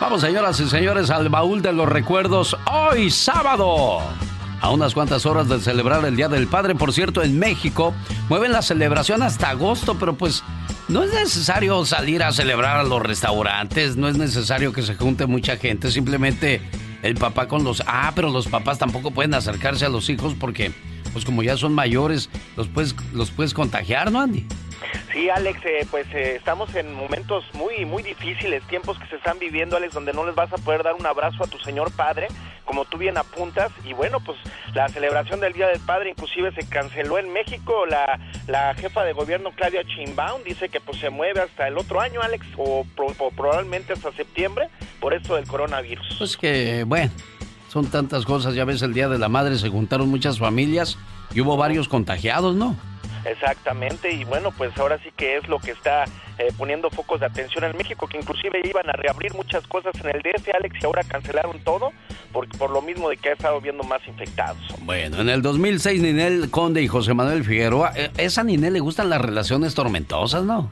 Vamos, señoras y señores, al baúl de los recuerdos hoy sábado. A unas cuantas horas de celebrar el Día del Padre, por cierto, en México mueven la celebración hasta agosto, pero pues no es necesario salir a celebrar a los restaurantes, no es necesario que se junte mucha gente, simplemente el papá con los... Ah, pero los papás tampoco pueden acercarse a los hijos porque, pues como ya son mayores, los puedes, los puedes contagiar, ¿no, Andy? Sí, Alex, eh, pues eh, estamos en momentos muy, muy difíciles, tiempos que se están viviendo, Alex, donde no les vas a poder dar un abrazo a tu señor padre, como tú bien apuntas. Y bueno, pues la celebración del Día del Padre inclusive se canceló en México. La, la jefa de gobierno, Claudia Chimbaum, dice que pues se mueve hasta el otro año, Alex, o, o probablemente hasta septiembre, por esto del coronavirus. Pues que, bueno, son tantas cosas. Ya ves, el Día de la Madre se juntaron muchas familias y hubo varios contagiados, ¿no? Exactamente, y bueno, pues ahora sí que es lo que está eh, poniendo focos de atención en México, que inclusive iban a reabrir muchas cosas en el DF, Alex, y ahora cancelaron todo por, por lo mismo de que ha estado viendo más infectados. Bueno, en el 2006 Ninel Conde y José Manuel Figueroa, eh, esa Ninel le gustan las relaciones tormentosas, ¿no?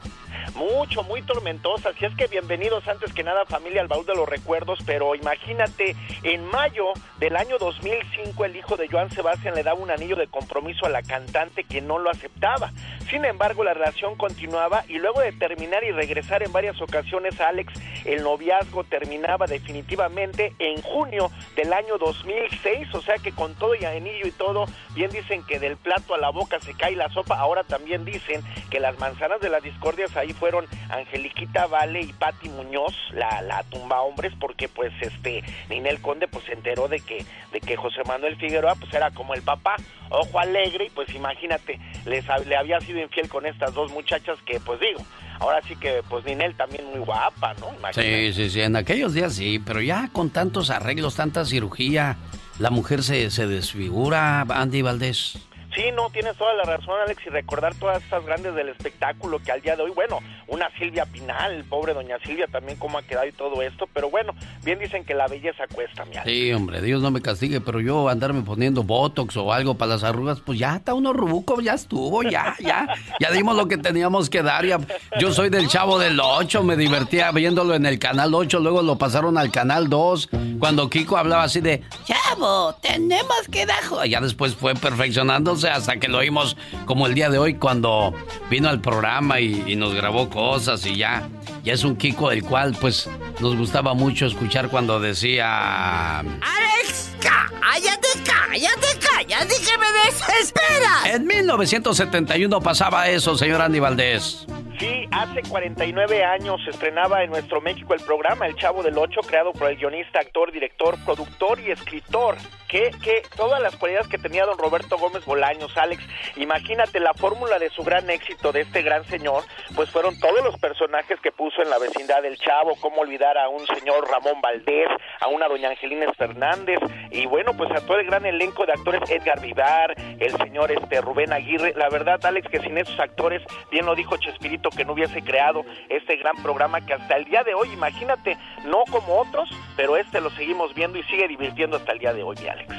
Mucho, muy tormentosa. Así es que bienvenidos antes que nada familia al baúl de los recuerdos, pero imagínate, en mayo del año 2005 el hijo de Joan Sebastián le daba un anillo de compromiso a la cantante que no lo aceptaba. Sin embargo, la relación continuaba y luego de terminar y regresar en varias ocasiones a Alex, el noviazgo terminaba definitivamente en junio del año 2006, o sea que con todo y anillo y todo, bien dicen que del plato a la boca se cae la sopa, ahora también dicen que las manzanas de las discordias ahí fueron Angeliquita Vale y Patti Muñoz, la, la tumba hombres, porque pues este Ninel Conde pues se enteró de que, de que José Manuel Figueroa pues era como el papá, ojo alegre, y pues imagínate, les, le había sido infiel con estas dos muchachas que pues digo, ahora sí que pues Ninel también muy guapa, ¿no? Sí, sí, sí, en aquellos días sí, pero ya con tantos arreglos, tanta cirugía, la mujer se, se desfigura, Andy Valdés. Sí, no, tienes toda la razón, Alex, y recordar todas estas grandes del espectáculo que al día de hoy, bueno, una Silvia Pinal, pobre doña Silvia también cómo ha quedado y todo esto, pero bueno, bien dicen que la belleza cuesta, mi Alex. Sí, hombre, Dios no me castigue, pero yo andarme poniendo Botox o algo para las arrugas, pues ya está uno rubuco, ya estuvo, ya, ya, ya dimos lo que teníamos que dar, ya, yo soy del Chavo del 8, me divertía viéndolo en el Canal 8, luego lo pasaron al Canal 2, cuando Kiko hablaba así de, Chavo, tenemos que dar... Ya después fue perfeccionándose hasta que lo oímos como el día de hoy cuando vino al programa y, nos grabó cosas y ya, ya es un Kiko del cual pues nos gustaba mucho escuchar cuando decía... ¡Alex! ¡Cállate, cállate, cállate que me desesperas! En 1971 pasaba eso, señor Andy Valdés. Sí, hace 49 años se estrenaba en nuestro México el programa El Chavo del Ocho, creado por el guionista, actor, director, productor y escritor. Que, que todas las cualidades que tenía don Roberto Gómez Bolaños, Alex, imagínate la fórmula de su gran éxito de este gran señor, pues fueron todos los personajes que puso en la vecindad del Chavo, cómo olvidar a un señor Ramón Valdés, a una doña Angelina Fernández, y bueno, pues a todo el gran elenco de actores Edgar Vivar, el señor este Rubén Aguirre, la verdad, Alex, que sin esos actores, bien lo dijo Chespirito, que no hubiese creado este gran programa que hasta el día de hoy, imagínate, no como otros, pero este lo seguimos viendo y sigue divirtiendo hasta el día de hoy,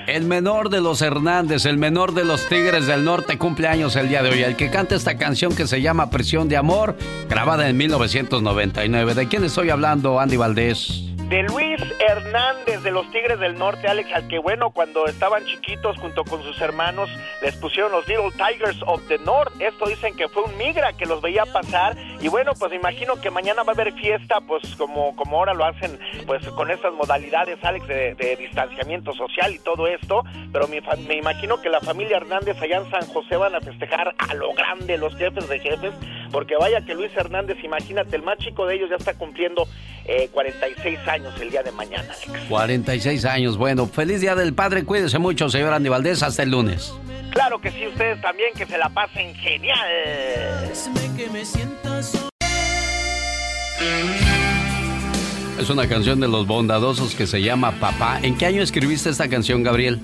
El menor de los Hernández, el menor de los Tigres del Norte, cumple años el día de hoy. El que canta esta canción que se llama Presión de Amor, grabada en 1999. ¿De quién estoy hablando, Andy Valdés? De Luis Hernández de los Tigres del Norte, Alex, al que bueno, cuando estaban chiquitos junto con sus hermanos, les pusieron los Little Tigers of the North. Esto dicen que fue un migra que los veía pasar Y bueno, pues imagino que mañana va a haber fiesta, pues como, como ahora lo hacen, pues con estas modalidades, Alex, de, distanciamiento social y todo esto. Pero me, me imagino que la familia Hernández allá en San José van a festejar a lo grande los jefes de jefes, porque vaya que Luis Hernández, imagínate, el más chico de ellos ya está cumpliendo 46 eh, años el día de mañana, Alex. 46 años, bueno, feliz día del padre, cuídese mucho, señor Andy Valdés, hasta el lunes. Claro que sí, ustedes también, que se la pasen genial. Es una canción de los bondadosos que se llama Papá. ¿En qué año escribiste esta canción, Gabriel?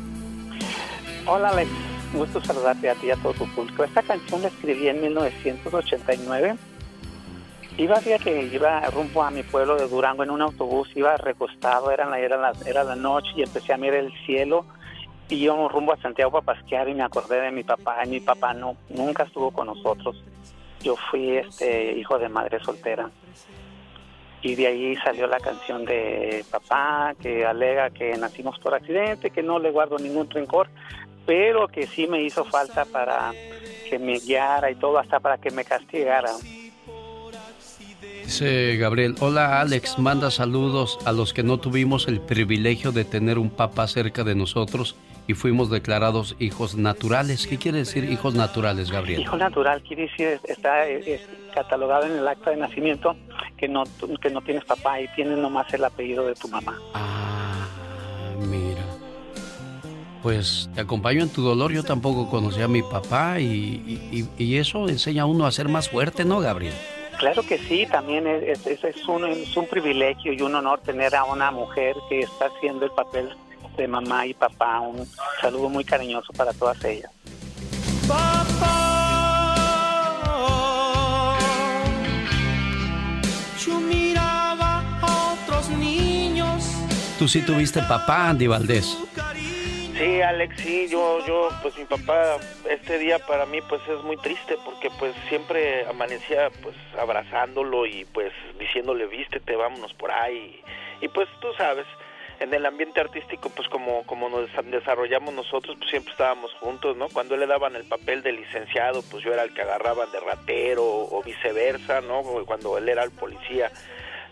Hola, Alex. Gusto saludarte a ti y a todo tu público. Esta canción la escribí en 1989. Iba que iba rumbo a mi pueblo de Durango en un autobús, iba recostado, era la, era la, era la noche y empecé a mirar el cielo y yo rumbo a Santiago para pasquear y me acordé de mi papá y mi papá no nunca estuvo con nosotros. Yo fui este hijo de madre soltera. Y de ahí salió la canción de papá que alega que nacimos por accidente, que no le guardo ningún rencor, pero que sí me hizo falta para que me guiara y todo, hasta para que me castigara. Dice Gabriel, hola Alex, manda saludos a los que no tuvimos el privilegio de tener un papá cerca de nosotros y fuimos declarados hijos naturales. ¿Qué quiere decir hijos naturales, Gabriel? Hijo natural quiere decir, está catalogado en el acta de nacimiento que no, que no tienes papá y tienes nomás el apellido de tu mamá. Ah, mira. Pues te acompaño en tu dolor. Yo tampoco conocí a mi papá y, y, eso enseña a uno a ser más fuerte, ¿no, Gabriel? Claro que sí, también es, es, es, un, es un privilegio y un honor tener a una mujer que está haciendo el papel de mamá y papá. Un saludo muy cariñoso para todas ellas. Papá, yo miraba a otros niños. Tú sí tuviste papá, Andy Valdés. Sí, Alex, sí, yo, yo, pues mi papá, este día para mí pues es muy triste porque pues siempre amanecía pues abrazándolo y pues diciéndole vístete, vámonos por ahí. Y pues tú sabes, en el ambiente artístico, pues como, como nos desarrollamos nosotros, pues siempre estábamos juntos, ¿no? Cuando le daban el papel de licenciado, pues yo era el que agarraban de ratero o viceversa, ¿no? Cuando él era el policía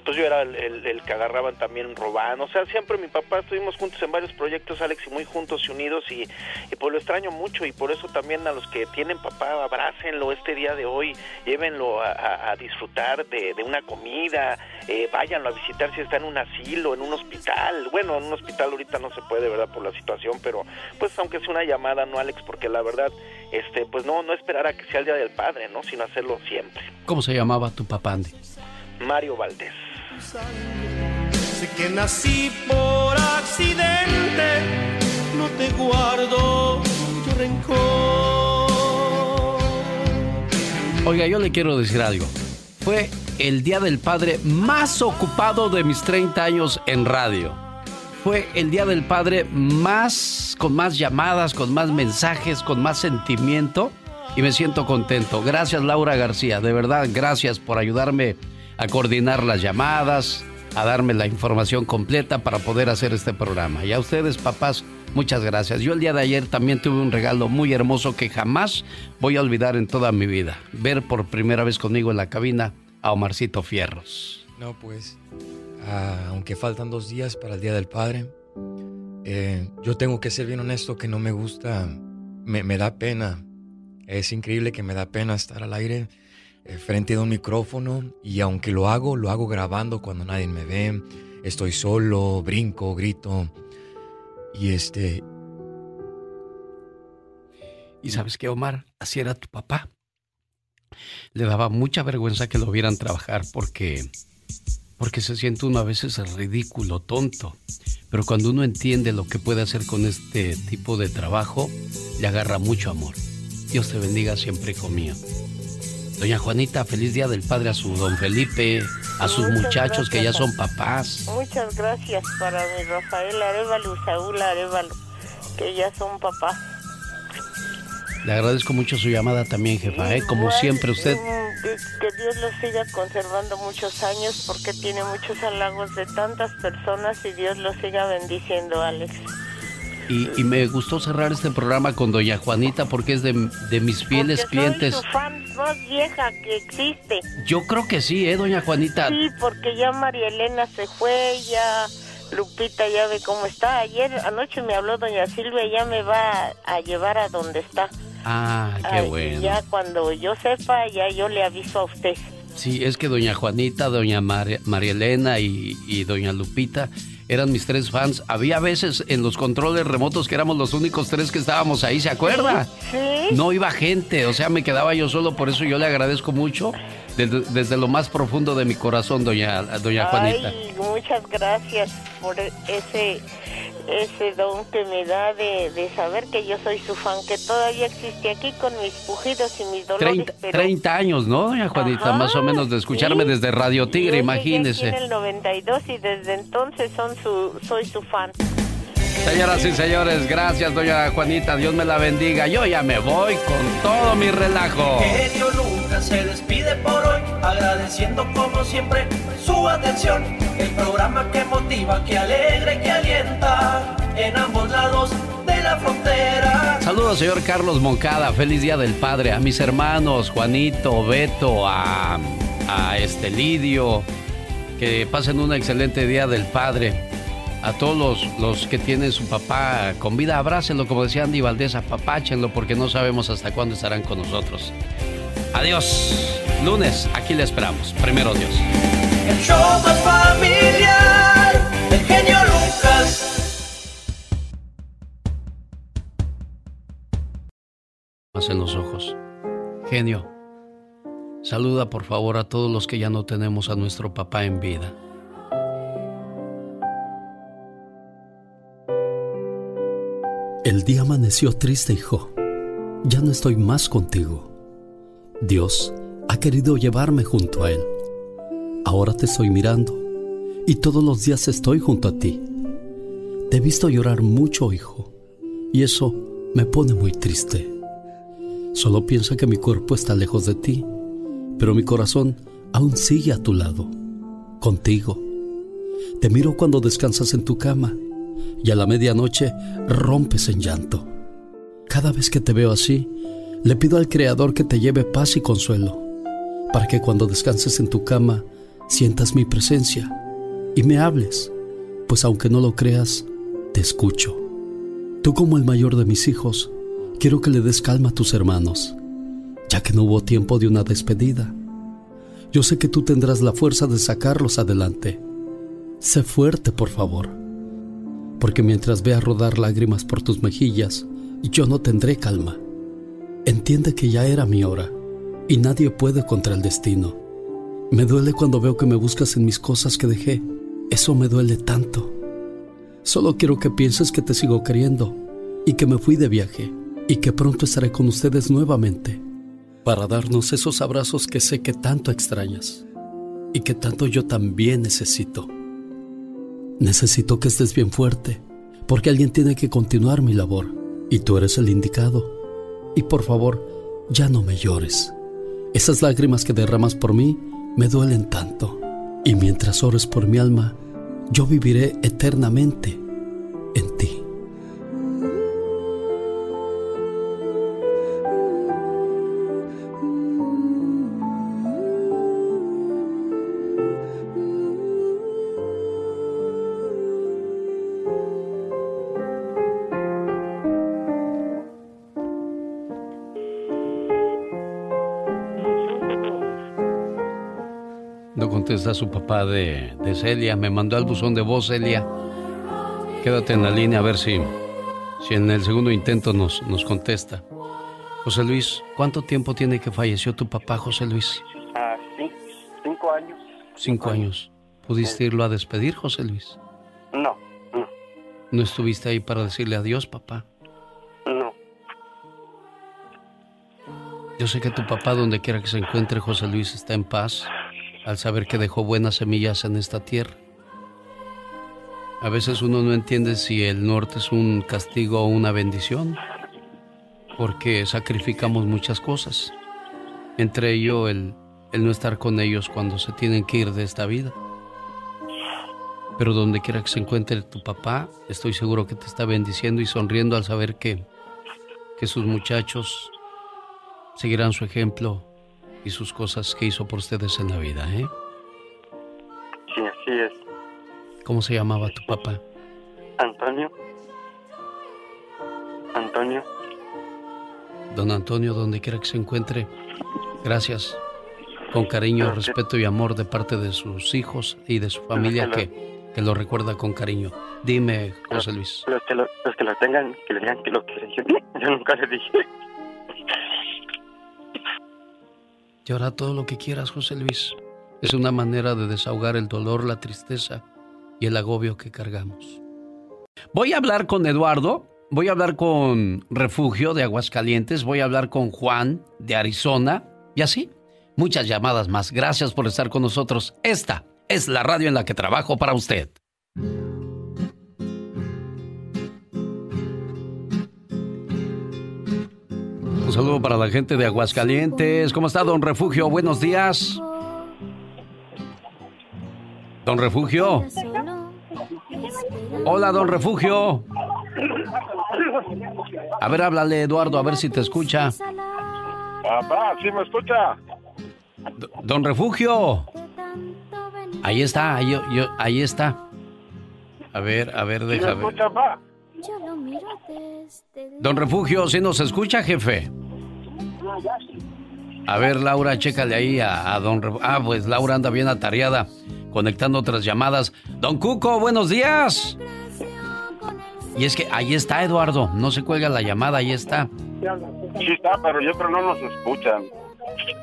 pues yo era el, que agarraban también robando, o sea, siempre mi papá estuvimos juntos en varios proyectos, Alex, y muy juntos y unidos, y, y pues lo extraño mucho, y por eso también a los que tienen papá, abrácenlo este día de hoy, llévenlo a, disfrutar de, una comida, eh, váyanlo a visitar si está en un asilo, en un hospital, bueno, en un hospital ahorita no se puede, ¿verdad?, por la situación, pero pues aunque sea una llamada, ¿no, Alex? Porque la verdad, este, pues no, no esperar a que sea el Día del Padre, ¿no?, sino hacerlo siempre. ¿Cómo se llamaba tu papá, Andy? Mario Valdés. Sé que nací por accidente, no te guardo tu rencor. Oiga, yo le quiero decir algo. Fue el Día del Padre más ocupado de mis 30 años en radio. Fue el Día del Padre más con más llamadas, con más mensajes, con más sentimiento y me siento contento. Gracias Laura García, de verdad, gracias por ayudarme a coordinar las llamadas, a darme la información completa para poder hacer este programa. Y a ustedes, papás, muchas gracias. Yo el día de ayer también tuve un regalo muy hermoso que jamás voy a olvidar en toda mi vida. Ver por primera vez conmigo en la cabina a Omarcito Fierros. No, pues, ah, aunque faltan dos días para el Día del Padre, eh, yo tengo que ser bien honesto que no me gusta, me, da pena. Es increíble que me da pena estar al aire frente a un micrófono y aunque lo hago, lo hago grabando cuando nadie me ve. Estoy solo, brinco, grito. Y este... Y sabes qué, Omar, así era tu papá. Le daba mucha vergüenza que lo vieran trabajar porque porque se siente uno a veces ridículo, tonto. Pero cuando uno entiende lo que puede hacer con este tipo de trabajo, le agarra mucho amor. Dios te bendiga siempre conmigo. Doña Juanita, feliz día del padre a su don Felipe, a sus muchachos que ya son papás. Muchas gracias para mi Rafael Arevalo y Saúl Arevalo, que ya son papás. Le agradezco mucho su llamada también, jefa, ¿eh? como siempre usted. Mm, que Dios lo siga conservando muchos años porque tiene muchos halagos de tantas personas y Dios lo siga bendiciendo, Alex. Y, me gustó cerrar este programa con doña Juanita porque es de, mis fieles porque clientes. Soy su fan más vieja que existe. Yo creo que sí, ¿eh, doña Juanita? Sí, porque ya María Elena se fue, ya Lupita ya ve cómo está. Ayer anoche me habló doña Silvia, ya me va a llevar a donde está. Ah, qué bueno. Ya cuando yo sepa, ya yo le aviso a usted. Sí, es que doña Juanita, doña María, Elena y, y doña Lupita eran mis tres fans. Había veces en los controles remotos que éramos los únicos tres que estábamos ahí, ¿se acuerda? Sí. No iba gente, o sea, me quedaba yo solo, por eso yo le agradezco mucho desde, lo más profundo de mi corazón, doña, doña Juanita. Ay, muchas gracias por ese ese don que me da de, saber que yo soy su fan, que todavía existe aquí con mis pujidos y mis dolores. 30, años, ¿no, doña Juanita? más o menos de escucharme desde Radio Tigre, imagínese. en el 92 y desde entonces son su, soy su fan. Señoras y señores, gracias, doña Juanita. Dios me la bendiga. Yo ya me voy con todo mi relajo. Genio Lucas se despide por hoy, agradeciendo como siempre su atención. El programa que motiva, que alegra y que alienta en ambos lados de la frontera. Saludos, señor Carlos Moncada. Feliz Día del Padre. A mis hermanos, Juanito, Beto, a, a Estelidio. Que pasen un excelente Día del Padre a todos los, que tienen su papá con vida, abrácenlo, como decía Andy Valdés, apapáchenlo, porque no sabemos hasta cuándo estarán con nosotros. Adiós. Lunes, aquí le esperamos. Primero Dios. El show más familiar, el genio Lucas. Más en los ojos. Genio, saluda por favor a todos los que ya no tenemos a nuestro papá en vida. El día amaneció triste, hijo. Ya no estoy más contigo. Dios ha querido llevarme junto a Él. Ahora te estoy mirando y todos los días estoy junto a ti. Te he visto llorar mucho, hijo, y eso me pone muy triste. Solo piensa que mi cuerpo está lejos de ti, pero mi corazón aún sigue a tu lado, contigo. Te miro cuando descansas en tu cama y a la medianoche rompes en llanto. Cada vez que te veo así, le pido al Creador que te lleve paz y consuelo, para que cuando descanses en tu cama sientas mi presencia y me hables, pues aunque no lo creas, te escucho. Tú como el mayor de mis hijos, quiero que le des calma a tus hermanos, ya que no hubo tiempo de una despedida. Yo sé que tú tendrás la fuerza de sacarlos adelante. Sé fuerte, por favor porque mientras vea rodar lágrimas por tus mejillas, yo no tendré calma. Entiende que ya era mi hora y nadie puede contra el destino. Me duele cuando veo que me buscas en mis cosas que dejé. Eso me duele tanto. Solo quiero que pienses que te sigo queriendo y que me fui de viaje y que pronto estaré con ustedes nuevamente para darnos esos abrazos que sé que tanto extrañas y que tanto yo también necesito. Necesito que estés bien fuerte, porque alguien tiene que continuar mi labor, y tú eres el indicado. Y por favor, ya no me llores. Esas lágrimas que derramas por mí me duelen tanto. Y mientras ores por mi alma, yo viviré eternamente en ti. Está su papá de, Celia. Me mandó al buzón de voz, Celia. Quédate en la línea a ver si, si en el segundo intento nos, nos contesta. José Luis, ¿cuánto tiempo tiene que falleció tu papá, José Luis? Ah, cinco años. Cinco años. ¿Pudiste irlo a despedir, José Luis? No, no. ¿No estuviste ahí para decirle adiós, papá? No. Yo sé que tu papá, donde quiera que se encuentre, José Luis, está en paz al saber que dejó buenas semillas en esta tierra. A veces uno no entiende si el norte es un castigo o una bendición, porque sacrificamos muchas cosas, entre ello el, el no estar con ellos cuando se tienen que ir de esta vida. Pero donde quiera que se encuentre tu papá, estoy seguro que te está bendiciendo y sonriendo al saber que, que sus muchachos seguirán su ejemplo y sus cosas que hizo por ustedes en la vida, ¿eh? Sí, así es. ¿Cómo se llamaba tu papá? Antonio. Antonio. Don Antonio, donde quiera que se encuentre, gracias. Con cariño, respeto y amor de parte de sus hijos y de su familia que, que lo recuerda con cariño. Dime, José Luis. Los que lo, los que lo tengan, que le digan que lo quieren. Yo nunca le dije. Llora todo lo que quieras, José Luis. Es una manera de desahogar el dolor, la tristeza y el agobio que cargamos. Voy a hablar con Eduardo, voy a hablar con Refugio de Aguascalientes, voy a hablar con Juan de Arizona y así muchas llamadas más. Gracias por estar con nosotros. Esta es la radio en la que trabajo para usted. Un saludo para la gente de Aguascalientes. ¿Cómo está, don Refugio? Buenos días. Don Refugio. Hola, don Refugio. A ver, háblale, Eduardo, a ver si te escucha. Papá, ¿sí me escucha? Don Refugio. Ahí está, ahí, yo, ahí está. A ver, a ver, déjame. escucha, papá? Don Refugio, ¿sí nos escucha, jefe? A ver, Laura, chécale ahí a, a don Refugio. Ah, pues Laura anda bien atareada, conectando otras llamadas. Don Cuco, buenos días. Y es que ahí está, Eduardo. No se cuelga la llamada, ahí está. Sí está, pero yo creo no nos escuchan.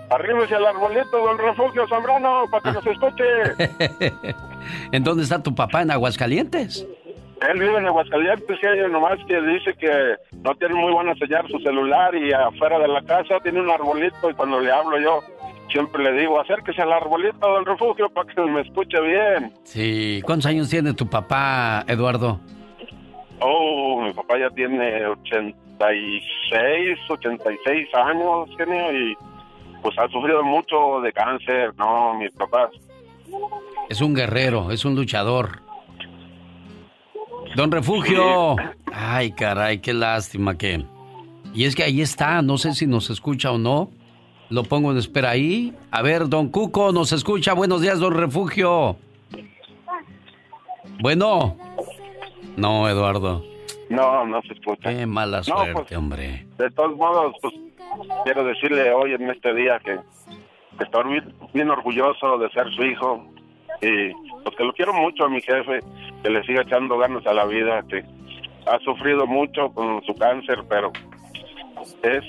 Arríbese al arbolito, don Refugio Zambrano, para que nos escuche. ¿En dónde está tu papá? ¿En Aguascalientes? Él vive en Aguascalientes, que nomás que dice que no tiene muy buena señal su celular y afuera de la casa tiene un arbolito y cuando le hablo yo siempre le digo, acérquese al arbolito del refugio para que me escuche bien. Sí. ¿Cuántos años tiene tu papá, Eduardo? Oh, mi papá ya tiene 86, 86 años, genio, y pues ha sufrido mucho de cáncer, ¿no? Mis papás. Es un guerrero, es un luchador. Don Refugio. Ay, caray, qué lástima que... Y es que ahí está, no sé si nos escucha o no. Lo pongo en espera ahí. A ver, don Cuco, ¿nos escucha? Buenos días, don Refugio. Bueno. No, Eduardo. No, no se escucha. Qué mala No, suerte, pues, hombre. De todos modos, pues quiero decirle hoy en este día que, que estoy bien, bien orgulloso de ser su hijo y pues que lo quiero mucho a mi jefe, que le siga echando ganas a la vida, que ha sufrido mucho con su cáncer, pero es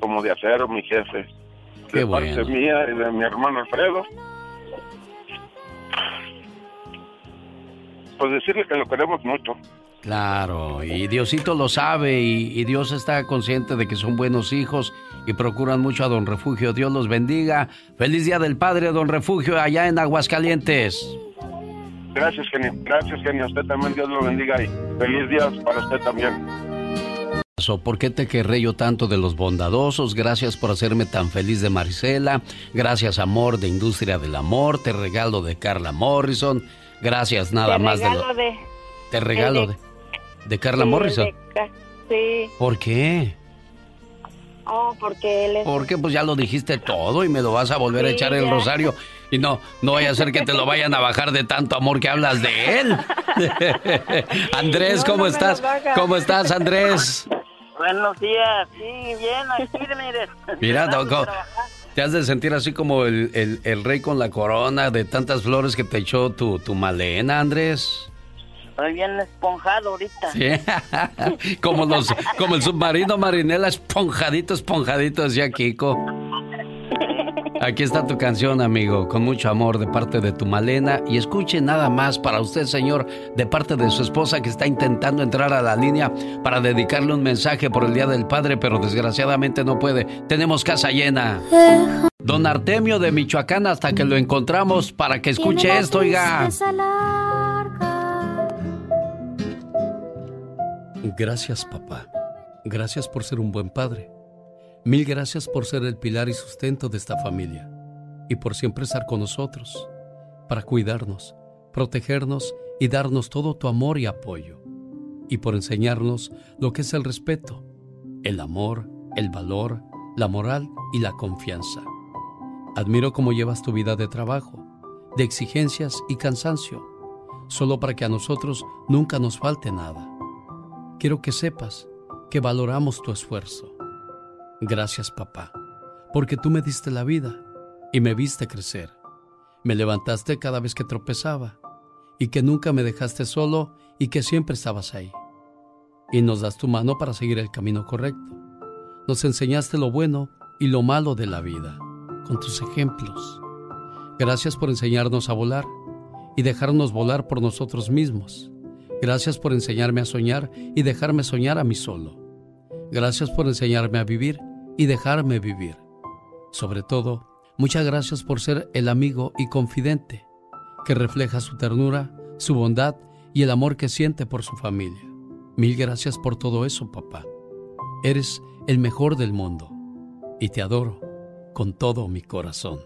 como de acero mi jefe. Qué de parte bueno. mía y de mi hermano Alfredo. Pues decirle que lo queremos mucho. Claro, y Diosito lo sabe y, y Dios está consciente de que son buenos hijos y procuran mucho a Don Refugio. Dios los bendiga. Feliz Día del Padre, Don Refugio, allá en Aguascalientes. Gracias, genio. Gracias, genio. A usted también, Dios lo bendiga y feliz día para usted también. ¿Por qué te querré yo tanto de los bondadosos? Gracias por hacerme tan feliz de Marisela. Gracias, amor de Industria del Amor. Te regalo de Carla Morrison. Gracias, nada Te más de regalo lo. de... Te regalo de- de, de Carla sí, Morrison. Sí. ¿Por qué? Oh, porque él es... Porque pues ya lo dijiste todo y me lo vas a volver a Sí, echar el ya. rosario. Y no, no vaya a ser que te lo vayan a bajar de tanto amor que hablas de él. Andrés, ¿cómo no estás? ¿Cómo estás, Andrés? Buenos días, sí, bien, aquí mire. Mira, trabajar. te has de sentir así como el, el- el rey con la corona de tantas flores que te echó tu, tu malena, Andrés. Estoy bien esponjado ahorita. Sí. como, los, como el submarino marinela, esponjadito, esponjadito, decía Kiko. Aquí está tu canción, amigo, con mucho amor de parte de tu Malena. Y escuche nada más para usted, señor, de parte de su esposa que está intentando entrar a la línea para dedicarle un mensaje por el Día del Padre, pero desgraciadamente no puede. Tenemos casa llena. Don Artemio de Michoacán, hasta que lo encontramos para que escuche esto, oiga. Gracias, papá. Gracias por ser un buen padre. Mil gracias por ser el pilar y sustento de esta familia y por siempre estar con nosotros, para cuidarnos, protegernos y darnos todo tu amor y apoyo, y por enseñarnos lo que es el respeto, el amor, el valor, la moral y la confianza. Admiro cómo llevas tu vida de trabajo, de exigencias y cansancio, solo para que a nosotros nunca nos falte nada. Quiero que sepas que valoramos tu esfuerzo. Gracias papá, porque tú me diste la vida y me viste crecer. Me levantaste cada vez que tropezaba y que nunca me dejaste solo y que siempre estabas ahí. Y nos das tu mano para seguir el camino correcto. Nos enseñaste lo bueno y lo malo de la vida, con tus ejemplos. Gracias por enseñarnos a volar y dejarnos volar por nosotros mismos. Gracias por enseñarme a soñar y dejarme soñar a mí solo. Gracias por enseñarme a vivir y dejarme vivir. Sobre todo, muchas gracias por ser el amigo y confidente que refleja su ternura, su bondad y el amor que siente por su familia. Mil gracias por todo eso, papá. Eres el mejor del mundo y te adoro con todo mi corazón.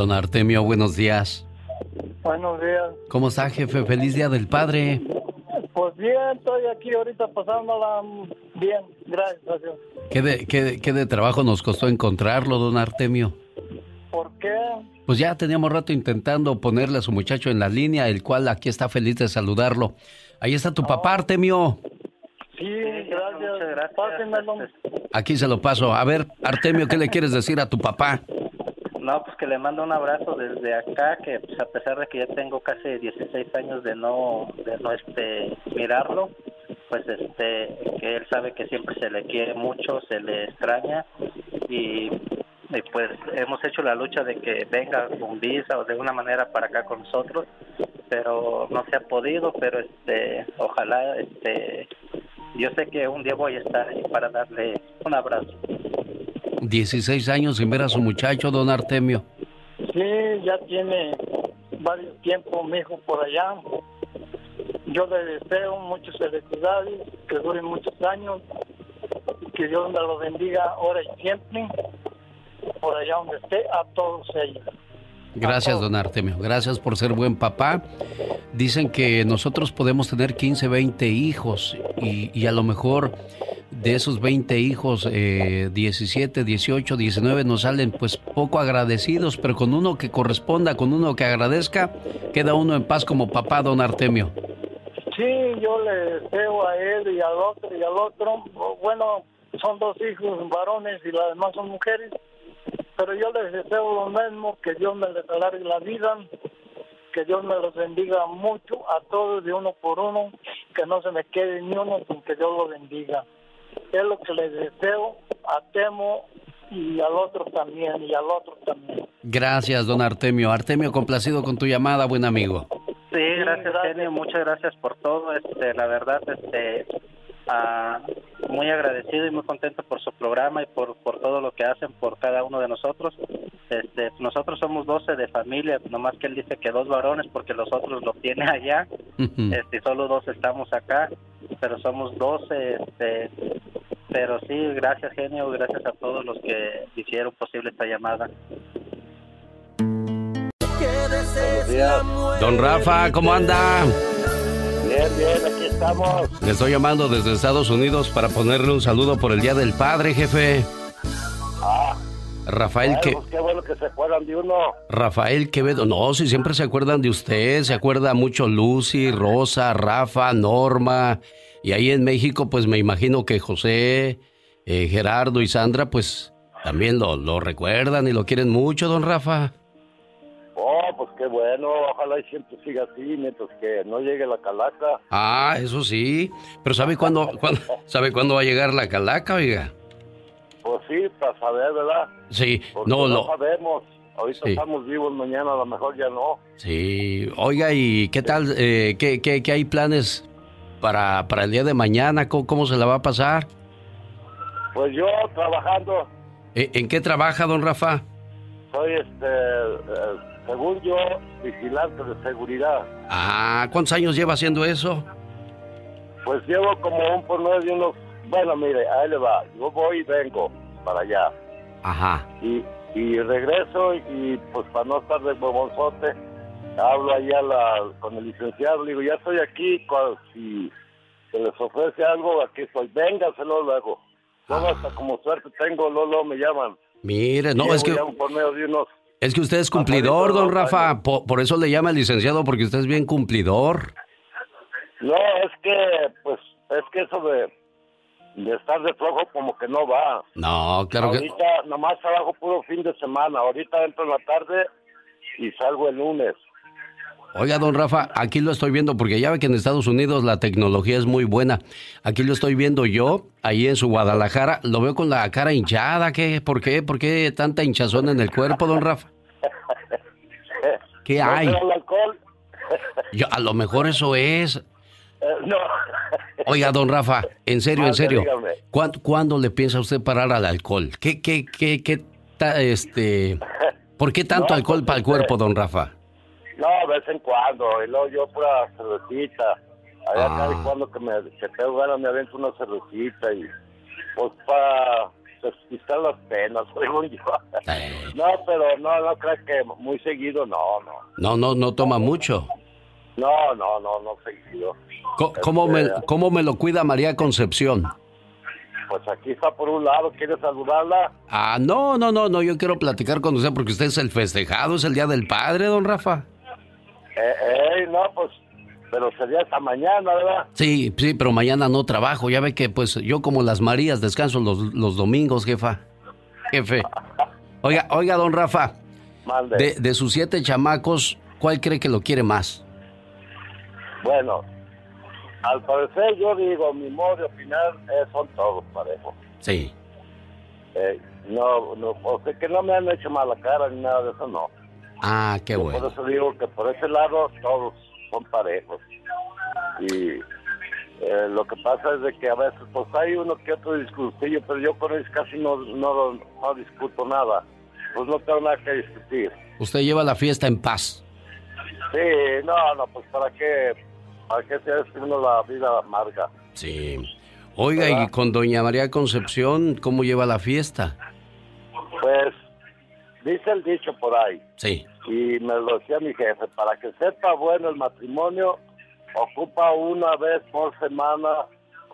Don Artemio, buenos días. Buenos días. ¿Cómo está, jefe? Feliz Día del Padre. Pues bien, estoy aquí ahorita pasándola bien, gracias Dios. ¿Qué de, qué, qué de trabajo nos costó encontrarlo, don Artemio? ¿Por qué? Pues ya teníamos rato intentando ponerle a su muchacho en la línea, el cual aquí está feliz de saludarlo. Ahí está tu papá, Artemio. Sí, gracias. Pásenmelo. Aquí se lo paso. A ver, Artemio, ¿qué le quieres decir a tu papá? No, pues que le mando un abrazo desde acá, que pues, a pesar de que ya tengo casi 16 años de no, de no este, mirarlo, pues este, que él sabe que siempre se le quiere mucho, se le extraña y, pues hemos hecho la lucha de que venga con visa o de una manera para acá con nosotros, pero no se ha podido, pero este, ojalá, este, yo sé que un día voy a estar ahí para darle un abrazo. 16 años sin ver a su muchacho, don Artemio. Sí, ya tiene varios tiempos mi por allá. Yo le deseo muchas felicidades, que duren muchos años, que Dios me lo bendiga ahora y siempre, por allá donde esté, a todos ellos. Gracias, don Artemio. Gracias por ser buen papá. Dicen que nosotros podemos tener 15, 20 hijos y, y a lo mejor de esos 20 hijos, eh, 17, 18, 19 nos salen pues poco agradecidos, pero con uno que corresponda, con uno que agradezca, queda uno en paz como papá, don Artemio. Sí, yo le deseo a él y al otro y al otro, bueno, son dos hijos varones y las demás son mujeres, pero yo les deseo lo mismo, que Dios me les alargue la vida, que Dios me los bendiga mucho a todos de uno por uno, que no se me quede ni uno sin que Dios lo bendiga. Es lo que les deseo a Temo y al otro también, y al otro también. Gracias, don Artemio. Artemio, complacido con tu llamada, buen amigo. Sí, gracias, Genio. Muchas gracias por todo. Este, la verdad, este, ah, muy agradecido y muy contento por su programa y por, por todo lo que hacen por cada uno de nosotros. Este, nosotros somos 12 de familia, nomás que él dice que dos varones porque los otros los tiene allá. Este, solo dos estamos acá, pero somos 12. Este, pero sí, gracias, genio. Gracias a todos los que hicieron posible esta llamada. Don Rafa, ¿cómo anda? Bien, bien, aquí estamos. Le estoy llamando desde Estados Unidos para ponerle un saludo por el Día del Padre, jefe. Ah. Rafael que pues qué bueno que se acuerdan de uno. Rafael Quevedo, no, si siempre se acuerdan de usted, se acuerda mucho Lucy, Rosa, Rafa, Norma, y ahí en México, pues me imagino que José, eh, Gerardo y Sandra, pues también lo, lo recuerdan y lo quieren mucho, don Rafa. Bueno. Ojalá y siempre siga así mientras que no llegue la calaca. Ah, eso sí, pero ¿sabe cuándo, cuándo- ¿sabe cuándo va a llegar la calaca, oiga? Pues sí, para saber, ¿verdad? Sí, Porque no, no, lo, sabemos. Ahorita Sí. estamos vivos, mañana a lo mejor ya no. Sí, oiga, ¿y qué tal? eh, qué, qué- qué hay planes para, para el día de mañana? ¿Cómo, cómo se la va a pasar? Pues yo trabajando, Eh, ¿En qué trabaja, don Rafa? soy este eh, según yo, vigilante de seguridad. Ah, ¿cuántos años lleva haciendo eso? Pues llevo como un por medio de unos... Bueno, mire, ahí le va. Yo voy y vengo para allá. Ajá. Y, y regreso y pues para no estar de bobonzote, hablo allá la, con el licenciado, le digo, ya estoy aquí, cual- si se les ofrece algo, aquí estoy, véngaselo luego. Luego hasta como suerte tengo, luego me llaman. Mire, no, es que, ya un por medio de unos... es que usted es cumplidor, don Rafa. Po- Por, eso le llama el licenciado, porque usted es bien cumplidor. No, es que, pues, es que eso de, de estar de flojo como que no va. No, claro que... Ahorita nomás trabajo puro fin de semana. Ahorita entro en la tarde y salgo el lunes. Oiga, don Rafa, aquí lo estoy viendo porque ya ve que en Estados Unidos la tecnología es muy buena. Aquí lo estoy viendo yo, ahí en su Guadalajara. Lo veo con la cara hinchada. ¿Qué? ¿Por qué? ¿Por qué tanta hinchazón en el cuerpo, don Rafa? ¿Qué ¿No hay? será el alcohol? Yo, a lo mejor eso es. Eh, no. Oiga, don Rafa, en serio, en serio. dígame. ¿cuán- ¿Cuándo le piensa usted parar al alcohol? ¿Qué, qué, qué, qué, ta- este... ¿Por qué tanto No, alcohol pues, para el este- cuerpo, don Rafa? No, de vez en cuando. Y luego yo pura cervecita. Allá Ah. cada vez cuando que, me, que tengo ganas me avento una cervecita y pues para despistar las penas, según yo. No, pero no, no creo que muy seguido, no, no. No, no, no toma mucho. No, no, no, no seguido. Co- ¿Cómo me, Este, ¿Cómo me lo cuida María Concepción? Pues aquí está por un lado, ¿quieres saludarla? Ah, no, no, no, no, yo quiero platicar con usted porque usted es el festejado, es el Día del Padre, don Rafa. Eh, eh, no, pues, pero sería hasta mañana, ¿verdad? Sí, sí, pero mañana no trabajo, ya ve que pues yo como las Marías descanso los, los domingos, jefa. Jefe. Oiga, oiga, don Rafa, de, de sus siete chamacos, ¿cuál cree que lo quiere más? Bueno, al parecer yo digo, mi modo de opinar eh, son todos parejos. Sí. Eh, no, no, o sea que no me han hecho mala cara ni nada de eso, no. Ah, qué Yo bueno. Por eso digo que por ese lado todos son parejos. Y eh, lo que pasa es de que a veces pues hay uno que otro discutillo, pero yo con ellos casi no, no, no discuto nada. Pues no tengo nada que discutir. Usted lleva la fiesta en paz. Sí, no, no, pues para qué, para qué se hace uno la vida amarga. Sí. Oiga, y con doña María Concepción, ¿cómo lleva la fiesta? Pues dice el dicho por ahí, Sí. Y me lo decía mi jefe, para que sepa bueno el matrimonio, ocupa una vez por semana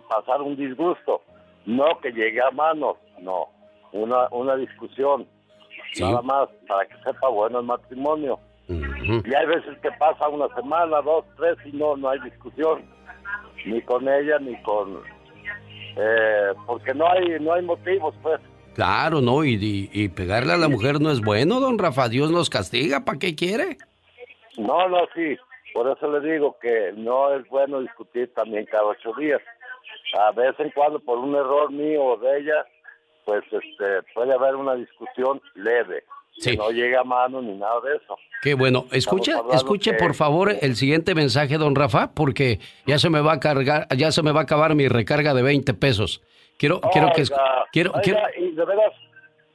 pasar un disgusto, no que llegue a manos, no, una, una discusión, nada más, para que sepa bueno el matrimonio. Y hay veces que pasa una semana, dos, tres y no, no hay discusión, ni con ella ni con, eh, porque no hay, no hay motivos, pues. Claro, ¿no? Y, y- y pegarle a la mujer no es bueno, don Rafa. Dios nos castiga, ¿para qué quiere? No, no, sí. Por eso le digo que no es bueno discutir también cada ocho días. A vez en cuando, por un error mío o de ella, pues este, puede haber una discusión leve. Sí. Que no llegue a mano ni nada de eso. Qué bueno. Hablando escuche que- por favor el siguiente mensaje, don Rafa, porque ya se me va a cargar, ya se me va a acabar mi recarga de 20 pesos. Quiero, quiero que, quiero, oiga, quiero, y de veras,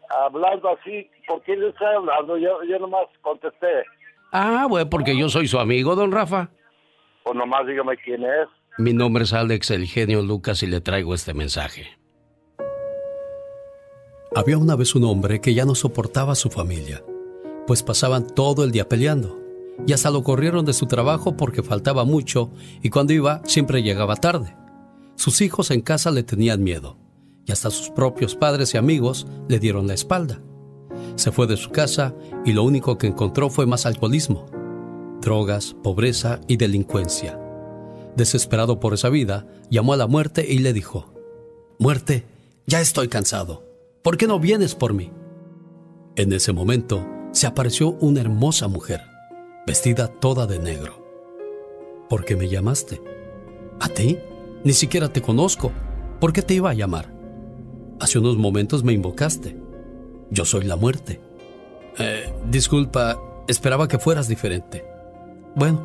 hablando así, ¿por qué le estoy hablando? Yo, yo nomás contesté. ah, bueno, porque yo soy su amigo, don Rafa. Pues nomás dígame quién es. Mi nombre es Alex El Genio Lucas y le traigo este mensaje. Había una vez un hombre que ya no soportaba a su familia, pues pasaban todo el día peleando, y hasta lo corrieron de su trabajo porque faltaba mucho y cuando iba siempre llegaba tarde. Sus hijos en casa le tenían miedo, y hasta sus propios padres y amigos le dieron la espalda. Se fue de su casa y lo único que encontró fue más alcoholismo, drogas, pobreza y delincuencia. Desesperado por esa vida, llamó a la muerte y le dijo, Muerte, ya estoy cansado. ¿Por qué no vienes por mí? En ese momento se apareció una hermosa mujer, vestida toda de negro. ¿Por qué me llamaste? ¿A ti? Ni siquiera te conozco. ¿Por qué te iba a llamar? Hace unos momentos me invocaste. Yo soy la muerte. Eh, disculpa, esperaba que fueras diferente. Bueno,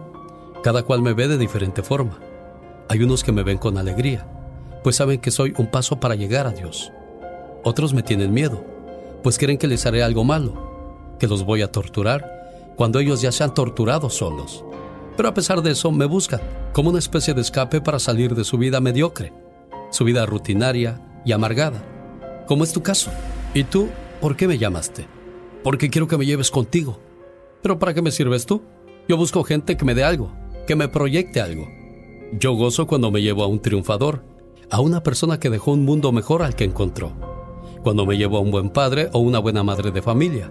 cada cual me ve de diferente forma. Hay unos que me ven con alegría, pues saben que soy un paso para llegar a Dios. Otros me tienen miedo, pues creen que les haré algo malo, que los voy a torturar, cuando ellos ya se han torturado solos. Pero a pesar de eso, me buscan como una especie de escape para salir de su vida mediocre, su vida rutinaria y amargada, como es tu caso. ¿Y tú, por qué me llamaste? Porque quiero que me lleves contigo. ¿Pero para qué me sirves tú? Yo busco gente que me dé algo, que me proyecte algo. Yo gozo cuando me llevo a un triunfador, a una persona que dejó un mundo mejor al que encontró. Cuando me llevo a un buen padre o una buena madre de familia,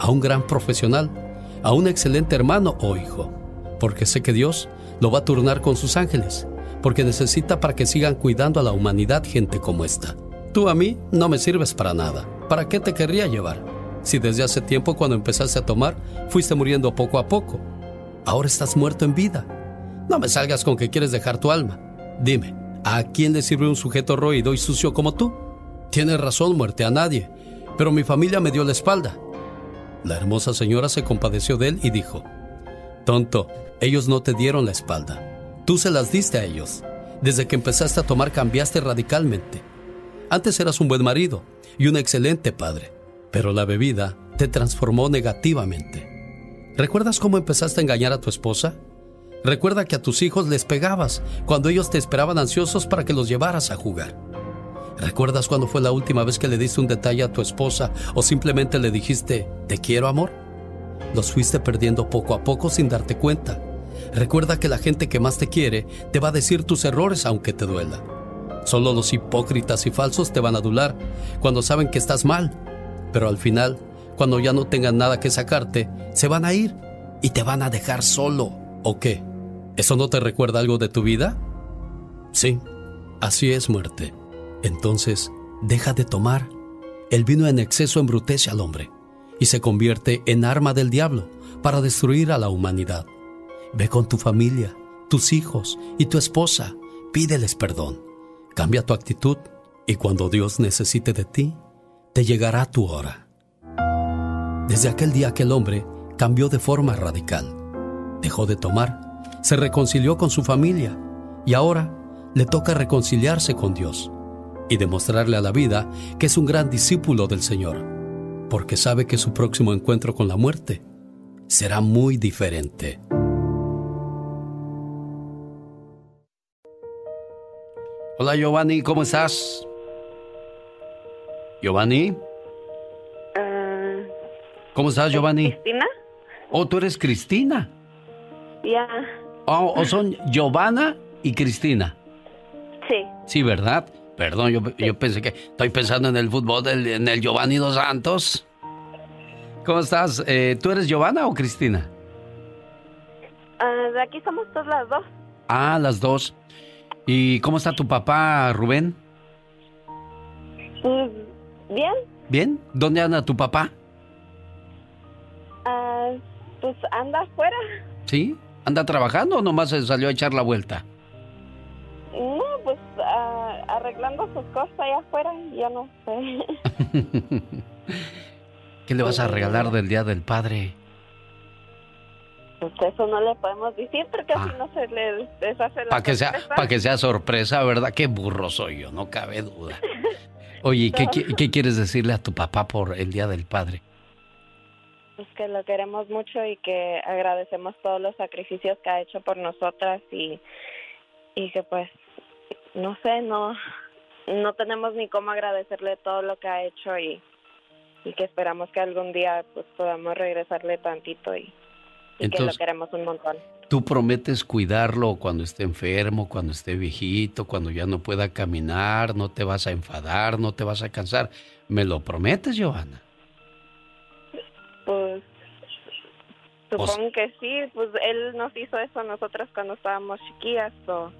a un gran profesional, a un excelente hermano o hijo porque sé que Dios lo va a turnar con sus ángeles, porque necesita para que sigan cuidando a la humanidad gente como esta. Tú a mí no me sirves para nada. ¿Para qué te querría llevar? Si desde hace tiempo cuando empezaste a tomar fuiste muriendo poco a poco. Ahora estás muerto en vida. No me salgas con que quieres dejar tu alma. Dime, ¿a quién le sirve un sujeto roído y sucio como tú? Tienes razón, muerte, a nadie. Pero mi familia me dio la espalda. La hermosa señora se compadeció de él y dijo, Tonto, ellos no te dieron la espalda. Tú se las diste a ellos. Desde que empezaste a tomar cambiaste radicalmente. Antes eras un buen marido y un excelente padre, pero la bebida te transformó negativamente. ¿Recuerdas cómo empezaste a engañar a tu esposa? Recuerda que a tus hijos les pegabas cuando ellos te esperaban ansiosos para que los llevaras a jugar. ¿Recuerdas cuándo fue la última vez que le diste un detalle a tu esposa o simplemente le dijiste, te quiero amor? Los fuiste perdiendo poco a poco sin darte cuenta. Recuerda que la gente que más te quiere te va a decir tus errores aunque te duela. Solo los hipócritas y falsos te van a adular cuando saben que estás mal. Pero al final, cuando ya no tengan nada que sacarte, se van a ir y te van a dejar solo. ¿O qué? ¿Eso no te recuerda algo de tu vida? Sí, así es muerte. Entonces, deja de tomar. El vino en exceso embrutece al hombre y se convierte en arma del diablo para destruir a la humanidad. Ve con tu familia, tus hijos y tu esposa, pídeles perdón, cambia tu actitud y cuando Dios necesite de ti, te llegará tu hora. Desde aquel día que el hombre cambió de forma radical, dejó de tomar, se reconcilió con su familia y ahora le toca reconciliarse con Dios y demostrarle a la vida que es un gran discípulo del Señor porque sabe que su próximo encuentro con la muerte será muy diferente. Hola Giovanni, ¿cómo estás? Giovanni. Ah, ¿Cómo estás, Giovanni? ¿Cristina? Oh, tú eres Cristina. Ya. Oh, o son Giovanna y Cristina. Sí. Sí, ¿verdad? Perdón, yo, yo, pensé que estoy pensando en el fútbol, del, en el Giovanni dos Santos. ¿Cómo estás? Eh, ¿Tú eres Giovanna o Cristina? Uh, de aquí somos todas las dos. Ah, las dos. ¿Y cómo está tu papá, Rubén? Pues, bien. ¿Bien? ¿Dónde anda tu papá? Uh, pues anda afuera. ¿Sí? ¿Anda trabajando o nomás se salió a echar la vuelta? No, pues uh, arreglando sus cosas allá afuera, ya no sé. ¿Qué le vas a regalar del Día del Padre? Pues eso no le podemos decir porque así no se le deshace la Para que, sea, para que sea sorpresa, ¿verdad? Qué burro soy yo, no cabe duda. Oye, ¿qué, ¿qué quieres decirle a tu papá por el Día del Padre? Pues que lo queremos mucho y que agradecemos todos los sacrificios que ha hecho por nosotras y, y que pues, no sé, no, no tenemos ni cómo agradecerle todo lo que ha hecho y, y que esperamos que algún día pues podamos regresarle tantito y, que lo queremos un montón. ¿Tú prometes cuidarlo cuando esté enfermo, cuando esté viejito, cuando ya no pueda caminar, no te vas a enfadar, no te vas a cansar? ¿Me lo prometes, Giovanna? Pues supongo que sí, pues él nos hizo eso a nosotros cuando estábamos chiquillas, o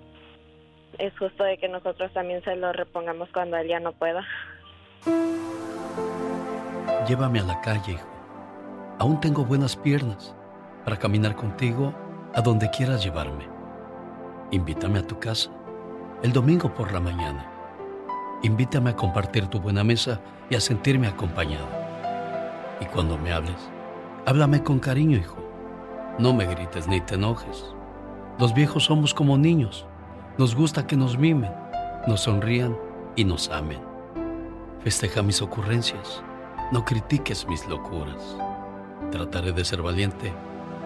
es justo de que nosotros también se lo repongamos cuando él ya no pueda. Llévame a la calle, hijo. Aún tengo buenas piernas para caminar contigo a donde quieras llevarme. Invítame a tu casa el domingo por la mañana. Invítame a compartir tu buena mesa y a sentirme acompañado. Y cuando me hables, háblame con cariño, hijo. No me grites ni te enojes. Los viejos somos como niños. Nos gusta que nos mimen, nos sonrían y nos amen. Festeja mis ocurrencias no critiques mis locuras. Trataré de ser valiente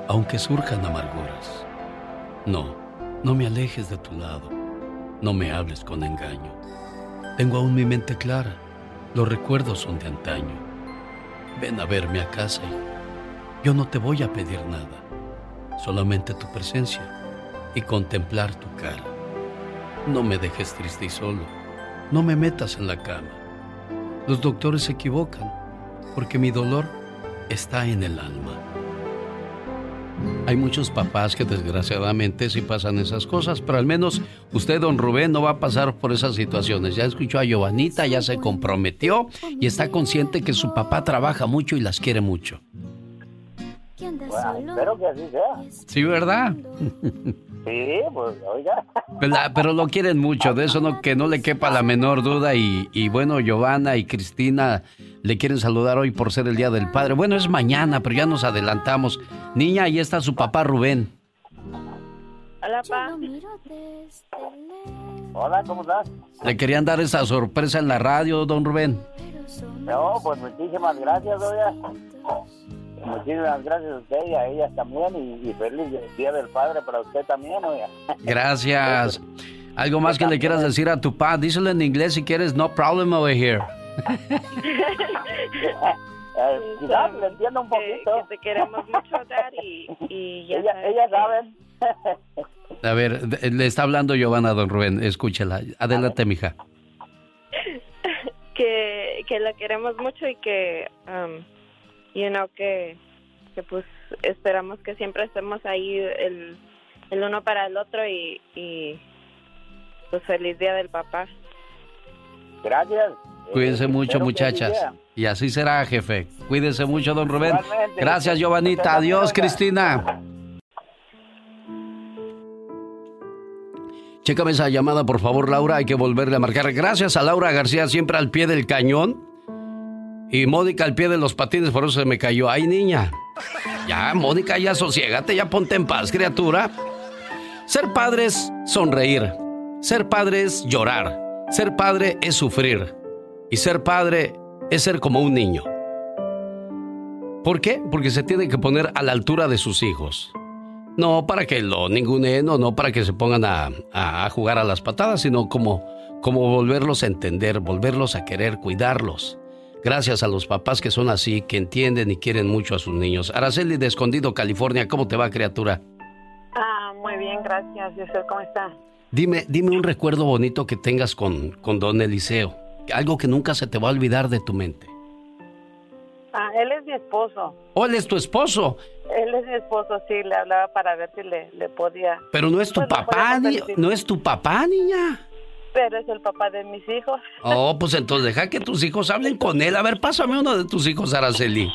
aunque surjan amarguras. No, no me alejes de tu lado, no me hables con engaño. Tengo aún mi mente clara, los recuerdos son de antaño. Ven a verme a casa, hijo. Yo no te voy a pedir nada, solamente tu presencia y contemplar tu cara. No me dejes triste y solo, no me metas en la cama. Los doctores se equivocan, porque mi dolor está en el alma. Hay muchos papás que desgraciadamente sí pasan esas cosas, pero al menos usted, don Rubén, no va a pasar por esas situaciones. Ya escuchó a Giovanita, ya se comprometió y está consciente que su papá trabaja mucho y las quiere mucho. espero que así sea. Sí, ¿verdad? Sí, pues oiga. Pero lo quieren mucho, de eso no que no le quepa la menor duda y, y bueno, Giovanna y Cristina le quieren saludar hoy por ser el Día del Padre. Bueno, es mañana, pero ya nos adelantamos. Niña, ahí está su papá Rubén. Hola, papá. Hola, ¿cómo estás? Le querían dar esa sorpresa en la radio, don Rubén. No, pues muchísimas gracias, oiga. Muchísimas gracias a usted y a ellas también y, y feliz Día del Padre para usted también, oiga. Gracias. ¿Algo más que le quieras decir a tu papá? Díselo en inglés si quieres, no problem over here. Eh, quizás le entiendo un poquito. Que, te queremos mucho, Daddy. Y ya Ella, ellas que- saben. A ver, le está hablando Giovanna, don Rubén. Escúchela. Adelante, mija. que, que la queremos mucho y que, um, you know, que, que pues esperamos que siempre estemos ahí el, el uno para el otro y, y pues feliz día del papá. Gracias. Cuídense Eh, mucho, muchachas. Y así será, jefe. Cuídense mucho, don Rubén. Igualmente. Gracias, Giovanita. Adiós, Cristina. Chécame esa llamada, por favor, Laura. Hay que volverle a marcar. Gracias a Laura García, siempre al pie del cañón. Y Mónica al pie de los patines, por eso se me cayó. Ay, niña. Ya, Mónica, ya sosiégate, ya ponte en paz, criatura. Ser padre es sonreír. Ser padre es llorar. Ser padre es sufrir. Y ser padre es ser como un niño. ¿Por qué? Porque se tiene que poner a la altura de sus hijos. No para que lo ninguneen o no para que se pongan a, a- a jugar a las patadas, sino como, como volverlos a entender, volverlos a querer, cuidarlos. Gracias a los papás que son así, que entienden y quieren mucho a sus niños. Araceli de Escondido, California, ¿cómo te va, criatura? Ah, muy bien, gracias. ¿Y usted cómo está? Dime, dime un recuerdo bonito que tengas con, con don Eliseo. Algo que nunca se te va a olvidar de tu mente. Ah, él es mi esposo. ¿O él es tu esposo? Él es mi esposo, sí, le hablaba para ver si le, le podía. Pero no es tu Pues, papá, ni- no es tu papá, niña. Pero es el papá de mis hijos. Oh, pues entonces deja que tus hijos hablen con él. A ver, pásame uno de tus hijos, Araceli.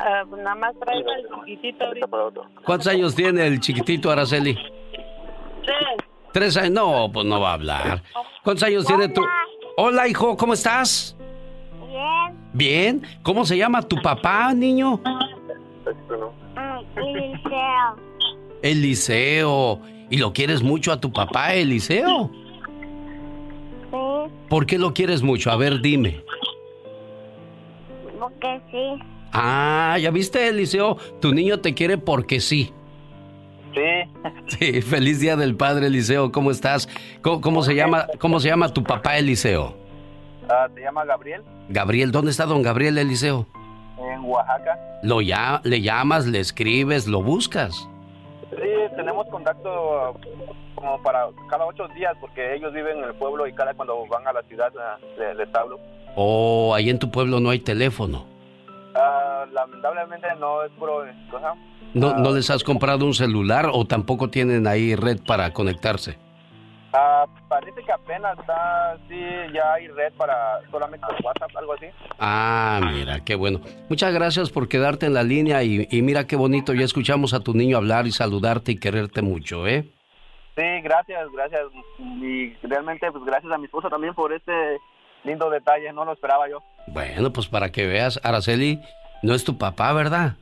Ah, nada más traigo el chiquitito ahorita. ¿Cuántos años tiene el chiquitito Araceli? Tres. Tres años. No, pues no va a hablar. ¿Cuántos años tiene tu... Hola, hijo, ¿cómo estás? Bien. Bien. ¿Cómo se llama tu papá, niño? Mm, Eliseo. Eliseo. ¿Y lo quieres mucho a tu papá, Eliseo? ¿Por qué lo quieres mucho? A ver, dime. porque sí. Ah, ¿ya viste, Eliseo? Tu niño te quiere porque sí. Sí. Sí, feliz día del padre, Eliseo. ¿Cómo estás? ¿Cómo, cómo se llama, cómo se llama tu papá, Eliseo? Ah, ¿Te llama Gabriel? Gabriel, ¿dónde está don Gabriel, Eliseo? En Oaxaca. Lo ya, le llamas, le escribes, lo buscas. Sí, tenemos contacto como para cada ocho días porque ellos viven en el pueblo y cada cuando van a la ciudad ah, le- les hablo. O ahí en tu pueblo no hay teléfono. Ah, lamentablemente no es puro cosa. ¿No, ¿No les has comprado un celular o tampoco tienen ahí red para conectarse? Ah, parece que apenas está, sí, ya hay red para solamente WhatsApp, algo así. Ah, mira, qué bueno. Muchas gracias por quedarte en la línea y, y mira qué bonito, ya escuchamos a tu niño hablar y saludarte y quererte mucho, ¿eh? Sí, gracias, gracias. Y realmente, pues gracias a mi esposa también por este lindo detalle, no lo esperaba yo. Bueno, pues para que veas, Araceli, no es tu papá, ¿verdad?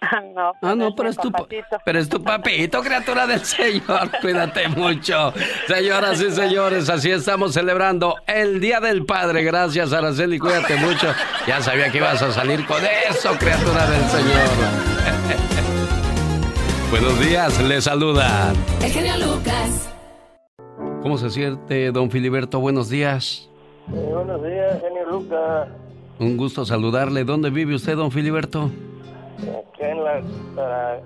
no, Ah, no, pero es tu, pero es tu papito, criatura del Señor. Cuídate mucho. Señoras y señores, así estamos celebrando el Día del Padre. Gracias, Araceli, cuídate mucho. Ya sabía que ibas a salir con eso, criatura del Señor. Buenos días, le saluda. El genio Lucas. ¿Cómo se siente, don Filiberto? Buenos días. buenos días, genio Lucas. Un gusto saludarle. ¿Dónde vive usted, don Filiberto? Aquí en la,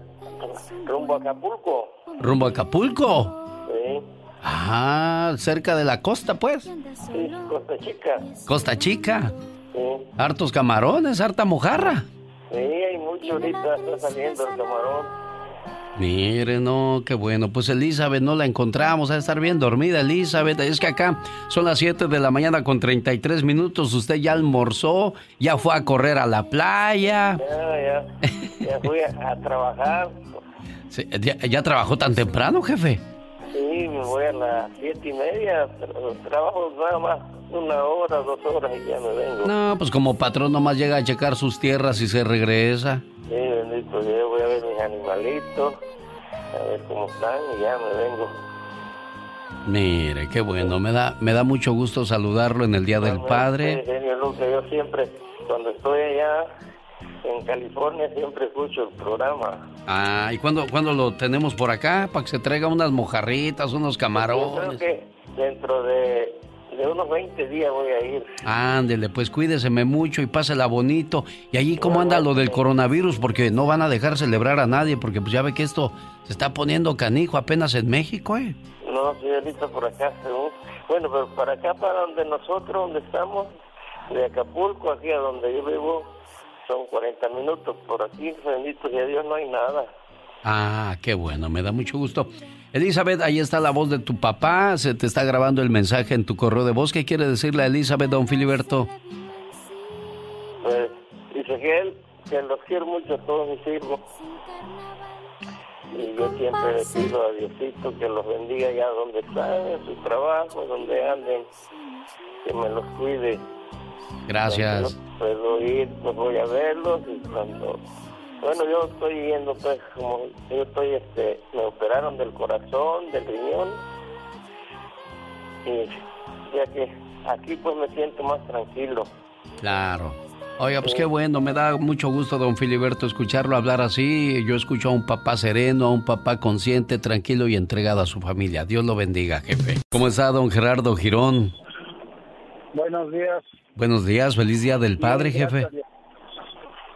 rumbo a Acapulco. ¿Rumbo a Acapulco? Sí. Ah, cerca de la costa, pues. Sí, Costa Chica. Costa Chica. Sí. Hartos camarones, harta mojarra. Sí, hay mucho ahorita, está saliendo el camarón. Mire, no, qué bueno. Pues Elizabeth no la encontramos, a estar bien dormida, Elizabeth. Es que acá son las 7 de la mañana con 33 minutos. Usted ya almorzó, ya fue a correr a la playa. Ya, ya. Ya fui a, trabajar. ya, trabajó tan temprano, jefe? Sí, me voy a las siete y media. trabajo nada más una hora, dos horas y ya me vengo. No, pues como patrón nomás llega a checar sus tierras y se regresa. Sí, bendito, yo voy a ver mis animalitos, a ver cómo están y ya me vengo. Mire, qué bueno, me da, me da mucho gusto saludarlo en el Día del Padre. genio yo siempre, cuando estoy allá en California, siempre escucho el programa. Ah, ¿y cuándo, cuándo lo tenemos por acá? Para que se traiga unas mojarritas, unos camarones. Yo creo que dentro de de unos 20 días voy a ir. Ándele, pues cuídeseme mucho y pásela bonito. ¿Y allí cómo anda lo del coronavirus? Porque no van a dejar celebrar a nadie, porque pues ya ve que esto se está poniendo canijo apenas en México, ¿eh? No, sí, ahorita por acá, según... Bueno, pero para acá, para donde nosotros, donde estamos, de Acapulco, aquí a donde yo vivo, son 40 minutos. Por aquí, bendito sea Dios, no hay nada. Ah, qué bueno, me da mucho gusto. Elizabeth, ahí está la voz de tu papá, se te está grabando el mensaje en tu correo de voz. ¿Qué quiere decirle a Elizabeth, don Filiberto? Pues dice que él, que los quiero mucho a todos mis hijos. Y yo siempre le pido a Diosito que los bendiga allá donde están, en su trabajo, donde anden, que me los cuide. Gracias. Cuando puedo ir, pues voy a verlos y cuando bueno, yo estoy viendo, pues, como yo estoy, este, me operaron del corazón, del riñón, y ya que aquí, pues, me siento más tranquilo. Claro. Oiga, pues qué bueno, me da mucho gusto, don Filiberto, escucharlo hablar así. Yo escucho a un papá sereno, a un papá consciente, tranquilo y entregado a su familia. Dios lo bendiga, jefe. ¿Cómo está, don Gerardo Girón? Buenos días. Buenos días, feliz día del padre, jefe.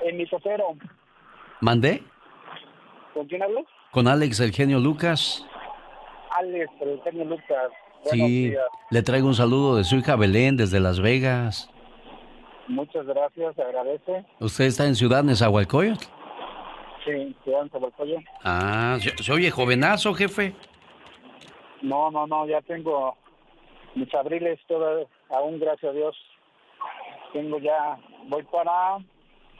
En mi topero. ¿Mandé? ¿Con quién hablo? Con Alex, el genio Lucas. Alex, el genio Lucas. sí, le traigo un saludo de su hija Belén desde Las Vegas. Muchas gracias, agradece. ¿Usted está en Ciudad Nezahualcóyotl? Sí, Ciudad Nezahualcóyotl. Ah, ¿se, oye jovenazo, jefe? No, no, no, ya tengo mis abriles todo, aún gracias a Dios. Tengo ya, voy para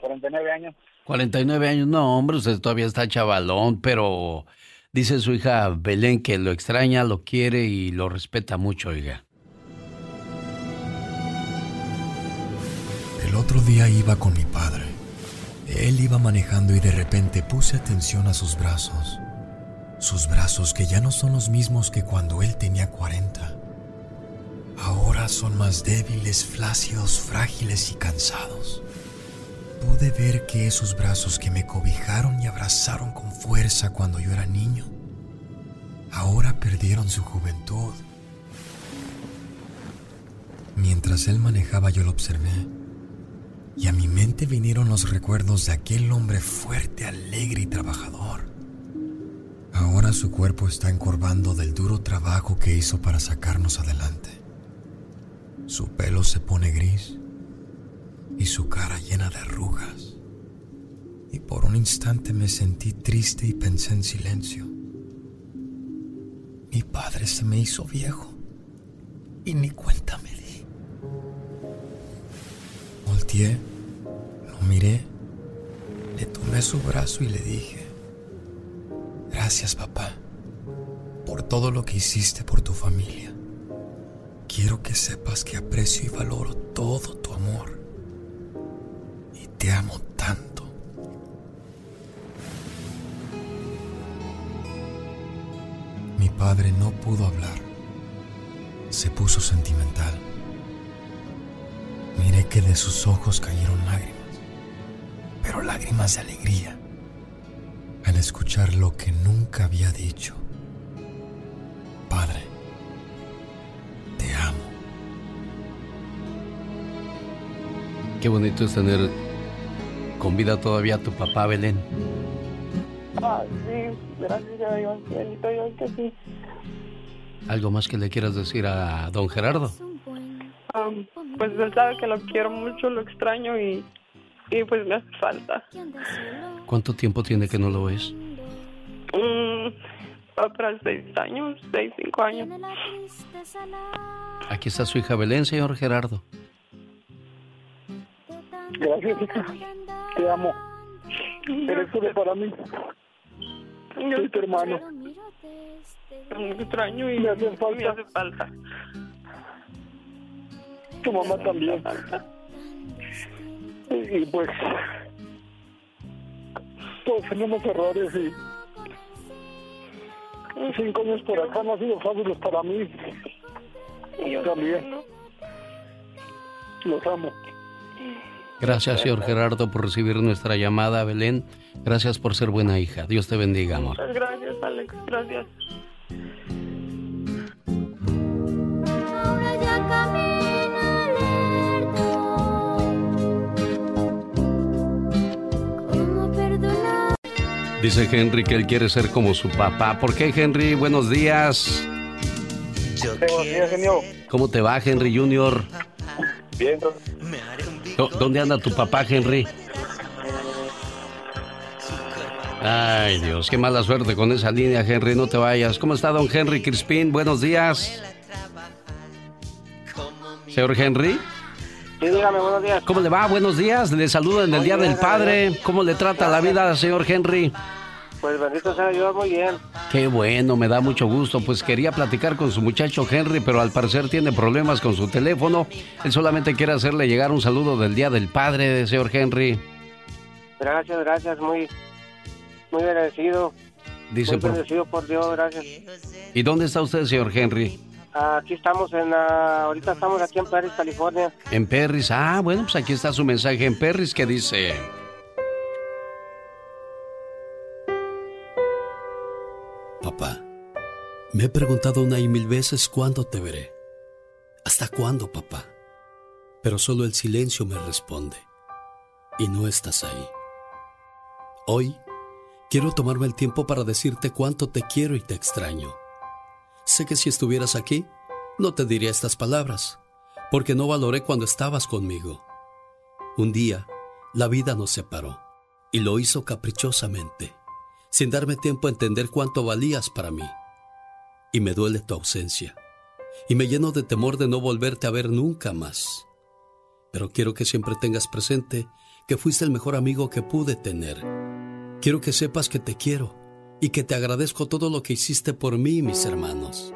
49 años. 49 años, no, hombre, usted todavía está chavalón, pero dice su hija Belén que lo extraña, lo quiere y lo respeta mucho, oiga. El otro día iba con mi padre. Él iba manejando y de repente puse atención a sus brazos. Sus brazos que ya no son los mismos que cuando él tenía 40. Ahora son más débiles, flácidos, frágiles y cansados pude ver que esos brazos que me cobijaron y abrazaron con fuerza cuando yo era niño, ahora perdieron su juventud. Mientras él manejaba yo lo observé y a mi mente vinieron los recuerdos de aquel hombre fuerte, alegre y trabajador. Ahora su cuerpo está encorvando del duro trabajo que hizo para sacarnos adelante. Su pelo se pone gris y su cara llena de arrugas. Y por un instante me sentí triste y pensé en silencio. Mi padre se me hizo viejo y ni cuenta me di. Volteé, lo miré, le tomé su brazo y le dije, gracias papá por todo lo que hiciste por tu familia. Quiero que sepas que aprecio y valoro todo tu amor te amo tanto. Mi padre no pudo hablar. Se puso sentimental. Miré que de sus ojos cayeron lágrimas, pero lágrimas de alegría. Al escuchar lo que nunca había dicho. Padre, te amo. Qué bonito es tener con vida todavía a tu papá, Belén. Ah, sí, gracias a Dios, bendito Dios que sí. ¿Algo más que le quieras decir a don Gerardo? Um, pues él sabe que lo quiero mucho, lo extraño y, y pues me hace falta. ¿Cuánto tiempo tiene que no lo ves? Para seis años, seis, cinco años. Aquí está su hija Belén, señor Gerardo. Gracias, hija. Te amo. Eres todo para mí. Soy tu hermano. Muy extraño y Me falta. me hace falta. Tu mamá también. Y, y pues todos tenemos errores y cinco años por acá no han sido fáciles para mí. También. Los amo. Gracias, señor Gerardo, por recibir nuestra llamada, Belén. Gracias por ser buena hija. Dios te bendiga, amor. Muchas gracias, Alex. Gracias. Ahora ya camina lerdo. ¿Cómo perdonar? Dice Henry que él quiere ser como su papá. ¿Por qué, Henry? Buenos días. Buenos días, genio. ¿Cómo te va, Henry Jr.? Bien. ¿Dó- ¿Dónde anda tu papá, Henry? Ay, Dios, qué mala suerte con esa línea, Henry, no te vayas. ¿Cómo está don Henry Crispín? Buenos días. Señor Henry, Sí, dígame, buenos días. ¿cómo le va? Buenos días. Le saludo en el Día del Padre. ¿Cómo le trata la vida, señor Henry? Pues bendito sea Dios, muy bien. Qué bueno, me da mucho gusto. Pues quería platicar con su muchacho Henry, pero al parecer tiene problemas con su teléfono. Él solamente quiere hacerle llegar un saludo del Día del Padre, señor Henry. Gracias, gracias, muy, muy agradecido. Dice, muy bendecido por Dios, gracias. ¿y dónde está usted, señor Henry? Aquí estamos en, ah, ahorita estamos aquí en Paris, California. En Perris. Ah, bueno, pues aquí está su mensaje en Perris que dice... me he preguntado una y mil veces cuándo te veré. ¿Hasta cuándo, papá? Pero solo el silencio me responde. Y no estás ahí. Hoy quiero tomarme el tiempo para decirte cuánto te quiero y te extraño. Sé que si estuvieras aquí, no te diría estas palabras, porque no valoré cuando estabas conmigo. Un día, la vida nos separó, y lo hizo caprichosamente sin darme tiempo a entender cuánto valías para mí. Y me duele tu ausencia. Y me lleno de temor de no volverte a ver nunca más. Pero quiero que siempre tengas presente que fuiste el mejor amigo que pude tener. Quiero que sepas que te quiero y que te agradezco todo lo que hiciste por mí y mis hermanos.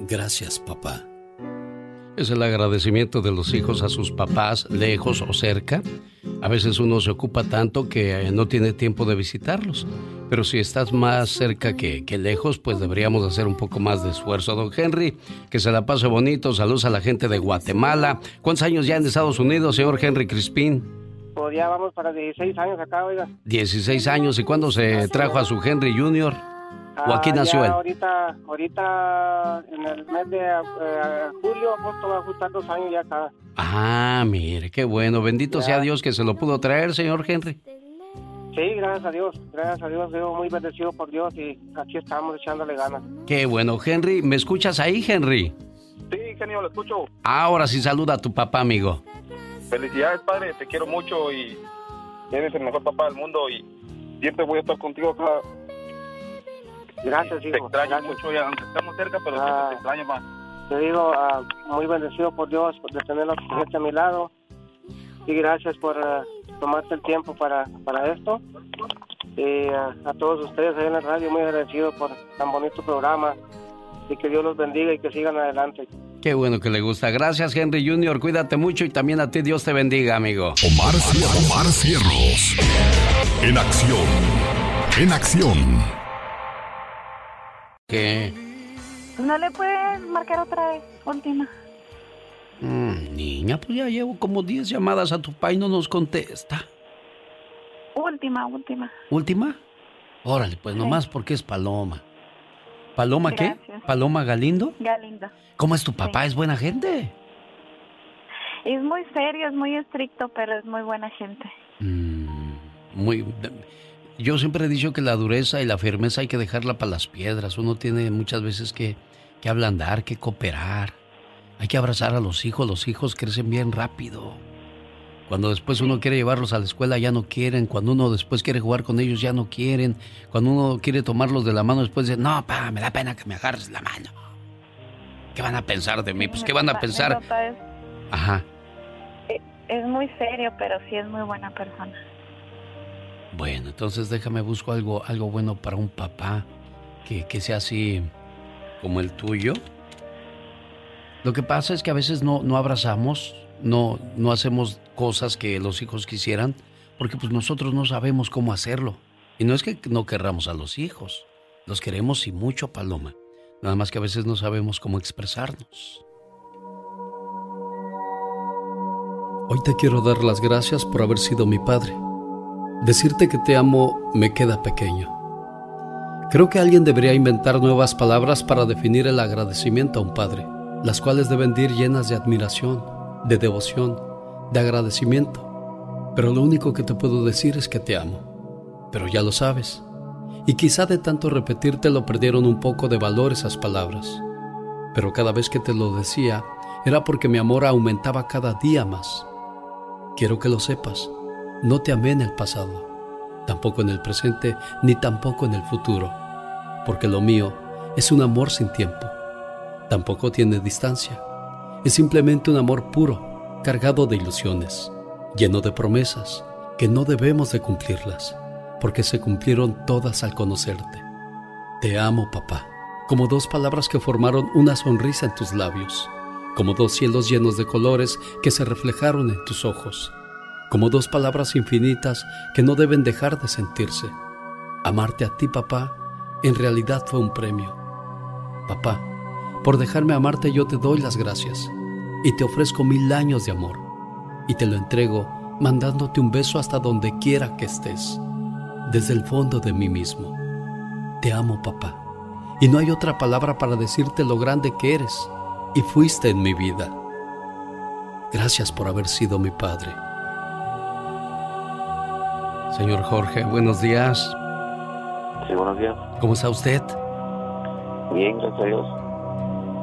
Gracias, papá. Es el agradecimiento de los hijos a sus papás, lejos o cerca. A veces uno se ocupa tanto que no tiene tiempo de visitarlos. Pero si estás más cerca que, que lejos, pues deberíamos hacer un poco más de esfuerzo. Don Henry, que se la pase bonito. Saludos a la gente de Guatemala. ¿Cuántos años ya en Estados Unidos, señor Henry Crispín? Pues ya vamos para 16 años acá, oiga. 16 años. ¿Y cuándo se trajo a su Henry Jr.? ¿O aquí Ah, nació ya él? Ahorita, ahorita en el mes de eh, julio, agosto va a ajustar dos años ya acá. Ah, mire, qué bueno. Bendito sea Dios que se lo pudo traer, señor Henry. Sí, gracias a Dios, gracias a Dios, vivo muy bendecido por Dios y aquí estamos echándole ganas. Qué bueno, Henry. ¿Me escuchas ahí, Henry? Sí, genio, lo escucho. Ahora sí saluda a tu papá, amigo. Felicidades, padre, te quiero mucho y eres el mejor papá del mundo y siempre voy a estar contigo acá. Gracias, Te hijo. extraño mucho, ya, aunque estamos cerca, pero siempre te extraño más. Te digo, ah, muy bendecido por Dios por- de tener a tu gente a mi lado y gracias por ah, tomarte el tiempo para, para esto. Y ah, a todos ustedes ahí en la radio, muy agradecido por tan bonito programa y que Dios los bendiga y que sigan adelante. Qué bueno que le gusta. Gracias, Henry Jr. Cuídate mucho y también a ti Dios te bendiga, amigo. Omar, Cier- Omar Cierros. En acción. En acción. ¿Qué? ¿No le puedes marcar otra vez? Última. Mm, niña, pues ya llevo como 10 llamadas a tu papá y no nos contesta. Última, última. ¿Última? Órale, pues nomás porque es Paloma. ¿Paloma qué? ¿Paloma Galindo? Galinda. ¿Cómo es tu papá? ¿Es buena gente? Es muy serio, es muy estricto, pero es muy buena gente. Muy. Yo siempre he dicho que la dureza y la firmeza hay que dejarla para las piedras. Uno tiene muchas veces que, que ablandar, que cooperar. Hay que abrazar a los hijos. Los hijos crecen bien rápido. Cuando después uno quiere llevarlos a la escuela ya no quieren. Cuando uno después quiere jugar con ellos ya no quieren. Cuando uno quiere tomarlos de la mano después dice, no, pa, me da pena que me agarres la mano. ¿Qué van a pensar de mí? Pues, ¿qué van a pensar? Ajá. es muy serio, pero sí es muy buena persona. Bueno, entonces déjame busco algo, algo bueno para un papá que, que sea así como el tuyo. Lo que pasa es que a veces no, no abrazamos, no, no hacemos cosas que los hijos quisieran, porque pues nosotros no sabemos cómo hacerlo. Y no es que no querramos a los hijos, los queremos y mucho, Paloma. Nada más que a veces no sabemos cómo expresarnos. Hoy te quiero dar las gracias por haber sido mi padre. Decirte que te amo me queda pequeño. Creo que alguien debería inventar nuevas palabras para definir el agradecimiento a un padre, las cuales deben de ir llenas de admiración, de devoción, de agradecimiento. Pero lo único que te puedo decir es que te amo. Pero ya lo sabes. Y quizá de tanto repetirte lo perdieron un poco de valor esas palabras. Pero cada vez que te lo decía era porque mi amor aumentaba cada día más. Quiero que lo sepas. No te amé en el pasado, tampoco en el presente, ni tampoco en el futuro, porque lo mío es un amor sin tiempo. Tampoco tiene distancia. Es simplemente un amor puro, cargado de ilusiones, lleno de promesas que no debemos de cumplirlas, porque se cumplieron todas al conocerte. Te amo, papá, como dos palabras que formaron una sonrisa en tus labios, como dos cielos llenos de colores que se reflejaron en tus ojos como dos palabras infinitas que no deben dejar de sentirse. Amarte a ti, papá, en realidad fue un premio. Papá, por dejarme amarte yo te doy las gracias y te ofrezco mil años de amor y te lo entrego mandándote un beso hasta donde quiera que estés, desde el fondo de mí mismo. Te amo, papá, y no hay otra palabra para decirte lo grande que eres y fuiste en mi vida. Gracias por haber sido mi padre. Señor Jorge, buenos días. Sí, buenos días. ¿Cómo está usted? Bien, gracias a Dios.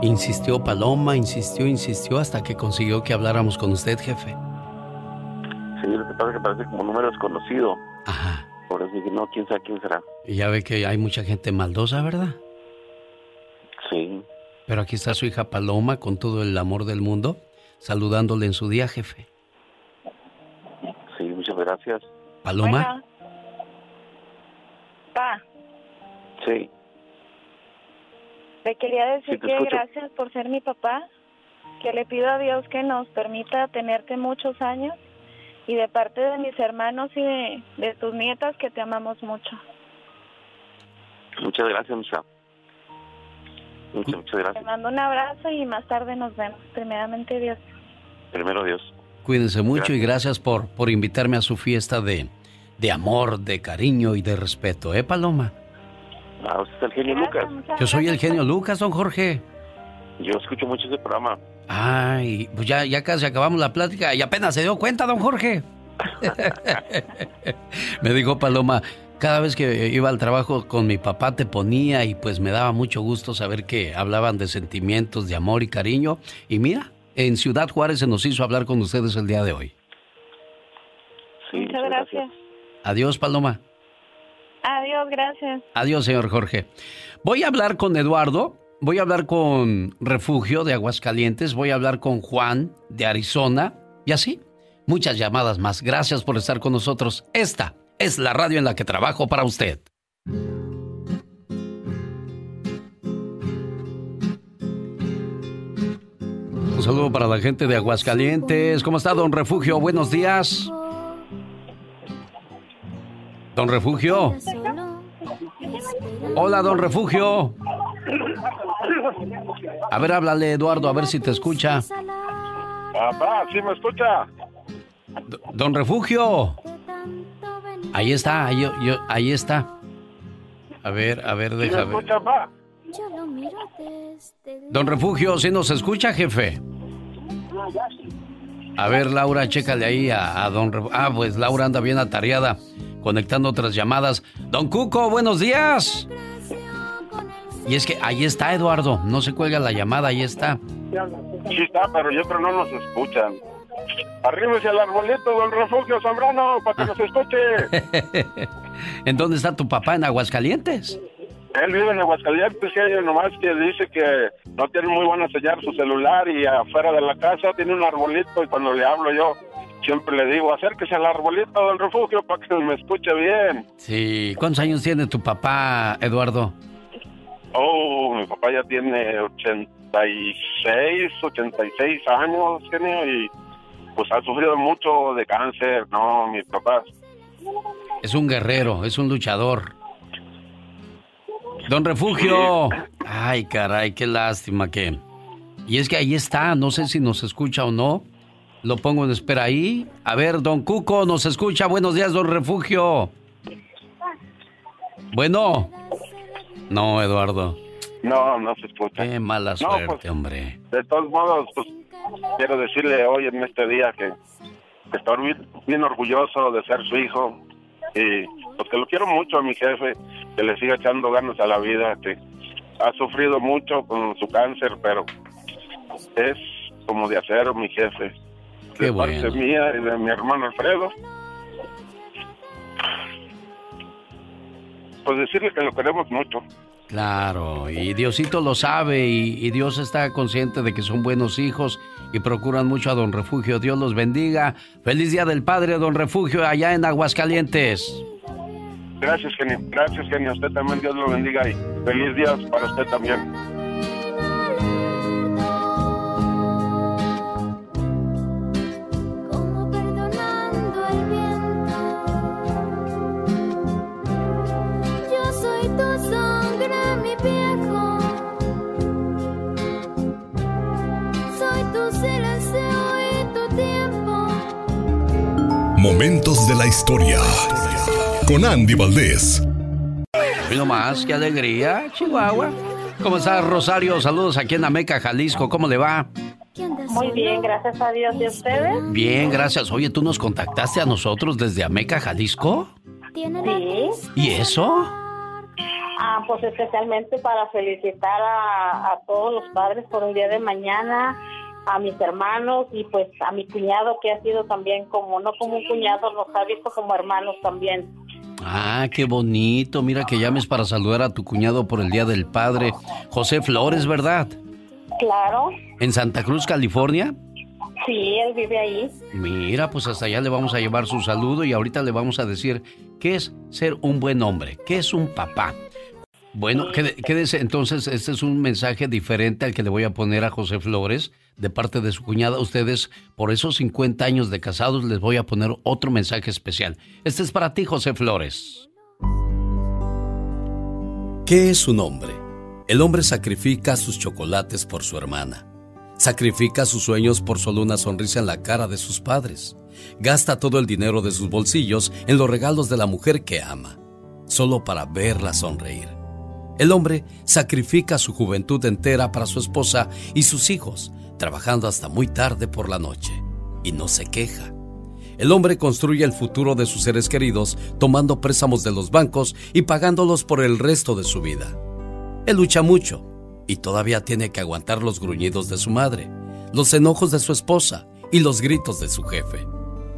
Insistió Paloma, insistió, insistió hasta que consiguió que habláramos con usted, jefe. Sí, lo que pasa es que parece como número desconocido. Ajá. Por eso dije, no, quién sabe quién será. Y ya ve que hay mucha gente maldosa, ¿verdad? Sí. Pero aquí está su hija Paloma con todo el amor del mundo, saludándole en su día, jefe. Sí, muchas gracias. Paloma, Pa, Sí. Le quería decir Sí, te que escucho. gracias por ser mi papá, que le pido a Dios que nos permita tenerte muchos años y de parte de mis hermanos y de, de tus nietas que te amamos mucho. Muchas gracias, mija. Muchas, muchas Te gracias. mando un abrazo y más tarde nos vemos. Primeramente Dios. Primero Dios. cuídense mucho y gracias por, por invitarme a su fiesta de, de amor, de cariño y de respeto, ¿eh, Paloma? Ah, usted es el genio Lucas. Yo soy el genio Lucas, don Jorge. Yo escucho mucho ese programa. Ay, pues ya, ya casi acabamos la plática y apenas se dio cuenta, don Jorge. me dijo Paloma, cada vez que iba al trabajo con mi papá te ponía y pues me daba mucho gusto saber que hablaban de sentimientos, de amor y cariño. Y mira, en Ciudad Juárez se nos hizo hablar con ustedes el día de hoy. Muchas gracias. Adiós, Paloma. Adiós, gracias. Adiós, señor Jorge. Voy a hablar con Eduardo, voy a hablar con Refugio de Aguascalientes, voy a hablar con Juan de Arizona y así. Muchas llamadas más. Gracias por estar con nosotros. Esta es la radio en la que trabajo para usted. Un saludo para la gente de Aguascalientes. ¿Cómo está, don Refugio? Buenos días. Don Refugio. Hola, don Refugio. A ver, háblale, Eduardo, a ver si te escucha. Papá, ¿sí me escucha? Don Refugio. Ahí está, ahí, yo- ahí está. A ver, a ver, ¿Sí me déjame ver. escucha, pa? Yo lo miro desde Don Refugio, ¿sí nos escucha, jefe? A ver, Laura, chécale ahí a, a Don Refugio. Ah, pues Laura anda bien atareada, conectando otras llamadas. Don Cuco, buenos días. Y es que ahí está Eduardo, no se cuelga la llamada, ahí está. Sí está, pero yo creo no nos escuchan. Arríbese al arbolito del refugio Zambrano para que nos escuche. ¿En dónde está tu papá? ¿En Aguascalientes? Él vive en Aguascalientes, que nomás que dice que no tiene muy buena señal su celular y afuera de la casa tiene un arbolito y cuando le hablo yo siempre le digo acérquese al arbolito del refugio para que me escuche bien. Sí. ¿Cuántos años tiene tu papá, Eduardo? Oh, mi papá ya tiene 86, 86 años, genio, y pues ha sufrido mucho de cáncer, ¿no? Mi papá. Es un guerrero, es un luchador. Don Refugio. Ay, caray, qué lástima que... Y es que ahí está, no sé si nos escucha o no. Lo pongo en espera ahí. A ver, don Cuco, ¿nos escucha? Buenos días, don Refugio. Bueno. No, Eduardo. No, no se escucha. Qué mala No, suerte, pues, hombre. De todos modos, pues quiero decirle hoy en este día que, que estoy bien, bien orgulloso de ser su hijo y pues que lo quiero mucho a mi jefe, que le siga echando ganas a la vida, que ha sufrido mucho con su cáncer, pero es como de acero mi jefe. Qué de bueno. parte mía y de mi hermano Alfredo. Pues decirle que lo queremos mucho. Claro, y Diosito lo sabe y, y Dios está consciente de que son buenos hijos y procuran mucho a Don Refugio. Dios los bendiga. Feliz Día del Padre, Don Refugio, allá en Aguascalientes. Gracias, genio. Gracias, genio. Usted también, Dios lo bendiga y feliz día para usted también. Momentos de la historia. Con Andy Valdés. Y no más, qué alegría, Chihuahua. ¿Cómo está Rosario? Saludos aquí en Ameca, Jalisco. ¿Cómo le va? Muy bien, gracias a Dios. ¿Y ustedes? Bien, gracias. Oye, ¿tú nos contactaste a nosotros desde Ameca, Jalisco? Sí. ¿Y eso? Ah, pues especialmente para felicitar a, a todos los padres por el día de mañana, a mis hermanos y pues a mi cuñado que ha sido también como, no como un cuñado, nos ha visto como hermanos también. Ah, qué bonito. Mira que llames para saludar a tu cuñado por el Día del Padre. José Flores, ¿verdad? Claro, En Santa Cruz, California. sí, él vive ahí. Mira, pues hasta allá le vamos a llevar su saludo y ahorita le vamos a decir qué es ser un buen hombre, qué es un papá. Bueno, quédese entonces, este es un mensaje diferente al que le voy a poner a José Flores de parte de su cuñada. Ustedes, por esos 50 años de casados, les voy a poner otro mensaje especial. Este es para ti, José Flores. ¿Qué es un hombre? El hombre sacrifica sus chocolates por su hermana. Sacrifica sus sueños por solo una sonrisa en la cara de sus padres. Gasta todo el dinero de sus bolsillos en los regalos de la mujer que ama, solo para verla sonreír. El hombre sacrifica su juventud entera para su esposa y sus hijos, trabajando hasta muy tarde por la noche, y no se queja. El hombre construye el futuro de sus seres queridos tomando préstamos de los bancos y pagándolos por el resto de su vida. Él lucha mucho y todavía tiene que aguantar los gruñidos de su madre, los enojos de su esposa y los gritos de su jefe.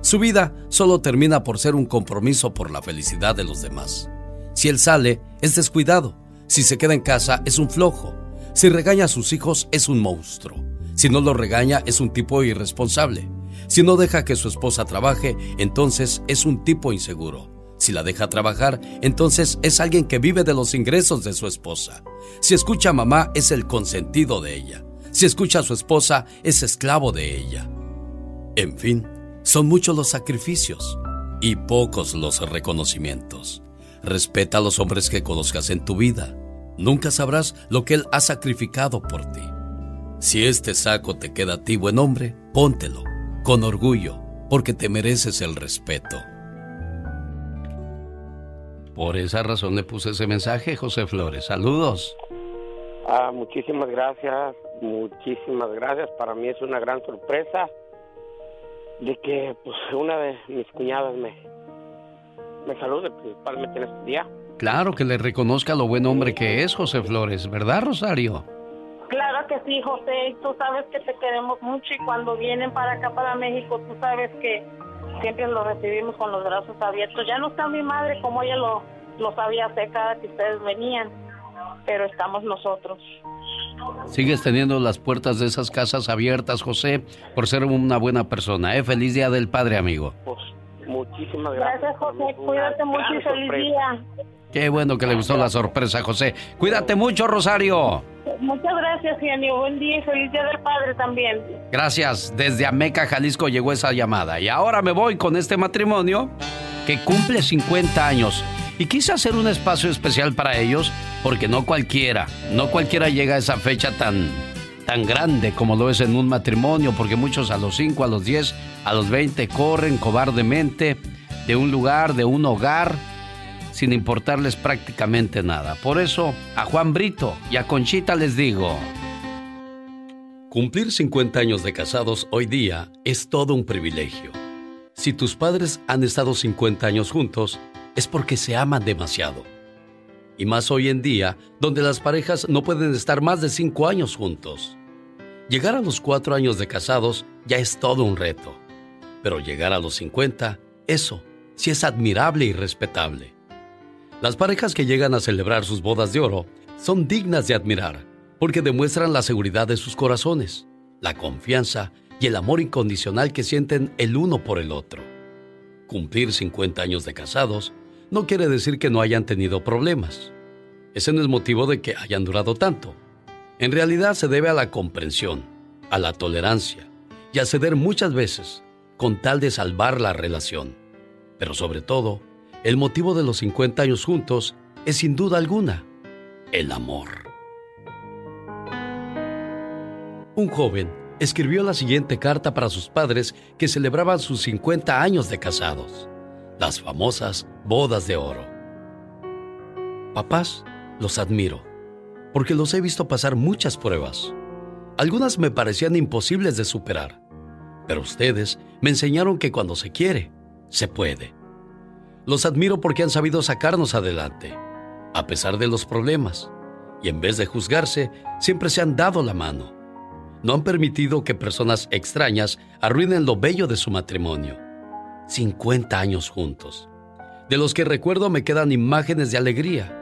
Su vida solo termina por ser un compromiso por la felicidad de los demás. Si él sale, es descuidado. Si se queda en casa, es un flojo. Si regaña a sus hijos, es un monstruo. Si no lo regaña, es un tipo irresponsable. Si no deja que su esposa trabaje, entonces es un tipo inseguro. Si la deja trabajar, entonces es alguien que vive de los ingresos de su esposa. Si escucha a mamá, es el consentido de ella. Si escucha a su esposa, es esclavo de ella. En fin, son muchos los sacrificios y pocos los reconocimientos. Respeta a los hombres que conozcas en tu vida. Nunca sabrás lo que él ha sacrificado por ti. Si este saco te queda a ti, buen hombre, póntelo, con orgullo, porque te mereces el respeto. Por esa razón le puse ese mensaje, José Flores. Saludos. Ah, muchísimas gracias, muchísimas gracias. Para mí es una gran sorpresa de que pues, una de mis cuñadas me, me salude principalmente en este día. Claro que le reconozca lo buen hombre que es José Flores, ¿verdad, Rosario? Que sí, José. Tú sabes que te queremos mucho y cuando vienen para acá, para México, tú sabes que siempre los recibimos con los brazos abiertos. Ya no está mi madre como ella lo, lo sabía hacer cada que ustedes venían, pero estamos nosotros. Sigues teniendo las puertas de esas casas abiertas, José, por ser una buena persona. ¿eh? Feliz Día del Padre, amigo. Pues muchísimas gracias. Gracias, José. Cuídate mucho y feliz sorpresa. día. Qué bueno que le gustó la sorpresa, José. Cuídate mucho, Rosario. Muchas gracias, genio. Buen día y feliz día del padre también. Gracias. Desde Ameca, Jalisco llegó esa llamada. Y ahora me voy con este matrimonio que cumple 50 años. Y quise hacer un espacio especial para ellos porque no cualquiera, no cualquiera llega a esa fecha tan, tan grande como lo es en un matrimonio, porque muchos a los 5, a los 10, a los 20 corren cobardemente de un lugar, de un hogar, sin importarles prácticamente nada. Por eso, a Juan Brito y a Conchita les digo... Cumplir 50 años de casados hoy día es todo un privilegio. Si tus padres han estado 50 años juntos, es porque se aman demasiado. Y más hoy en día, donde las parejas no pueden estar más de 5 años juntos. Llegar a los 4 años de casados ya es todo un reto. Pero llegar a los 50, eso sí es admirable y respetable. Las parejas que llegan a celebrar sus bodas de oro son dignas de admirar porque demuestran la seguridad de sus corazones, la confianza y el amor incondicional que sienten el uno por el otro. Cumplir 50 años de casados no quiere decir que no hayan tenido problemas. Ese no es motivo de que hayan durado tanto. En realidad se debe a la comprensión, a la tolerancia y a ceder muchas veces con tal de salvar la relación. Pero sobre todo, el motivo de los 50 años juntos es sin duda alguna el amor. Un joven escribió la siguiente carta para sus padres que celebraban sus 50 años de casados, las famosas bodas de oro. Papás, los admiro, porque los he visto pasar muchas pruebas. Algunas me parecían imposibles de superar, pero ustedes me enseñaron que cuando se quiere, se puede. Los admiro porque han sabido sacarnos adelante, a pesar de los problemas, y en vez de juzgarse, siempre se han dado la mano. No han permitido que personas extrañas arruinen lo bello de su matrimonio. 50 años juntos, de los que recuerdo me quedan imágenes de alegría.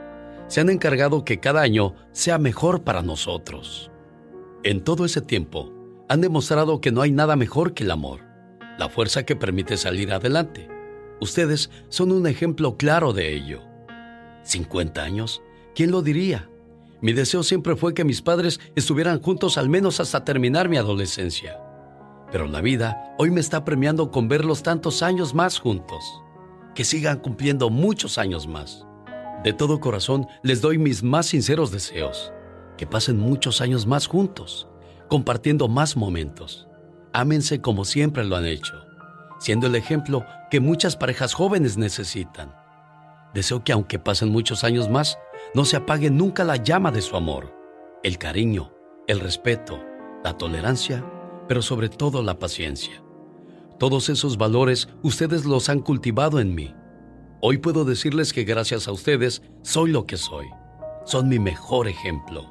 Se han encargado que cada año sea mejor para nosotros. En todo ese tiempo, han demostrado que no hay nada mejor que el amor, la fuerza que permite salir adelante. Ustedes son un ejemplo claro de ello. 50 años, ¿quién lo diría? Mi deseo siempre fue que mis padres estuvieran juntos al menos hasta terminar mi adolescencia. Pero la vida hoy me está premiando con verlos tantos años más juntos. Que sigan cumpliendo muchos años más. De todo corazón les doy mis más sinceros deseos. Que pasen muchos años más juntos, compartiendo más momentos. Ámense como siempre lo han hecho, siendo el ejemplo que muchas parejas jóvenes necesitan. Deseo que aunque pasen muchos años más, no se apague nunca la llama de su amor, el cariño, el respeto, la tolerancia, pero sobre todo la paciencia. Todos esos valores ustedes los han cultivado en mí. Hoy puedo decirles que gracias a ustedes soy lo que soy. Son mi mejor ejemplo.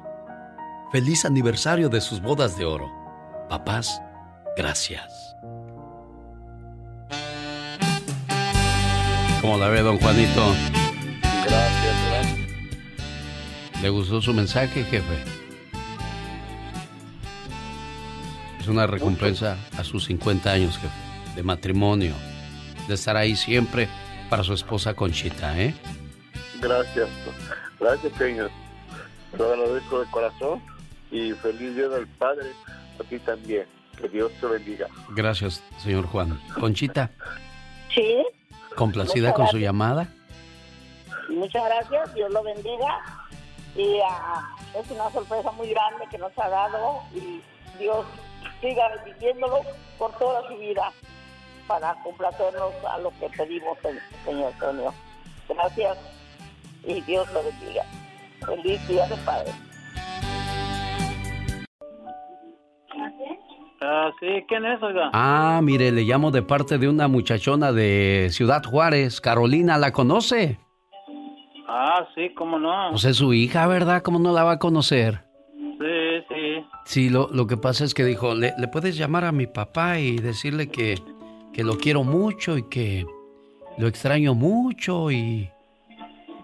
Feliz aniversario de sus bodas de oro. Papás, gracias. ¿Cómo la ve, don Juanito? Gracias, gracias. ¿Le gustó su mensaje, jefe? Es una recompensa a sus 50 años, jefe, de matrimonio, de estar ahí siempre para su esposa Conchita, ¿eh? Gracias. Gracias, señor. Lo agradezco de corazón y feliz día del Padre a ti también. Que Dios te bendiga. Gracias, señor Juan. Conchita, Sí, complacida con su llamada. muchas gracias, Dios lo bendiga. Y ah, es una sorpresa muy grande que nos ha dado y Dios siga bendiciéndolo por toda su vida para complacernos a lo que pedimos, Señor Antonio. Gracias. y Dios lo bendiga. Feliz Día de Padre. Ah, sí, ¿quién es, oiga? Ah, mire, le llamo de parte de una muchachona de Ciudad Juárez. Carolina, ¿la conoce? Ah, sí, cómo no. Pues es su hija, ¿verdad? ¿Cómo no la va a conocer? Sí, sí. Sí, lo, lo que pasa es que dijo, ¿le, le puedes llamar a mi papá y decirle que, que lo quiero mucho y que lo extraño mucho y...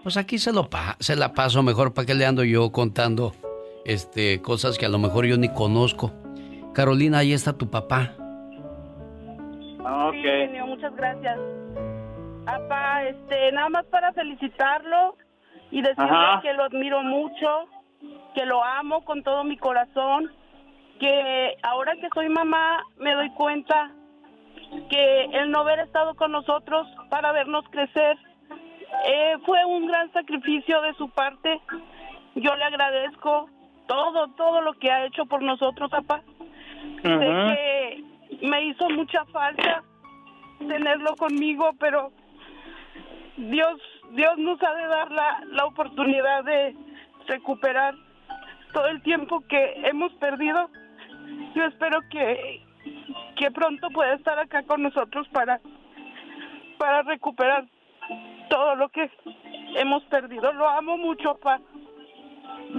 Pues aquí se, lo pa se la paso mejor para que le ando yo contando este, cosas que a lo mejor yo ni conozco. Carolina, ahí está tu papá. Ah, Sí, genio, muchas gracias. Papá, este, nada más para felicitarlo y decirle Ajá. que lo admiro mucho, que lo amo con todo mi corazón, que ahora que soy mamá me doy cuenta que el no haber estado con nosotros para vernos crecer eh, fue un gran sacrificio de su parte. Yo le agradezco todo, todo lo que ha hecho por nosotros, papá. Sé que me hizo mucha falta tenerlo conmigo, pero Dios, Dios nos ha de dar la, la oportunidad de recuperar todo el tiempo que hemos perdido. Yo espero que, que pronto pueda estar acá con nosotros para, para recuperar todo lo que hemos perdido. Lo amo mucho, papá.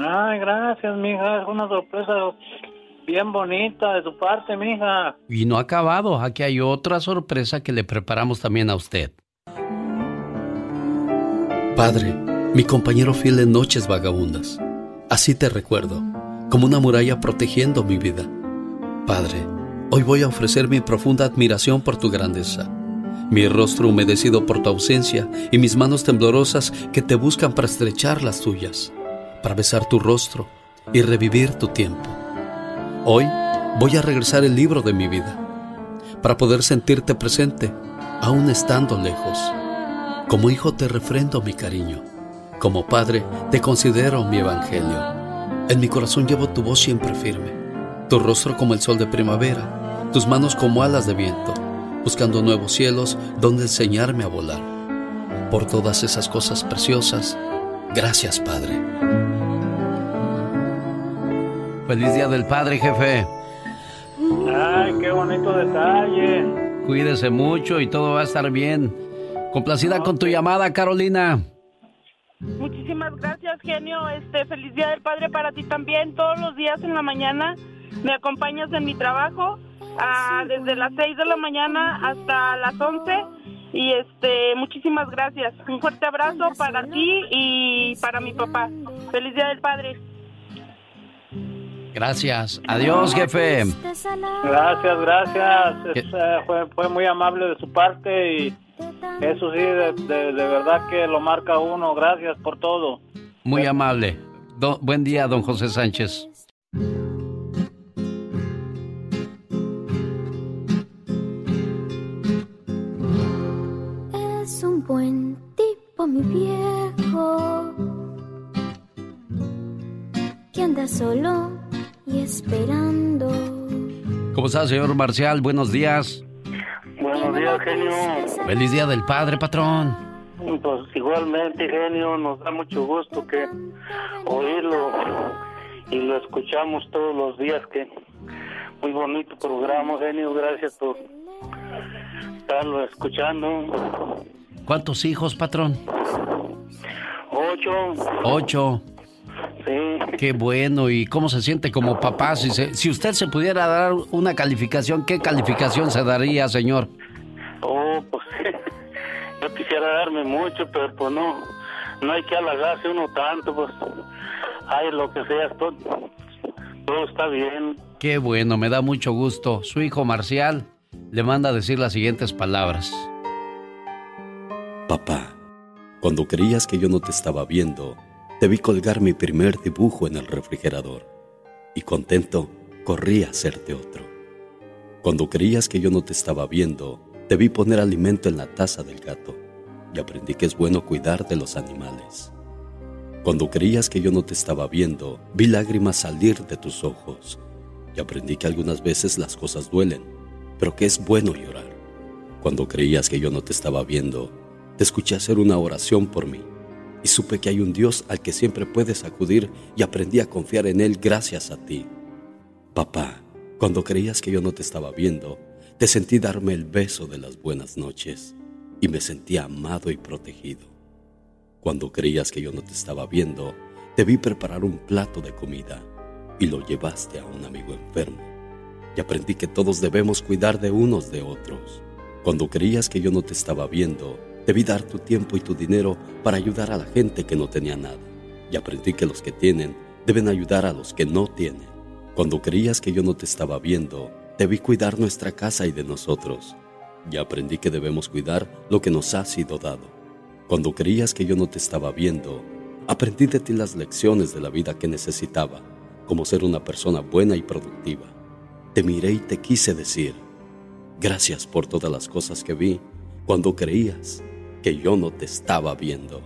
Ay, gracias, mija. Es una sorpresa bien bonita de tu parte, mija. Y no ha acabado, aquí hay otra sorpresa que le preparamos también a usted. Padre, mi compañero fiel en noches vagabundas. Así te recuerdo, como una muralla protegiendo mi vida. Padre, hoy voy a ofrecer mi profunda admiración por tu grandeza, mi rostro humedecido por tu ausencia y mis manos temblorosas que te buscan para estrechar las tuyas, para besar tu rostro y revivir tu tiempo. Hoy voy a regresar el libro de mi vida, para poder sentirte presente, aún estando lejos. Como hijo te refrendo mi cariño. Como padre te considero mi evangelio. En mi corazón llevo tu voz siempre firme. Tu rostro como el sol de primavera. Tus manos como alas de viento. Buscando nuevos cielos donde enseñarme a volar. Por todas esas cosas preciosas. Gracias, Padre. Feliz Día del Padre, jefe. Ay, qué bonito detalle. Cuídese mucho y todo va a estar bien. Complacida con tu llamada, Carolina. Muchísimas gracias, genio. Este, feliz día del padre para ti también. Todos los días en la mañana me acompañas en mi trabajo, ah, desde las 6 de la mañana hasta las 11. Y este, muchísimas gracias. Un fuerte abrazo para ti y para mi papá. Feliz día del padre. Gracias. Adiós, jefe. Gracias, gracias. Es, eh, fue, fue muy amable de su parte y eso sí, de, de- de verdad que lo marca uno. Gracias por todo. Muy amable. Do- buen día, don José Sánchez. Es un buen tipo, mi viejo, que anda solo y esperando. ¿Cómo está, señor Marcial? Buenos días. Buenos días, genio. Feliz Día del Padre, patrón. Pues igualmente, genio, nos da mucho gusto que oírlo y lo escuchamos todos los días. Que muy bonito programa, genio. Gracias por estarlo escuchando. ¿Cuántos hijos, patrón? Ocho. Ocho. Sí. Qué bueno. ¿Y cómo se siente como papá? Si, se- si usted se pudiera dar una calificación, ¿qué calificación se daría, señor? Oh, pues yo quisiera darme mucho, pero pues no, no hay que halagarse uno tanto, pues hay lo que sea, todo, todo está bien. Qué bueno, me da mucho gusto. Su hijo Marcial le manda a decir las siguientes palabras. Papá, cuando creías que yo no te estaba viendo, vi colgar mi primer dibujo en el refrigerador y contento corrí a hacerte otro. Cuando creías que yo no te estaba viendo, vi poner alimento en la taza del gato y aprendí que es bueno cuidar de los animales. Cuando creías que yo no te estaba viendo, vi lágrimas salir de tus ojos y aprendí que algunas veces las cosas duelen, pero que es bueno llorar. Cuando creías que yo no te estaba viendo, te escuché hacer una oración por mí y supe que hay un Dios al que siempre puedes acudir y aprendí a confiar en Él gracias a ti. Papá, cuando creías que yo no te estaba viendo, te sentí darme el beso de las buenas noches y me sentí amado y protegido. Cuando creías que yo no te estaba viendo, te vi preparar un plato de comida y lo llevaste a un amigo enfermo. Y aprendí que todos debemos cuidar de unos de otros. Cuando creías que yo no te estaba viendo, debí dar tu tiempo y tu dinero para ayudar a la gente que no tenía nada. Y aprendí que los que tienen deben ayudar a los que no tienen. Cuando creías que yo no te estaba viendo, debí cuidar nuestra casa y de nosotros. Y aprendí que debemos cuidar lo que nos ha sido dado. Cuando creías que yo no te estaba viendo, aprendí de ti las lecciones de la vida que necesitaba, como ser una persona buena y productiva. Te miré y te quise decir, Gracias por todas las cosas que vi cuando creías que yo no te estaba viendo.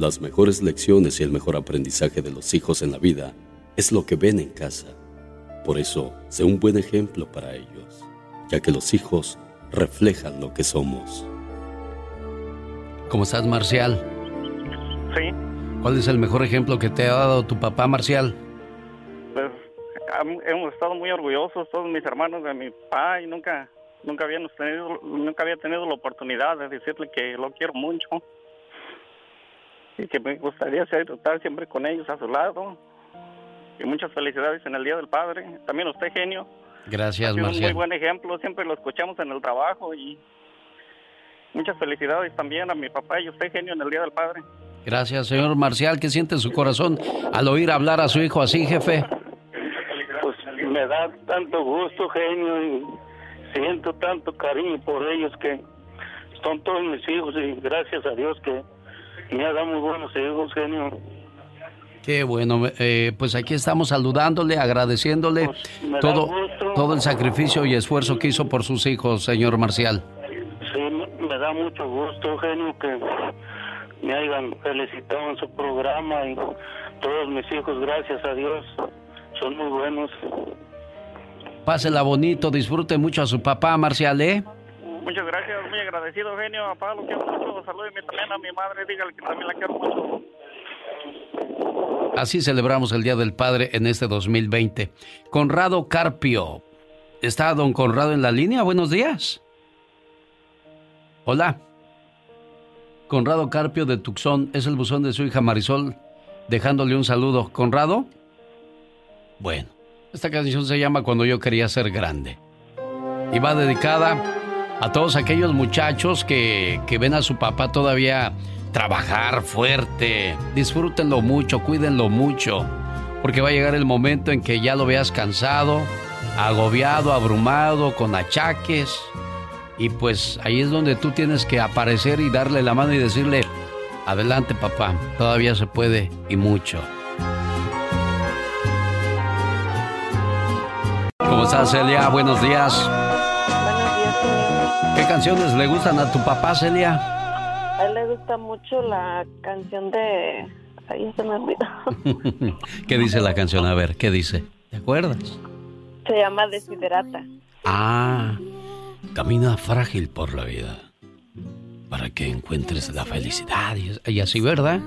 Las mejores lecciones y el mejor aprendizaje de los hijos en la vida es lo que ven en casa. Por eso, sé un buen ejemplo para ellos, ya que los hijos reflejan lo que somos. ¿Cómo estás, Marcial? Sí. ¿Cuál es el mejor ejemplo que te ha dado tu papá, Marcial? Pues hemos estado muy orgullosos todos mis hermanos de mi papá y nunca nunca habíamos tenido nunca había tenido la oportunidad de decirle que lo quiero mucho. Y que me gustaría estar siempre con ellos a su lado. Y muchas felicidades en el Día del Padre. También usted genio. Gracias, ha sido un muy buen ejemplo. Siempre lo escuchamos en el trabajo y muchas felicidades también a mi papá y usted genio en el Día del Padre. Gracias, señor Marcial. ¿Qué siente en su corazón al oír hablar a su hijo así, jefe? Pues me da tanto gusto, genio, y siento tanto cariño por ellos que son todos mis hijos y gracias a Dios que me ha dado muy buenos hijos, genio. Qué bueno, eh, pues aquí estamos saludándole, agradeciéndole Pues, todo, todo el sacrificio y esfuerzo que hizo por sus hijos, señor Marcial. Sí, me- me da mucho gusto, genio, que me hayan felicitado en su programa y todos mis hijos, gracias a Dios, son muy buenos. Pásela bonito, disfrute mucho a su papá, Marcial, ¿eh? muchas gracias muy agradecido genio papá lo quiero mucho salúdeme también a mi madre dígale que también la quiero mucho Así celebramos el Día del Padre en este 2020. Conrado Carpio. ¿Está don Conrado en la línea? Buenos días. Hola. Conrado Carpio de Tucson es el buzón de su hija Marisol, dejándole un saludo. ¿Conrado? Bueno, esta canción se llama Cuando yo quería ser grande. Y va dedicada a todos aquellos muchachos que, que ven a su papá todavía trabajar fuerte. Disfrútenlo mucho, cuídenlo mucho, porque va a llegar el momento en que ya lo veas cansado, agobiado, abrumado, con achaques. Y pues ahí es donde tú tienes que aparecer y darle la mano y decirle, adelante papá, todavía se puede y mucho. ¿Cómo estás, Celia? Buenos días. ¿Qué canciones le gustan a tu papá, Celia? A él le gusta mucho la canción de... Ahí se me olvidó. ¿Qué dice la canción? A ver, ¿qué dice? ¿Te acuerdas? Se llama Desiderata. Ah, camina frágil por la vida para que encuentres la felicidad y, y así, ¿verdad?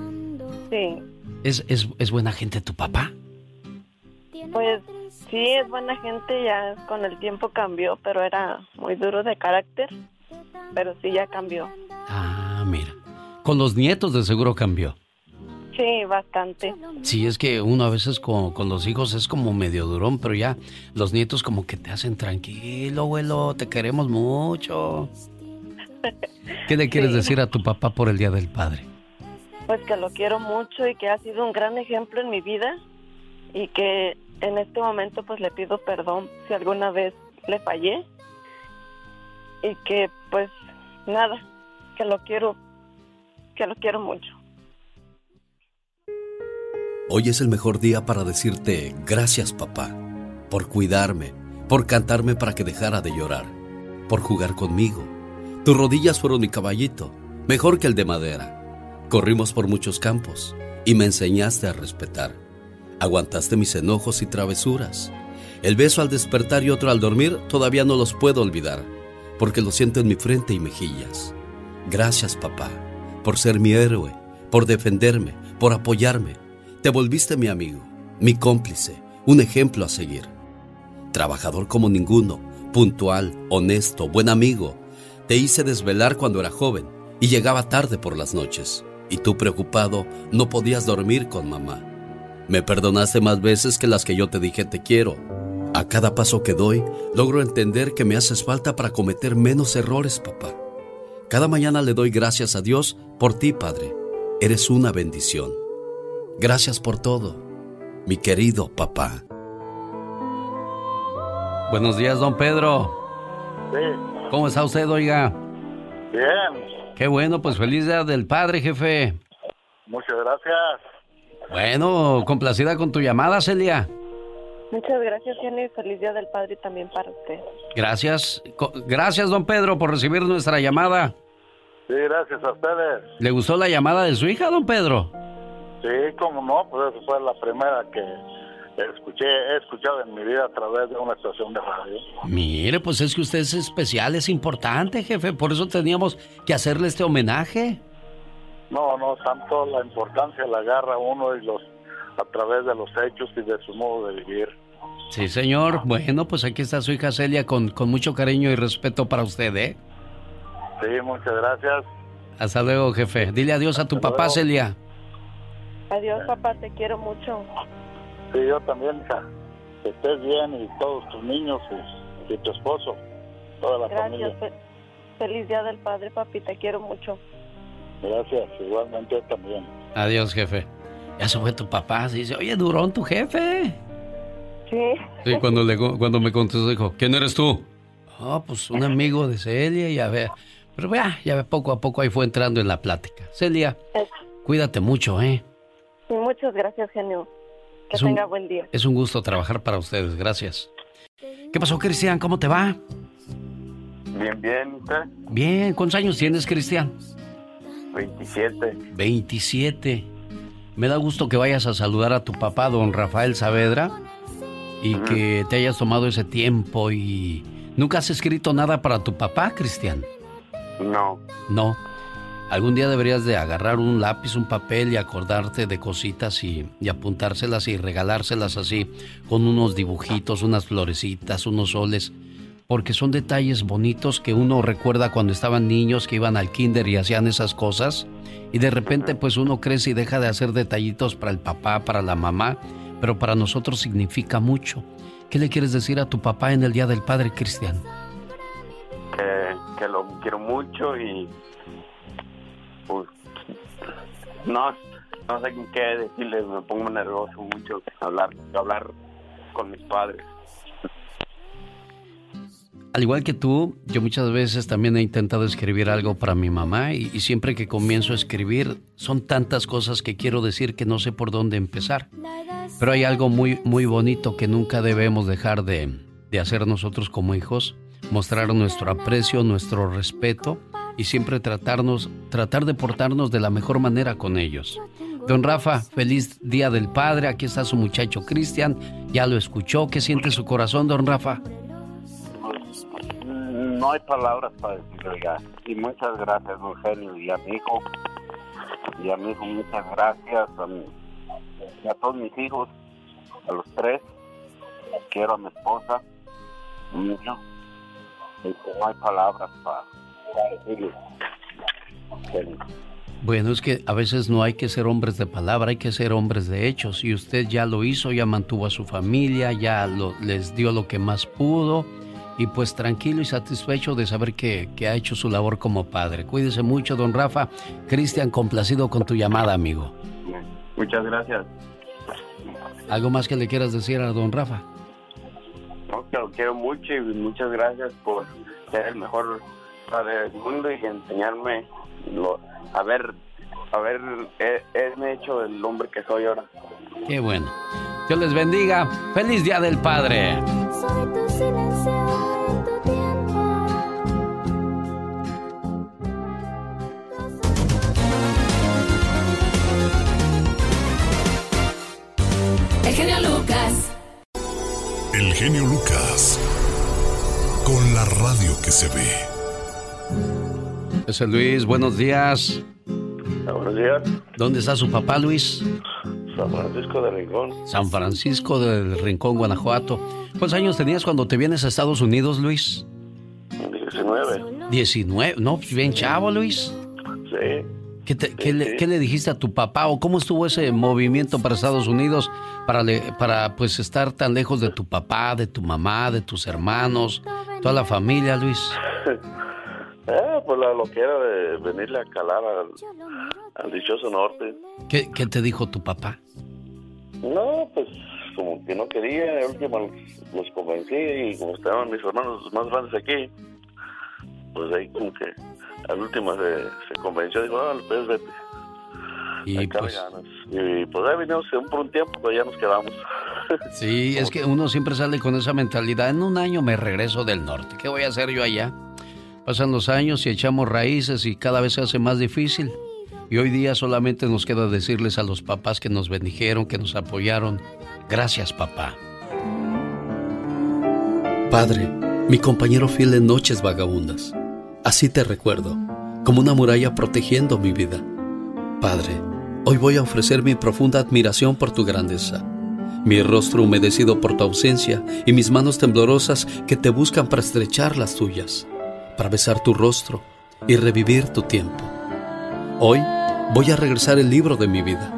Sí. ¿Es, es, es buena gente tu papá? Pues sí, es buena gente, ya con el tiempo cambió, pero era muy duro de carácter. Pero sí, ya cambió. Ah, mira. Con los nietos de seguro cambió. Sí, bastante. Sí, es que uno a veces con, con los hijos es como medio durón, pero ya los nietos como que te hacen tranquilo, abuelo, te queremos mucho. ¿Qué le quieres decir a tu papá por el Día del Padre? Pues que lo quiero mucho y que ha sido un gran ejemplo en mi vida y que en este momento pues le pido perdón si alguna vez le fallé y que pues nada, que lo quiero, que lo quiero mucho. Hoy es el mejor día para decirte gracias papá, por cuidarme, por cantarme para que dejara de llorar, por jugar conmigo. Tus rodillas fueron mi caballito, mejor que el de madera. Corrimos por muchos campos y me enseñaste a respetar. Aguantaste mis enojos y travesuras. El beso al despertar y otro al dormir todavía no los puedo olvidar, porque lo siento en mi frente y mejillas. Gracias papá, por ser mi héroe, por defenderme, por apoyarme. Te volviste mi amigo, mi cómplice, un ejemplo a seguir. Trabajador como ninguno, puntual, honesto, buen amigo. Te hice desvelar cuando era joven y llegaba tarde por las noches. Y tú preocupado no podías dormir con mamá. Me perdonaste más veces que las que yo te dije te quiero. A cada paso que doy, logro entender que me haces falta para cometer menos errores, papá. Cada mañana le doy gracias a Dios por ti, Padre. Eres una bendición. Gracias por todo, mi querido papá. Buenos días, don Pedro. Sí. ¿Cómo está usted, oiga? Bien, Qué bueno, pues feliz día del padre, jefe. muchas gracias. Bueno, complacida con tu llamada, Celia. Muchas gracias, Jenny. Feliz Día del Padre también para usted. Gracias. Co- Gracias, don Pedro, por recibir nuestra llamada. Sí, gracias a ustedes. ¿Le gustó la llamada de su hija, don Pedro? Sí, cómo no, pues esa fue la primera que escuché, he escuchado en mi vida a través de una estación de radio. Mire, pues es que usted es especial, es importante, jefe. Por eso teníamos que hacerle este homenaje. No, no, tanto la importancia la agarra uno y los a través de los hechos y de su modo de vivir. Sí, señor. Bueno, pues aquí está su hija Celia con, con mucho cariño y respeto para usted, ¿eh? Sí, muchas gracias. Hasta luego, jefe. Dile adiós a tu papá, luego. Celia. Adiós, papá. Te quiero mucho. Sí, yo también, hija. Que estés bien y todos tus niños y, y tu esposo, toda la Gracias. familia. Fe- Feliz Día del Padre, papi. Te quiero mucho. Gracias, igualmente yo también. Adiós, jefe. Ya se fue tu papá. Se dice, oye, Durón, tu jefe. Sí. Sí, cuando, le, cuando me contestó, dijo, ¿quién eres tú? Ah, pues un amigo de Celia y a ver. Pero vea, ya ve, poco a poco ahí fue entrando en la plática. Celia, cuídate mucho, ¿eh? Sí, muchas gracias, genio. Que Es un- tenga buen día. Es un gusto trabajar para ustedes, gracias. ¿Qué pasó, Cristian? ¿Cómo te va? Bien, bien, ¿usted? Bien, ¿cuántos años tienes, Cristian? 27. 27. Me da gusto que vayas a saludar a tu papá, don Rafael Saavedra, y que te hayas tomado ese tiempo y... ¿Nunca has escrito nada para tu papá, Cristian? No. No. Algún día deberías de agarrar un lápiz, un papel y acordarte de cositas y, y apuntárselas y regalárselas así, con unos dibujitos, unas florecitas, unos soles, porque son detalles bonitos que uno recuerda cuando estaban niños, que iban al kinder y hacían esas cosas, y de repente pues uno crece y deja de hacer detallitos para el papá, para la mamá, pero para nosotros significa mucho. ¿Qué le quieres decir a tu papá en el Día del Padre, Cristian? Que, lo quiero mucho y. Pues. No, no sé qué decirle, me pongo nervioso mucho hablar, hablar con mis padres. Al igual que tú, yo muchas veces también he intentado escribir algo para mi mamá y, siempre que comienzo a escribir son tantas cosas que quiero decir que no sé por dónde empezar. Pero hay algo muy, muy bonito que nunca debemos dejar de, de hacer nosotros como hijos, mostrar nuestro aprecio, nuestro respeto y siempre tratarnos, tratar de portarnos de la mejor manera con ellos. Don Rafa, feliz Día del Padre, aquí está su muchacho Cristian, ya lo escuchó, ¿qué siente su corazón, don Rafa? No hay palabras para decirle ya. Y muchas gracias, don Genio, y a mi hijo. Y a mi hijo, muchas gracias. A, y a todos mis hijos, a los tres. Quiero a mi esposa, mucho. No hay palabras para, para decirle. Genio. Bueno, es que a veces no hay que ser hombres de palabra, hay que ser hombres de hechos. Y usted ya lo hizo, ya mantuvo a su familia, ya lo- les dio lo que más pudo. Y pues tranquilo y satisfecho de saber que, que ha hecho su labor como padre. Cuídese mucho, don Rafa. Cristian, complacido con tu llamada, amigo. Muchas gracias. ¿Algo más que le quieras decir a don Rafa? No, que lo quiero mucho y muchas gracias por ser el mejor padre del mundo y enseñarme lo, a ver, a ver, he, he hecho el hombre que soy ahora. Qué bueno. Dios les bendiga. Feliz Día del Padre. Soy tu silencio en tu tiempo. El genio Lucas. El genio Lucas. Con la radio que se ve. José Luis, buenos días. Buenos días. ¿Dónde está su papá, Luis? San Francisco de Rincón. San Francisco del Rincón, Guanajuato. ¿Cuántos años tenías cuando te vienes a Estados Unidos, Luis? 19. 19. No, pues bien chavo, Luis. Sí. ¿Qué, te- qué le, qué le dijiste a tu papá o cómo estuvo ese movimiento para Estados Unidos para, le- para pues estar tan lejos de tu papá, de tu mamá, de tus hermanos, toda la familia, Luis? Eh, pues la loquera de venirle a calar al, al dichoso norte. ¿Qué, qué te dijo tu papá? No, pues como que no quería, al último los, los convencí y como estaban mis hermanos más grandes aquí, pues ahí como que al último se, se convenció, dijo, ah, pues vete. Y pues. Y pues ahí vinimos un- por un tiempo, pero ya nos quedamos. sí, es que uno siempre sale con esa mentalidad. En un año me regreso del norte. ¿Qué voy a hacer yo allá? Pasan los años y echamos raíces y cada vez se hace más difícil. Y hoy día solamente nos queda decirles a los papás que nos bendijeron, que nos apoyaron. Gracias, papá. Padre, mi compañero fiel en noches vagabundas. Así te recuerdo, como una muralla protegiendo mi vida. Padre, hoy voy a ofrecer mi profunda admiración por tu grandeza. Mi rostro humedecido por tu ausencia y mis manos temblorosas que te buscan para estrechar las tuyas, para besar tu rostro y revivir tu tiempo. Hoy voy a regresar el libro de mi vida,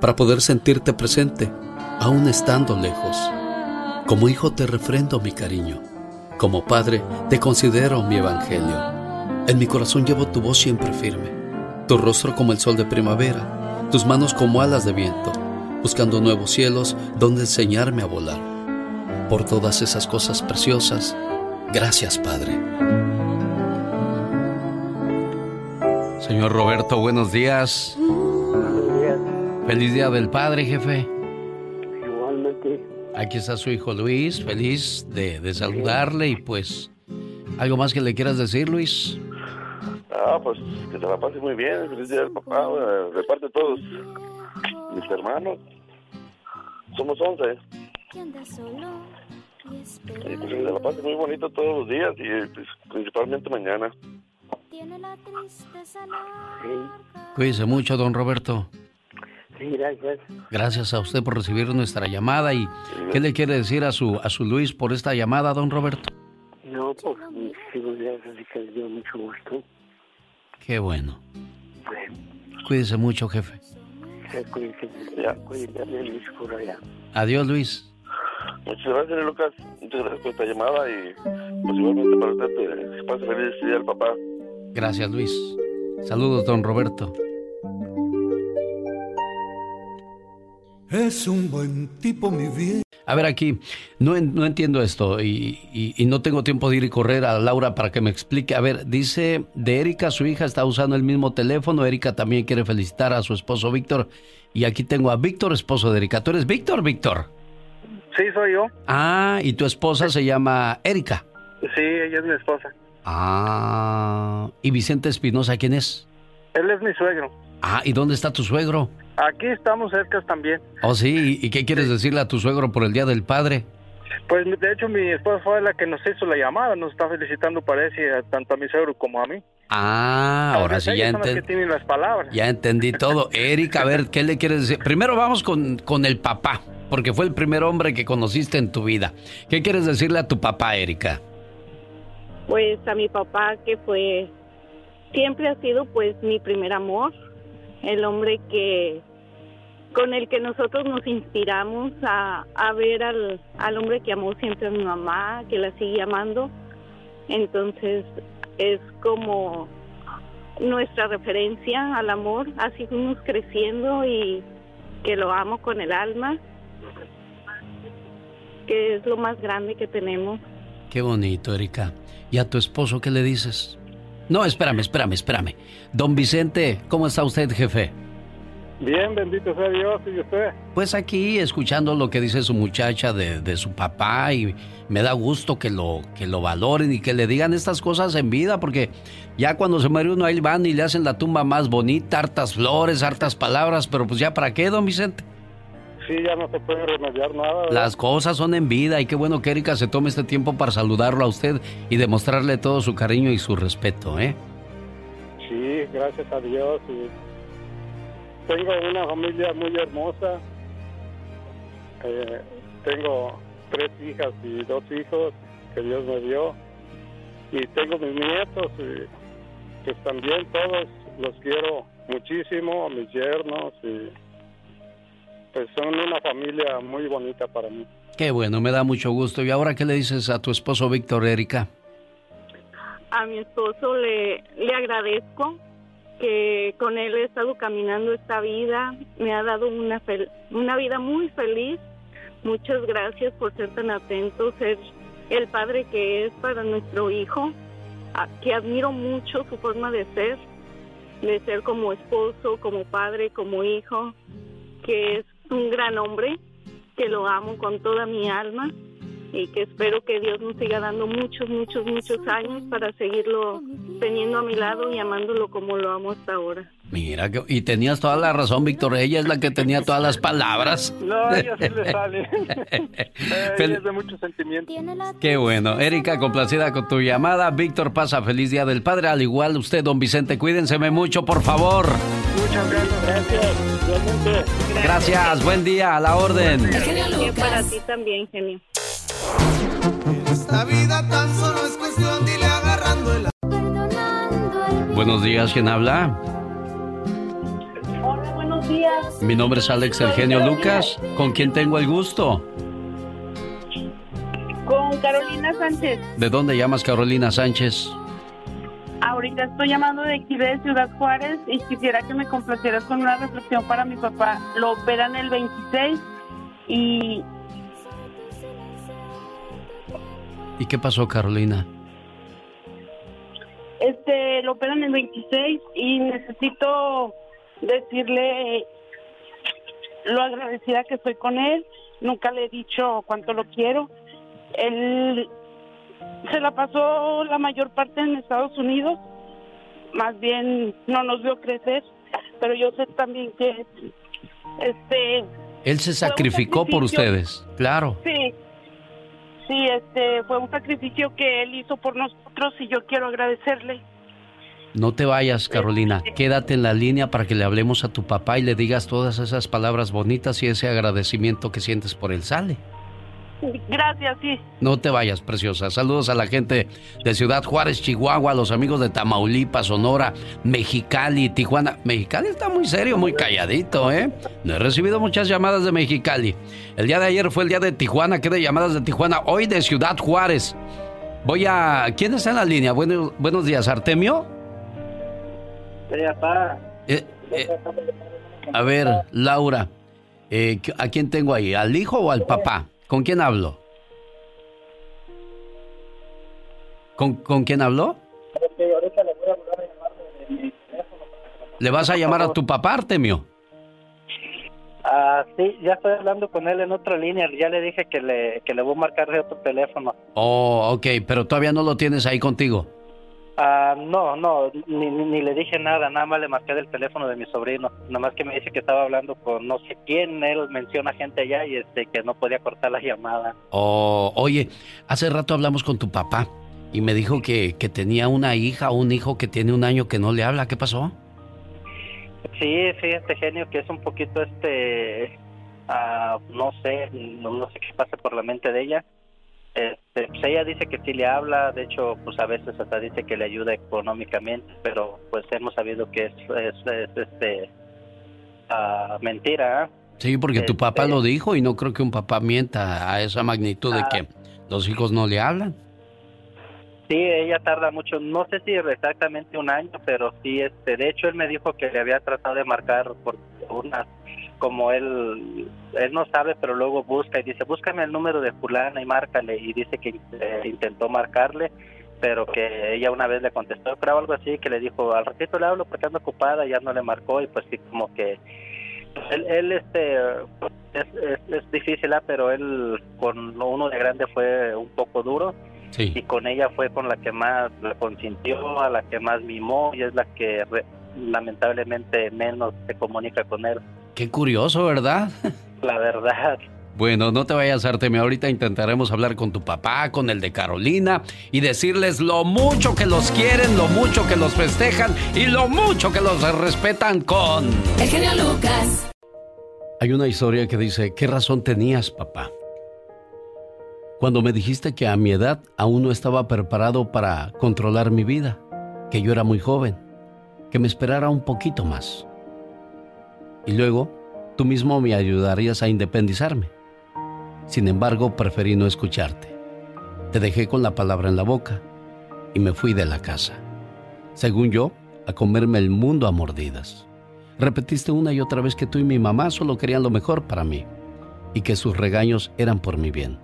para poder sentirte presente, aún estando lejos. Como hijo te refrendo mi cariño. Como padre te considero mi evangelio. En mi corazón llevo tu voz siempre firme. Tu rostro como el sol de primavera. Tus manos como alas de viento. Buscando nuevos cielos donde enseñarme a volar. Por todas esas cosas preciosas. Gracias, Padre. Señor Roberto, buenos días. Feliz Día del Padre, jefe. Igualmente, Aquí está su hijo Luis, feliz de, de saludarle y pues... ¿Algo más que le quieras decir, Luis? Ah, pues que te la pase muy bien, feliz día del papá, eh, de parte de todos mis hermanos. Somos 11. Y pues que te la pase muy bonito todos los días y pues, principalmente mañana. Cuídese mucho, don Roberto. sí, gracias. Gracias a usted por recibir nuestra llamada y ¿qué le quiere decir a su a su Luis por esta llamada, don Roberto? No, pues gracias y que les dio mucho gusto. Qué bueno. Bueno, Cuídese mucho, jefe. mucho por allá. Adiós, Luis. Muchas gracias, Lucas. Muchas gracias por esta llamada y pues igualmente para usted, eh, que pase feliz día del papá. Gracias, Luis. Saludos, don Roberto. Es un buen tipo, mi bien. A ver aquí, no, en- no entiendo esto y, y- y no tengo tiempo de ir y correr a Laura para que me explique. A ver, dice de Erika, su hija está usando el mismo teléfono. Erika también quiere felicitar a su esposo Víctor. Y aquí tengo a Víctor, esposo de Erika. ¿Tú eres Víctor, Víctor? Sí, soy yo. Ah, y tu esposa se llama Erika. Sí, ella es mi esposa. Ah, y Vicente Espinosa, ¿quién es? Él es mi suegro. Ah, ¿y dónde está tu suegro? Aquí estamos cerca también. Oh, sí, ¿y qué quieres decirle a tu suegro por el Día del Padre? Pues de hecho mi esposa fue la que nos hizo la llamada, nos está felicitando parece tanto a mi suegro como a mí. Ah, ahora sí, ya entendí. tienen las palabras. Ya entendí todo. Erika, a ver, ¿qué le quieres decir? Primero vamos con, con el papá, porque fue el primer hombre que conociste en tu vida. ¿Qué quieres decirle a tu papá, Erika? Pues a mi papá que fue, siempre ha sido pues mi primer amor, el hombre que con el que nosotros nos inspiramos a, a ver al, al hombre que amó siempre a mi mamá, que la sigue amando. Entonces es como nuestra referencia al amor, así fuimos creciendo y que lo amo con el alma, que es lo más grande que tenemos. Qué bonito, Erika. ¿Y a tu esposo qué le dices? No, espérame, espérame, espérame. Don Vicente, ¿cómo está usted, jefe? Bien, bendito sea Dios y usted. Pues aquí escuchando lo que dice su muchacha de, de su papá y me da gusto que lo, que lo valoren y que le digan estas cosas en vida porque ya cuando se muere uno ahí van y le hacen la tumba más bonita, hartas flores, hartas palabras, pero pues ya para qué, don Vicente. Sí, ya no se puede remediar nada. ¿verdad? Las cosas son en vida y qué bueno que Erika se tome este tiempo para saludarlo a usted y demostrarle todo su cariño y su respeto, ¿eh? Sí, gracias a Dios. Y tengo una familia muy hermosa. Eh, tengo tres hijas y dos hijos que Dios me dio. Y tengo mis nietos, y pues también todos los quiero muchísimo, a mis yernos, y pues son una familia muy bonita para mí. Qué bueno, me da mucho gusto. ¿Y ahora qué le dices a tu esposo Víctor, Erika? A mi esposo le, le agradezco que con él he estado caminando esta vida, me ha dado una, una vida muy feliz. Muchas gracias por ser tan atento, ser el padre que es para nuestro hijo, que admiro mucho su forma de ser, de ser como esposo, como padre, como hijo, que es un gran hombre, que lo amo con toda mi alma y que espero que Dios nos siga dando muchos, muchos, muchos años para seguirlo teniendo a mi lado y amándolo como lo amo hasta ahora. Mira, y tenías toda la razón, Víctor. Ella es la que tenía todas las palabras. No, ella sí le sale. es de mucho sentimiento. Qué bueno. Erika, complacida con tu llamada. Víctor, pasa feliz Día del Padre. Al igual usted, don Vicente, cuídenseme mucho, por favor. Muchas gracias. Gracias. Buen día. A la orden. Para ti también, genio. Esta vida tan solo es cuestión de agarrando el... Buenos días, ¿quién habla? Hola, buenos días. Mi nombre es Alex Eugenio Lucas. ¿Con quién tengo el gusto? Con Carolina Sánchez. ¿De dónde llamas Carolina Sánchez? Ahorita estoy llamando de aquí de Ciudad Juárez y quisiera que me complacieras con una reflexión para mi papá. Lo operan el 26 y ¿Y qué pasó, Carolina? Este, lo operan el 26 y necesito decirle lo agradecida que estoy con él. Nunca le he dicho cuánto lo quiero. Él se la pasó la mayor parte en Estados Unidos. Más bien no nos vio crecer, pero yo sé también que este él se sacrificó por ustedes, claro. Sí, Sí, este fue un sacrificio que él hizo por nosotros y yo quiero agradecerle. No te vayas, Carolina. Quédate en la línea para que le hablemos a tu papá y le digas todas esas palabras bonitas y ese agradecimiento que sientes por él. Sale. Gracias, sí. No te vayas, preciosa. Saludos a la gente de Ciudad Juárez, Chihuahua, a los amigos de Tamaulipas, Sonora, Mexicali, Tijuana. Mexicali está muy serio, muy calladito, ¿eh? No he recibido muchas llamadas de Mexicali. El día de ayer fue el día de Tijuana, que de llamadas de Tijuana. Hoy de Ciudad Juárez. Voy a... ¿Quién está en la línea? buenos días, Artemio. Eh, eh, a ver, Laura. Eh, ¿A quién tengo ahí? ¿Al hijo o al papá? ¿Con quién hablo? ¿Con, ¿Con quién habló? le vas a llamar a tu papá, Artemio? Ah, sí, ya estoy hablando con él en otra línea. Ya le dije que le, que le voy a marcar de otro teléfono. Oh, ok, pero todavía no lo tienes ahí contigo. Ah, no, no, ni, ni, le dije nada, nada más le marqué del teléfono de mi sobrino, nada más que me dice que estaba hablando con no sé quién, él menciona gente allá y este que no podía cortar la llamada. Oh, oye, hace rato hablamos con tu papá y me dijo que, que tenía una hija o un hijo que tiene un año que no le habla, ¿qué pasó? Sí, sí, este genio que es un poquito este, ah, no sé, no, no sé qué pasa por la mente de ella este, pues ella dice que sí le habla, de hecho, pues a veces hasta dice que le ayuda económicamente, pero pues hemos sabido que es, es, este, uh, mentira. ¿eh? Sí, porque tu papá este lo dijo y no creo que un papá mienta a esa magnitud de ah. que los hijos no le hablan. Sí, ella tarda mucho, no sé si exactamente un año, pero sí, este, de hecho él me dijo que le había tratado de marcar por unas como él él no sabe pero luego busca y dice búscame el número de fulana y márcale y dice que eh, intentó marcarle pero que ella una vez le contestó creo algo así que le dijo al ratito le hablo porque ando ocupada y ya no le marcó y pues sí como que él, él este es, es, difícil ¿ah? pero él con uno de grande fue un poco duro. Y con ella fue con la que más la consintió a la que más mimó y es la que lamentablemente menos se comunica con él Qué curioso, ¿verdad? La verdad. Bueno, no te vayas, Artemio. Ahorita intentaremos hablar con tu papá, con el de Carolina y decirles lo mucho que los quieren, lo mucho que los festejan y lo mucho que los respetan con... El genio Lucas. Hay una historia que dice, ¿qué razón tenías, papá? Cuando me dijiste que a mi edad aún no estaba preparado para controlar mi vida, que yo era muy joven, que me esperara un poquito más. Y luego, tú mismo me ayudarías a independizarme. Sin embargo, preferí no escucharte. Te dejé con la palabra en la boca y me fui de la casa. Según yo, a comerme el mundo a mordidas. Repetiste una y otra vez que tú y mi mamá solo querían lo mejor para mí y que sus regaños eran por mi bien.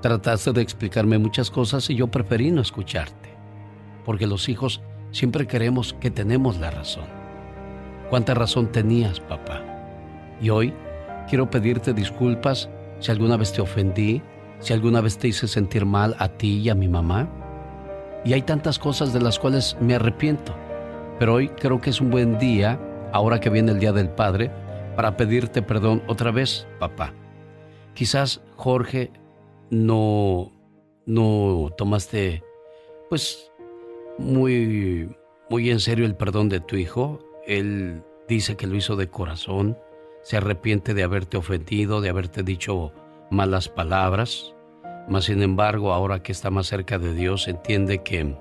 Trataste de explicarme muchas cosas y yo preferí no escucharte, porque los hijos siempre queremos que tenemos la razón. ¿Cuánta razón tenías, papá? Y hoy quiero pedirte disculpas si alguna vez te ofendí, si alguna vez te hice sentir mal a ti y a mi mamá. Y hay tantas cosas de las cuales me arrepiento. Pero hoy creo que es un buen día, ahora que viene el Día del Padre, para pedirte perdón otra vez, papá. Quizás Jorge no, no tomaste, pues, muy, muy en serio el perdón de tu hijo. Él dice que lo hizo de corazón se arrepiente de haberte ofendido, de haberte dicho malas palabras, mas sin embargo ahora que está más cerca de Dios entiende que,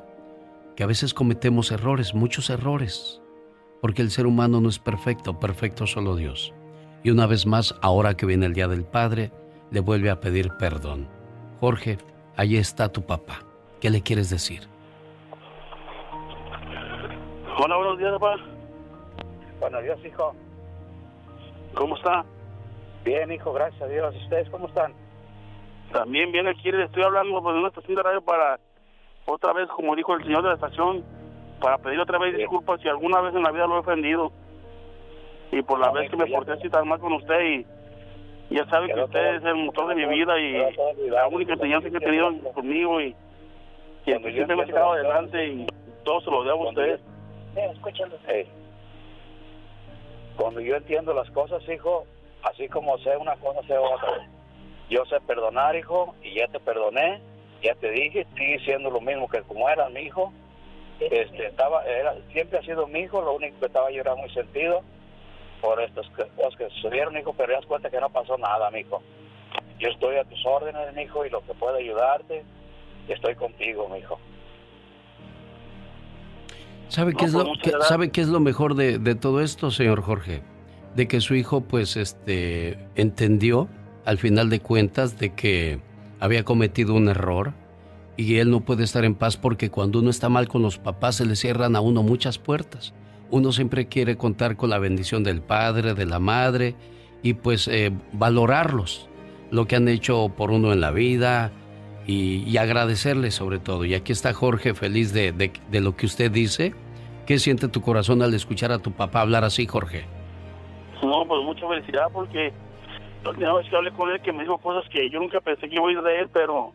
que a veces cometemos errores, muchos errores, porque el ser humano no es perfecto, perfecto solo Dios. Y una vez más, ahora que viene el Día del Padre, le vuelve a pedir perdón. Jorge, ahí está tu papá. ¿Qué le quieres decir? Hola, buenos días, papá. Buenos días, hijo. ¿Cómo está? Bien, hijo, gracias a Dios. ¿Ustedes cómo están? También bien, aquí le estoy hablando por una estación de radio para, otra vez, como dijo el señor de la estación, para pedir otra vez disculpas si alguna vez en la vida lo he ofendido. Y por la vez que me porté así tan mal con usted y ya sabe que usted es el motor de mi vida y la única enseñanza que he tenido conmigo y, y siempre me ha sacado adelante y todo se lo debo a usted. Hey. Cuando yo entiendo las cosas, hijo, así como sé una cosa, sé otra. Yo sé perdonar, hijo, y ya te perdoné, ya te dije, sigue siendo lo mismo que como era mi hijo. Este, estaba, era, siempre ha sido mi hijo, lo único que estaba yo era muy sentido por estas cosas que sucedieron, hijo, pero das cuenta que no pasó nada, mi hijo. Yo estoy a tus órdenes, mi hijo, y lo que pueda ayudarte, estoy contigo, mi ¿Sabe, qué, es lo, pues, qué, ¿Sabe qué es lo mejor de, de, todo esto, señor Jorge? De que su hijo, pues, este, entendió, al final de cuentas, de que había cometido un error y él no puede estar en paz porque cuando uno está mal con los papás se le cierran a uno muchas puertas. Uno siempre quiere contar con la bendición del padre, de la madre y pues eh, valorarlos, lo que han hecho por uno en la vida, y, y, agradecerle sobre todo. Y aquí está Jorge feliz de, de, lo que usted dice. ¿Qué siente tu corazón al escuchar a tu papá hablar así, Jorge? No, pues mucha felicidad porque la última vez que hablé con él que me dijo cosas que yo nunca pensé que iba a ir de él, pero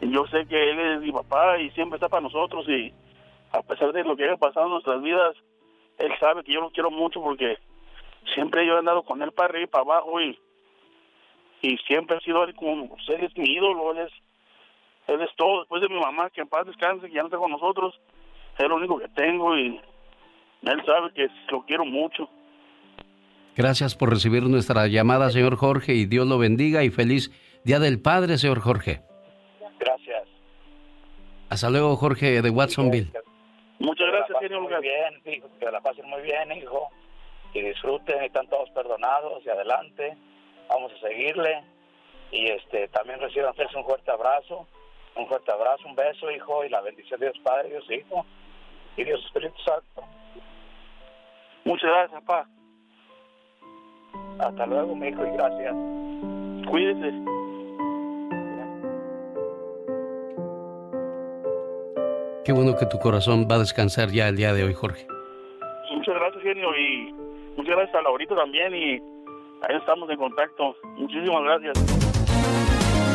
yo sé que él es mi papá y siempre está para nosotros y a pesar de lo que haya pasado en nuestras vidas, él sabe que yo lo quiero mucho porque siempre yo he andado con él para arriba y para abajo y, y siempre ha sido él como, usted es mi ídolo, él es él es todo, después de mi mamá, que en paz descanse, que ya no está con nosotros, es lo único que tengo y él sabe que lo quiero mucho. Gracias por recibir nuestra llamada, señor Jorge, y Dios lo bendiga y feliz Día del Padre, señor Jorge. Gracias. Hasta luego, Jorge de Watsonville. Muchas gracias, señor Muy bien, hijo, que la pasen muy bien, hijo. Que disfruten, están todos perdonados y adelante. Vamos a seguirle. Y este también reciban un fuerte abrazo un fuerte abrazo, un beso, hijo, y la bendición de Dios Padre, Dios Hijo y Dios Espíritu Santo. Muchas gracias, papá. Hasta luego, mi hijo, y gracias. Cuídese. Qué bueno que tu corazón va a descansar ya el día de hoy, Jorge. Muchas gracias, genio, y muchas gracias a Laurito también, y ahí estamos en contacto. Muchísimas gracias.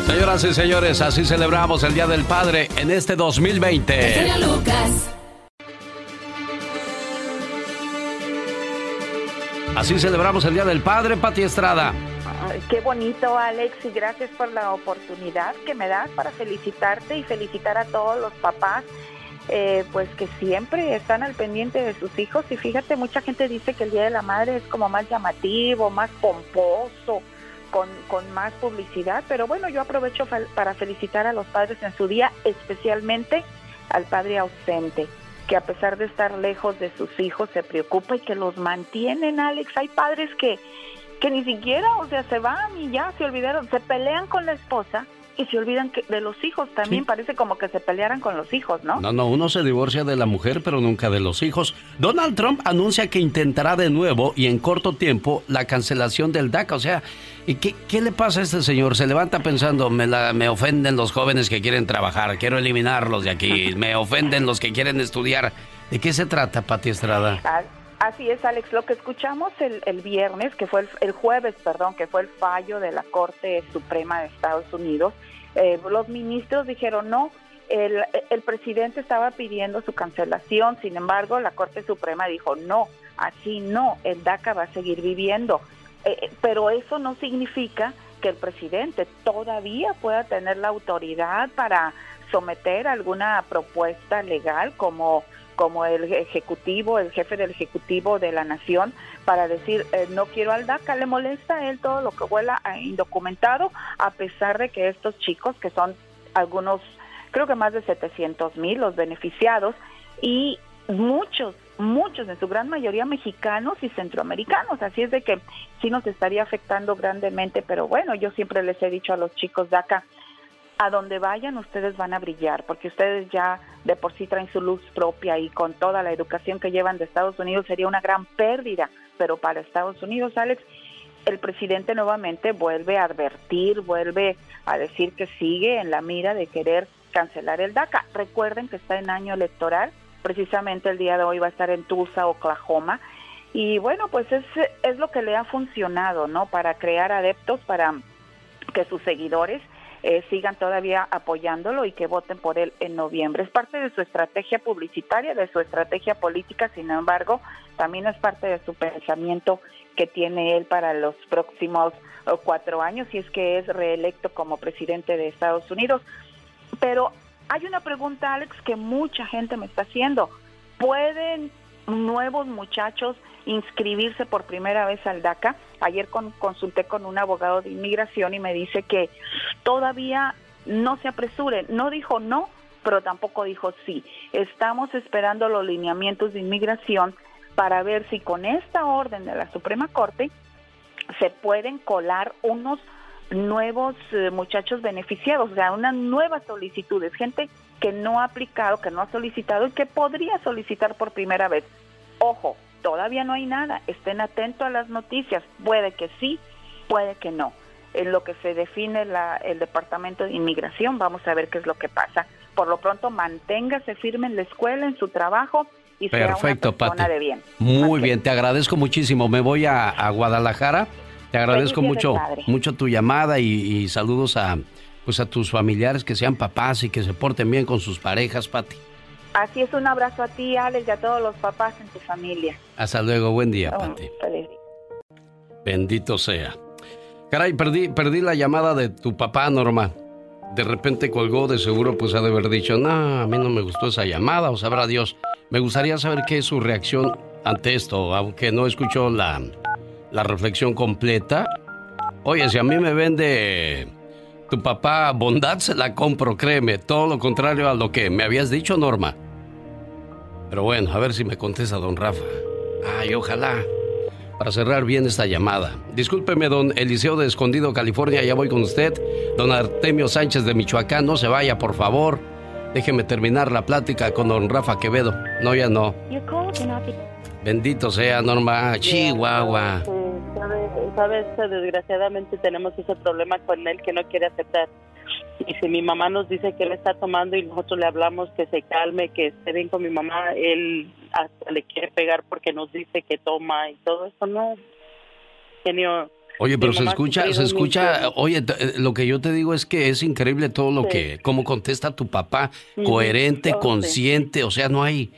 Señoras y señores, así celebramos el Día del Padre en este 2020. Lucas. Así celebramos el Día del Padre, Pati Estrada. qué bonito, Alex, y gracias por la oportunidad que me das para felicitarte y felicitar a todos los papás, eh, pues que siempre están al pendiente de sus hijos. Y fíjate, mucha gente dice que el Día de la Madre es como más llamativo, más pomposo, con, con más publicidad, pero bueno, yo aprovecho para felicitar a los padres en su día, especialmente al padre ausente que a pesar de estar lejos de sus hijos se preocupa y que los mantienen, Alex. Hay padres que, que ni siquiera, o sea, se van y ya se olvidaron, se pelean con la esposa y se olvidan que de los hijos. También parece como que se pelearan con los hijos, ¿no? No, no, uno se divorcia de la mujer, pero nunca de los hijos. Donald Trump anuncia que intentará de nuevo y en corto tiempo la cancelación del DACA. O sea, ¿y qué, qué le pasa a este señor? Se levanta pensando, me, la- me ofenden los jóvenes que quieren trabajar, quiero eliminarlos de aquí, me ofenden los que quieren estudiar. ¿De qué se trata, Pati Estrada? Así es, Alex. Lo que escuchamos el, el viernes, que fue el, el jueves, perdón, que fue el fallo de la Corte Suprema de Estados Unidos, eh, los ministros dijeron no. El, el presidente estaba pidiendo su cancelación, sin embargo, la Corte Suprema dijo no, así no, el DACA va a seguir viviendo. Eh, eh, pero eso no significa que el presidente todavía pueda tener la autoridad para someter alguna propuesta legal como como el ejecutivo, el jefe del ejecutivo de la nación, para decir eh, no quiero al DACA, le molesta a él todo lo que huela indocumentado, a pesar de que estos chicos, que son algunos, creo que más de 700 mil los beneficiados, y muchos, muchos, en su gran mayoría mexicanos y centroamericanos, así es de que sí nos estaría afectando grandemente, pero bueno, yo siempre les he dicho a los chicos DACA, a donde vayan ustedes van a brillar, porque ustedes ya de por sí traen su luz propia y con toda la educación que llevan de Estados Unidos sería una gran pérdida, pero para Estados Unidos, Alex, el presidente nuevamente vuelve a advertir, vuelve a decir que sigue en la mira de querer cancelar el DACA. Recuerden que está en año electoral, precisamente el día de hoy va a estar en Tulsa, Oklahoma, y bueno, pues es, es lo que le ha funcionado, ¿no? Para crear adeptos, para que sus seguidores eh, sigan todavía apoyándolo y que voten por él en noviembre. Es parte de su estrategia publicitaria, de su estrategia política, sin embargo, también es parte de su pensamiento que tiene él para los próximos eh, cuatro años, si es que es reelecto como presidente de Estados Unidos. Pero hay una pregunta, Alex, que mucha gente me está haciendo. ¿Pueden nuevos muchachos inscribirse por primera vez al DACA? Ayer con- consulté con un abogado de inmigración y me dice que todavía no se apresuren. No dijo no, pero tampoco dijo sí. Estamos esperando los lineamientos de inmigración para ver si con esta orden de la Suprema Corte se pueden colar unos nuevos eh, muchachos beneficiados, o sea, unas nuevas solicitudes, gente que no ha aplicado, que no ha solicitado y que podría solicitar por primera vez. Ojo, todavía no hay nada, estén atentos a las noticias, puede que sí, puede que no. En lo que se define la- el Departamento de Inmigración, vamos a ver qué es lo que pasa. Por lo pronto, manténgase firme en la escuela, en su trabajo y sea Perfecto, una persona Pati. de bien. Muy bien, te agradezco muchísimo. Me voy a, a Guadalajara. Te agradezco mucho, mucho tu llamada y, y saludos a pues a tus familiares que sean papás y que se porten bien con sus parejas, Pati. Así es, un abrazo a ti, Alex, y a todos los papás en tu familia. Hasta luego, buen día, Oh, Pati. feliz. Bendito sea. Caray, perdí, perdí la llamada de tu papá, Norma. De repente colgó, de seguro pues ha de haber dicho, no, a mí no me gustó esa llamada, o sabrá Dios. Me gustaría saber qué es su reacción ante esto, aunque no escuchó la, la reflexión completa. Oye, si a mí me vende tu papá bondad, se la compro, créeme. Todo lo contrario a lo que me habías dicho, Norma. Pero bueno, a ver si me contesta don Rafa. Ay, ojalá. Para cerrar bien esta llamada. Discúlpeme, don Eliseo de Escondido, California, ya voy con usted. Don Artemio Sánchez de Michoacán, no se vaya, por favor. Déjeme terminar la plática con don Rafa Quevedo. No, ya no. Bendito sea, Norma. Chihuahua. Sabes, sabes, desgraciadamente tenemos ese problema con él que no quiere aceptar. Y si mi mamá nos dice que él está tomando y nosotros le hablamos que se calme, que esté bien con mi mamá, él hasta le quiere pegar porque nos dice que toma y todo eso, no. Genio. Oye, pero se escucha, se escucha, oye, eh, lo que yo te digo es que es increíble todo lo Sí. que, cómo contesta tu papá, coherente, Oh, sí. consciente, o sea, no hay,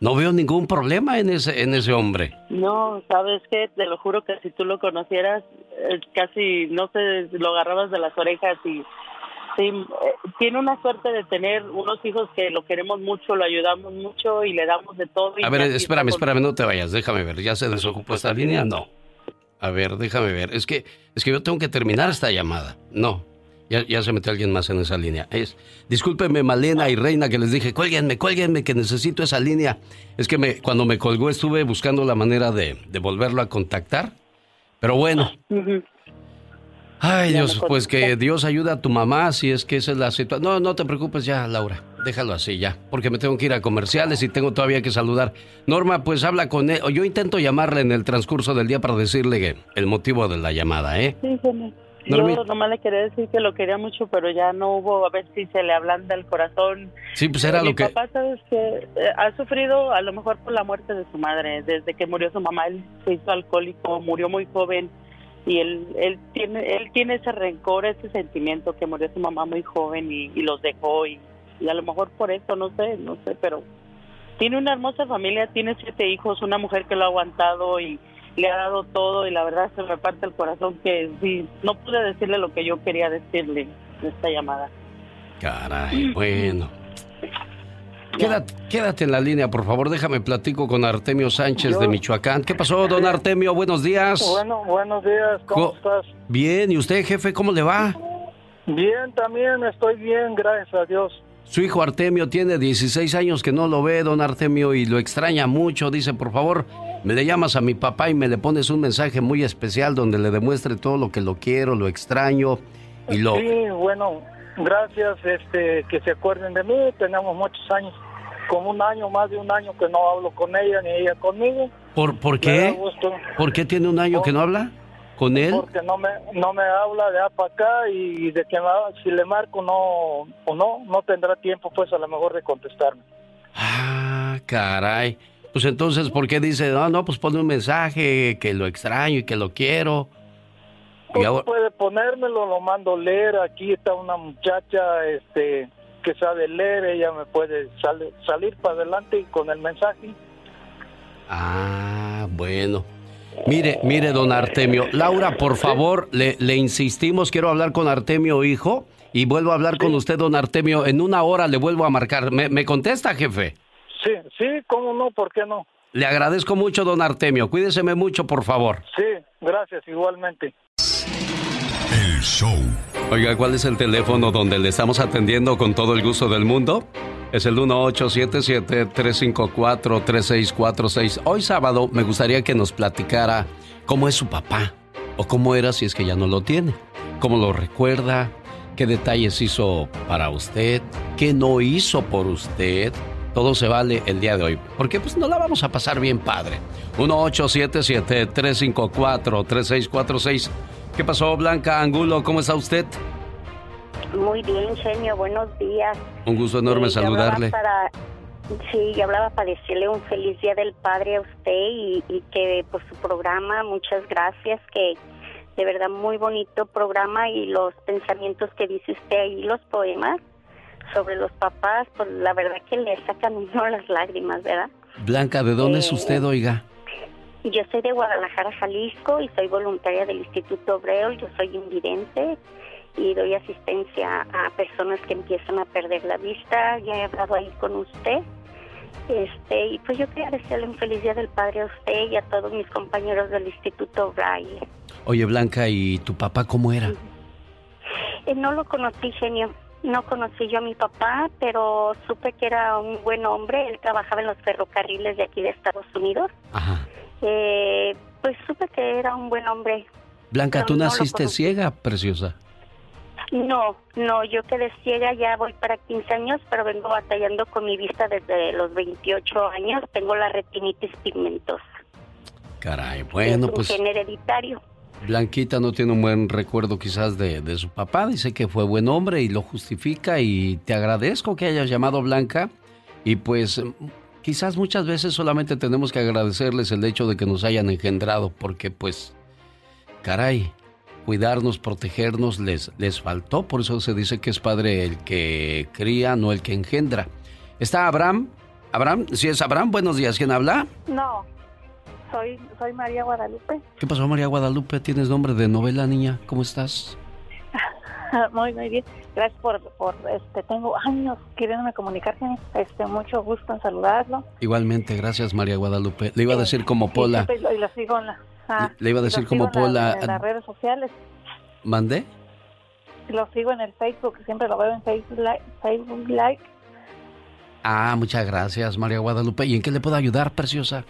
No veo ningún problema en ese, en ese hombre. No, ¿sabes qué? Te lo juro que si tú lo conocieras, eh, casi, no sé, lo agarrabas de las orejas y sí, eh, tiene una suerte de tener unos hijos que lo queremos mucho, lo ayudamos mucho y le damos de todo. y A ver, espérame, espérame, no te vayas, déjame ver. ¿Ya se desocupó esta línea? No. A ver, déjame ver. Es que, es que yo tengo que terminar esta llamada. No. Ya, ya se metió alguien más en esa línea. Es, discúlpeme, Malena y Reina, que les dije, cuélguenme, cuélguenme, que necesito esa línea. Es que me, cuando me colgó estuve buscando la manera de, de volverlo a contactar. Pero bueno. Ay, Dios, pues que Dios ayude a tu mamá si es que esa es la situación. No, no te preocupes ya, Laura. Déjalo así ya, porque me tengo que ir a comerciales y tengo todavía que saludar. Norma, pues habla con él. o Yo intento llamarle en el transcurso del día para decirle que el motivo de la llamada, ¿eh? Sí, genio. Normi- Yo nomás le quería decir que lo quería mucho, pero ya no hubo, a ver si se le ablanda el corazón. Sí, pues era Mi lo que... papá, sabes que eh, ha sufrido a lo mejor por la muerte de su madre. Desde que murió su mamá, él se hizo alcohólico, murió muy joven y él, él tiene, él tiene ese rencor, ese sentimiento que murió su mamá muy joven y, los dejó y, y a lo mejor por eso, no sé, no sé, pero tiene una hermosa familia, tiene siete hijos, una mujer que lo ha aguantado y le ha dado todo y la verdad se me parte el corazón que sí, no pude decirle lo que yo quería decirle en esta llamada. Caray, bueno. Quédate, quédate en la línea, por favor. Déjame platico con Artemio Sánchez de Michoacán. ¿Qué pasó, don Artemio? Buenos días. Bueno, buenos días, ¿cómo Co- estás? Bien, ¿y usted, jefe, cómo le va? Bien, también estoy bien, gracias a Dios. Su hijo Artemio tiene 16 años que no lo ve, don Artemio, y lo extraña mucho. Dice, por favor, me le llamas a mi papá y me le pones un mensaje muy especial donde le demuestre todo lo que lo quiero, lo extraño y lo... Sí, bueno, gracias, este, que se acuerden de mí. Tenemos muchos años, como un año, más de un año que no hablo con ella ni ella conmigo. ¿Por, por qué? ¿Por qué tiene un año que no habla con él? Porque no me, no me habla de acá para acá y de que me- si le marco no, o no, no tendrá tiempo pues a lo mejor de contestarme. Ah, caray. Pues entonces, ¿por qué dice, no, no, pues pone un mensaje que lo extraño y que lo quiero? Pues ahora- puede ponérmelo, lo mando leer. Aquí está una muchacha este, que sabe leer, ella me puede sale- salir para adelante con el mensaje. Ah, bueno. Mire, mire, don Artemio. Laura, por favor, le, le insistimos, quiero hablar con Artemio, hijo, y vuelvo a hablar con usted, don Artemio. En una hora le vuelvo a marcar. ¿Me, me contesta, jefe? Sí, sí, cómo no, ¿por qué no? Le agradezco mucho, don Artemio. Cuídeseme mucho, por favor. Sí, gracias, igualmente. El show. Oiga, ¿cuál es el teléfono donde le estamos atendiendo con todo el gusto del mundo? Es el 1877-354-3646. Hoy sábado me gustaría que nos platicara cómo es su papá o cómo era si es que ya no lo tiene, cómo lo recuerda, qué detalles hizo para usted, qué no hizo por usted. Todo se vale el día de hoy, porque pues no la vamos a pasar bien padre. 1877-354-3646. ¿Qué pasó, Blanca Angulo? ¿Cómo está usted? Muy bien, genio, buenos días. Un gusto enorme Sí, yo saludarle. Para, sí, yo hablaba para decirle un feliz día del padre a usted y, y que por su programa, muchas gracias, que de verdad muy bonito programa y los pensamientos que dice usted ahí, los poemas sobre los papás, pues la verdad que le sacan uno las lágrimas, ¿verdad? Blanca, ¿de dónde Eh, es usted, oiga? Yo soy de Guadalajara, Jalisco y soy voluntaria del Instituto Breol, yo soy invidente y doy asistencia a personas que empiezan a perder la vista. Ya he hablado ahí con usted. Este, y pues yo quería desearle un feliz día del padre a usted y a todos mis compañeros del Instituto Braille. Oye, Blanca, ¿y tu papá cómo era? Eh, no lo conocí, genio. No conocí yo a mi papá, pero supe que era un buen hombre. Él trabajaba en los ferrocarriles de aquí de Estados Unidos. Ajá. Eh, pues supe que era un buen hombre. Blanca, tú no naciste ciega, preciosa. No, no, yo quedé ciega, ya voy para 15 años, pero vengo batallando con mi vista desde los 28 años. Tengo la retinitis pigmentosa. Caray, bueno, es un pues gen hereditario. Blanquita no tiene un buen recuerdo quizás de, de su papá. Dice que fue buen hombre y lo justifica y te agradezco que hayas llamado Blanca. Y pues quizás muchas veces solamente tenemos que agradecerles el hecho de que nos hayan engendrado porque pues, caray, cuidarnos, protegernos les, les faltó. Por eso se dice que es padre el que cría, no el que engendra. Está Abraham. Abraham, si es Abraham, buenos días. ¿Quién habla? No, soy, soy María Guadalupe. ¿Qué pasó, María Guadalupe? Tienes nombre de novela, niña. ¿Cómo estás? muy, muy bien. Gracias por, por, este, tengo años queriéndome comunicarse. Este, mucho gusto en saludarlo. Igualmente, gracias, María Guadalupe. Le iba a decir como Pola. Y, lo, y lo sigo en la, ah, Le iba a decir como Pola. En las redes sociales. ¿Mandé? Lo sigo en el Facebook, siempre lo veo en Facebook Live. Facebook Live. Ah, muchas gracias, María Guadalupe. ¿Y en qué le puedo ayudar, preciosa?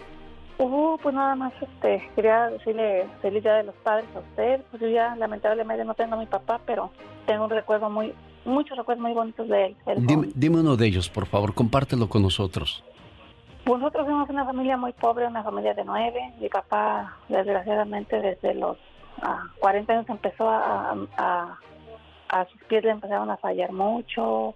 Uh, pues nada más, este, quería decirle feliz día de los padres a usted. Pues yo ya lamentablemente no tengo a mi papá, pero tengo un recuerdo muy, muchos recuerdos muy bonitos de él. Dime, dime uno de ellos, por favor. Compártelo con nosotros. Nosotros somos una familia muy pobre, una familia de nueve. Mi papá, desgraciadamente, desde los ah, 40 años empezó a, a, a sus pies le empezaron a fallar mucho.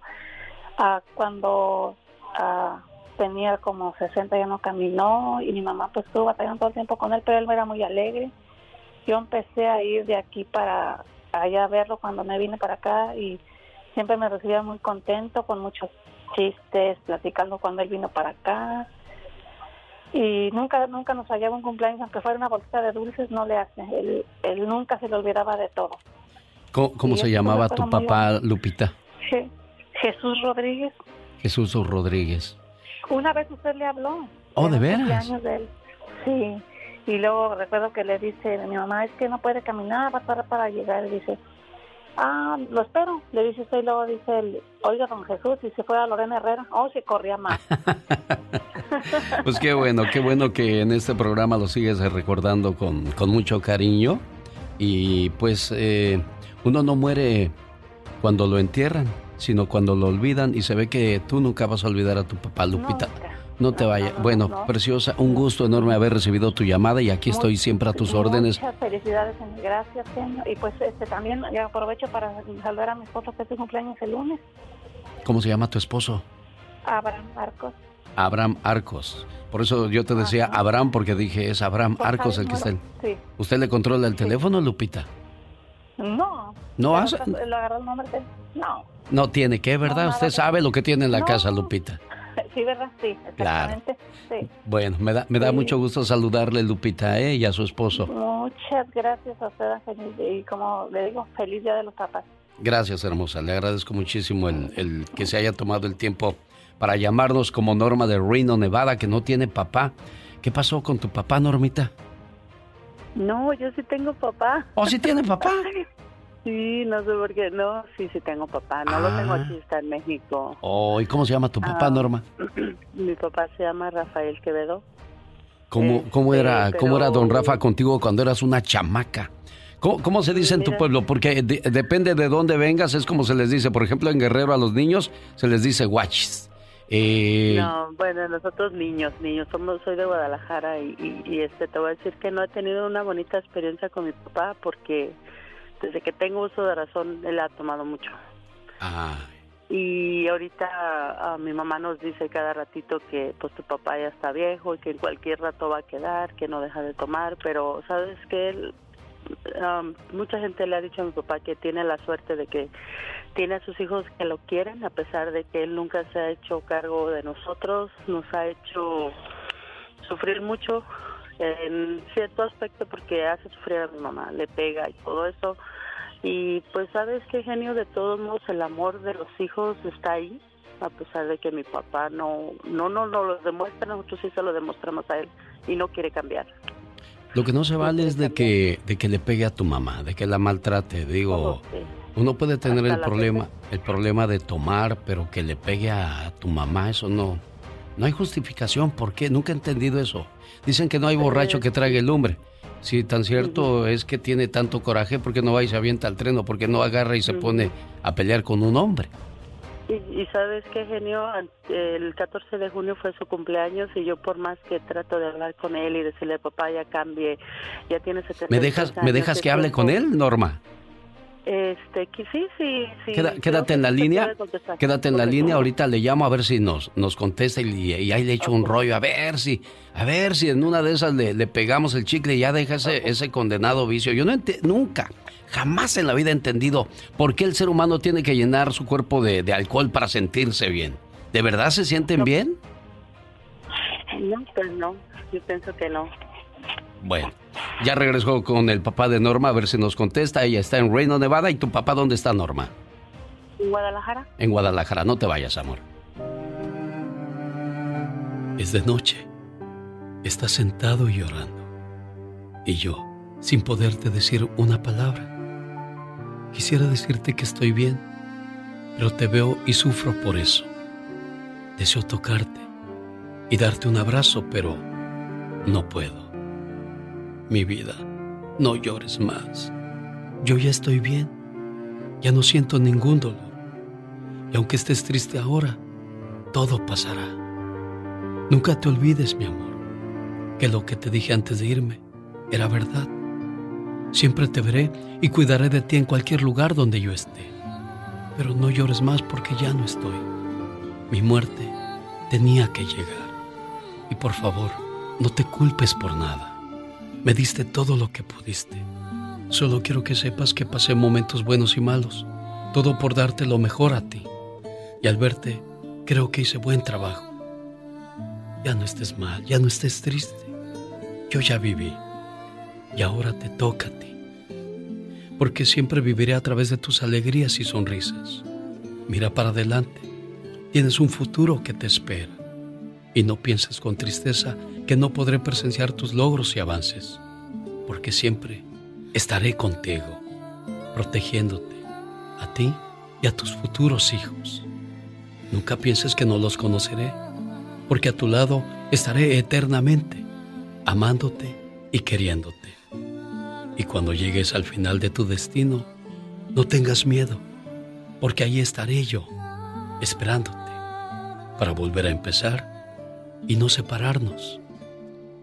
Ah, cuando ah, tenía como 60 ya no caminó y mi mamá pues estuvo batallando todo el tiempo con él, pero él era muy alegre. Yo empecé a ir de aquí para allá a verlo cuando me vine para acá y siempre me recibía muy contento, con muchos chistes, platicando cuando él vino para acá. Y nunca nunca nos fallaba un cumpleaños, aunque fuera una bolsita de dulces, no le hace. Él, él nunca se le olvidaba de todo. ¿Cómo, cómo se llamaba tu papá, Lupita? Je- Jesús Rodríguez, Jesús Rodríguez. Una vez usted le habló. Oh, ¿de veras? cumpleaños de él. Sí. Y luego recuerdo que le dice mi mamá, es que no puede caminar, va a tardar para llegar. Y dice, ah, lo espero. Le dice usted y luego dice, oiga, don Jesús, y se fue a Lorena Herrera. Oh, se corría más. Pues qué bueno, qué bueno que en este programa lo sigues recordando con, con mucho cariño. Y pues eh, uno no muere cuando lo entierran, sino cuando lo olvidan. Y se ve que tú nunca vas a olvidar a tu papá, Lupita. No te vayas. Bueno, preciosa, un gusto enorme haber recibido tu llamada y aquí estoy siempre a tus órdenes. Muchas felicidades, gracias, señor. Y pues este también aprovecho para saludar a mi esposo que es su cumpleaños el lunes, ¿Cómo se llama tu esposo? Abraham Marcos. Abraham Arcos. Por eso yo te decía Abraham porque dije es Abraham Arcos ¿sabe el que está. Sí. ¿Usted le controla el teléfono, Lupita? No. No hace- ¿Le agarró el nombre de? No. No tiene que, ¿verdad? No, Usted sabe lo que tiene en la No. casa, Lupita. Sí, ¿verdad? Sí, Claro. exactamente. Sí. Bueno, me da, me da Sí. mucho gusto saludarle, Lupita, ¿eh? y a su esposo. Muchas gracias a usted. Y como le digo, feliz día de los papás. Gracias, hermosa. Le agradezco muchísimo el, el que se haya tomado el tiempo para llamarnos como Norma de Reno, Nevada, que no tiene papá. ¿Qué pasó con tu papá, Normita? No, yo sí tengo papá. ¿Oh, sí tiene papá? Sí, no sé por qué. No, sí, sí tengo papá. No lo tengo Ah. aquí, está en México. Oh, ¿y cómo se llama tu papá, Ah. Norma? Mi papá se llama Rafael Quevedo. ¿Cómo, cómo era, Este, cómo era don Rafa contigo cuando eras una chamaca? ¿Cómo, cómo se dice en tu pueblo? Porque de- depende de dónde vengas, es como se les dice. Por ejemplo, en Guerrero a los niños se les dice guachis. Eh, No, bueno, nosotros niños, niños, somos, soy de Guadalajara y, y, y, este te voy a decir que no he tenido una bonita experiencia con mi papá porque desde que tengo uso de razón él ha tomado mucho. ah, Y ahorita ah, mi mamá nos dice cada ratito que pues tu papá ya está viejo y que en cualquier rato va a quedar, que no deja de tomar, pero sabes que él, mucha gente le ha dicho a mi papá que tiene la suerte de que tiene a sus hijos que lo quieren, a pesar de que él nunca se ha hecho cargo de nosotros, nos ha hecho sufrir mucho en cierto aspecto porque hace sufrir a mi mamá, le pega y todo eso. Y pues sabes qué genio, de todos modos el amor de los hijos está ahí, a pesar de que mi papá no no no nos lo demuestra, nosotros sí se lo demostramos a él y no quiere cambiar. lo que no se vale es de que, de que le pegue a tu mamá, de que la maltrate. Digo, Sí. uno puede tener Hasta el problema, el problema de tomar, pero que le pegue a tu mamá, eso no, no hay justificación. ¿Por qué? Nunca he entendido eso. Dicen que no hay borracho que trague lumbre. Si tan cierto es que tiene tanto coraje, ¿por qué no va y se avienta al tren o por qué no agarra y se pone a pelear con un hombre? Y, y sabes qué genio, el 14 de junio fue su cumpleaños y yo por más que trato de hablar con él y decirle papá ya cambie, ya tiene 70 ¿Me dejas, ¿me dejas que hable con él, Norma? Este, que sí, sí, sí. Queda- creo quédate en la línea, quédate en la línea, ahorita le llamo a ver si nos, nos contesta y, y ahí le echo un rollo, a ver si, a ver si en una de esas le, le pegamos el chicle y ya deja ese, ese condenado vicio. Yo no ente- nunca, jamás en la vida he entendido por qué el ser humano tiene que llenar su cuerpo de, de alcohol para sentirse bien. ¿De verdad se sienten bien? No, pues no, yo pienso que no. Bueno, ya regresó con el papá de Norma a ver si nos contesta. Ella está en Reno, Nevada. ¿Y tu papá dónde está, Norma? ¿En Guadalajara? En Guadalajara. No te vayas, amor. Es de noche. Estás sentado y llorando. Y yo, sin poderte decir una palabra. Quisiera decirte que estoy bien, pero te veo y sufro por eso. Deseo tocarte y darte un abrazo, pero no puedo. Mi vida, no llores más. Yo ya estoy bien. Ya no siento ningún dolor. Y aunque estés triste ahora, todo pasará. Nunca te olvides, mi amor, que lo que te dije antes de irme era verdad. Siempre te veré y cuidaré de ti en cualquier lugar donde yo esté. Pero no llores más porque ya no estoy. Mi muerte tenía que llegar. Y por favor, no te culpes por nada. Me diste todo lo que pudiste. Solo quiero que sepas que pasé momentos buenos y malos, todo por darte lo mejor a ti. Y al verte, creo que hice buen trabajo. Ya no estés mal, ya no estés triste. Yo ya viví y ahora te toca a ti. Porque siempre viviré a través de tus alegrías y sonrisas. Mira para adelante, tienes un futuro que te espera. Y no pienses con tristeza que no podré presenciar tus logros y avances, porque siempre estaré contigo, protegiéndote, a ti y a tus futuros hijos. Nunca pienses que no los conoceré, porque a tu lado estaré eternamente, amándote y queriéndote. Y cuando llegues al final de tu destino, no tengas miedo, porque ahí estaré yo, esperándote, para volver a empezar y no separarnos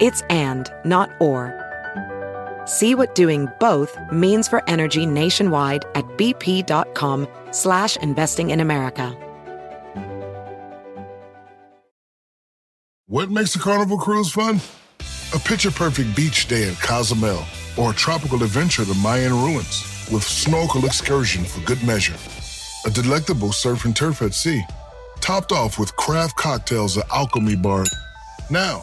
It's and, not or. See what doing both means for energy nationwide at bp.com slash investing in America. What makes a carnival cruise fun? A picture-perfect beach day at Cozumel or a tropical adventure to Mayan ruins with snorkel excursion for good measure. A delectable surf and turf at sea, topped off with craft cocktails at Alchemy Bar. Now,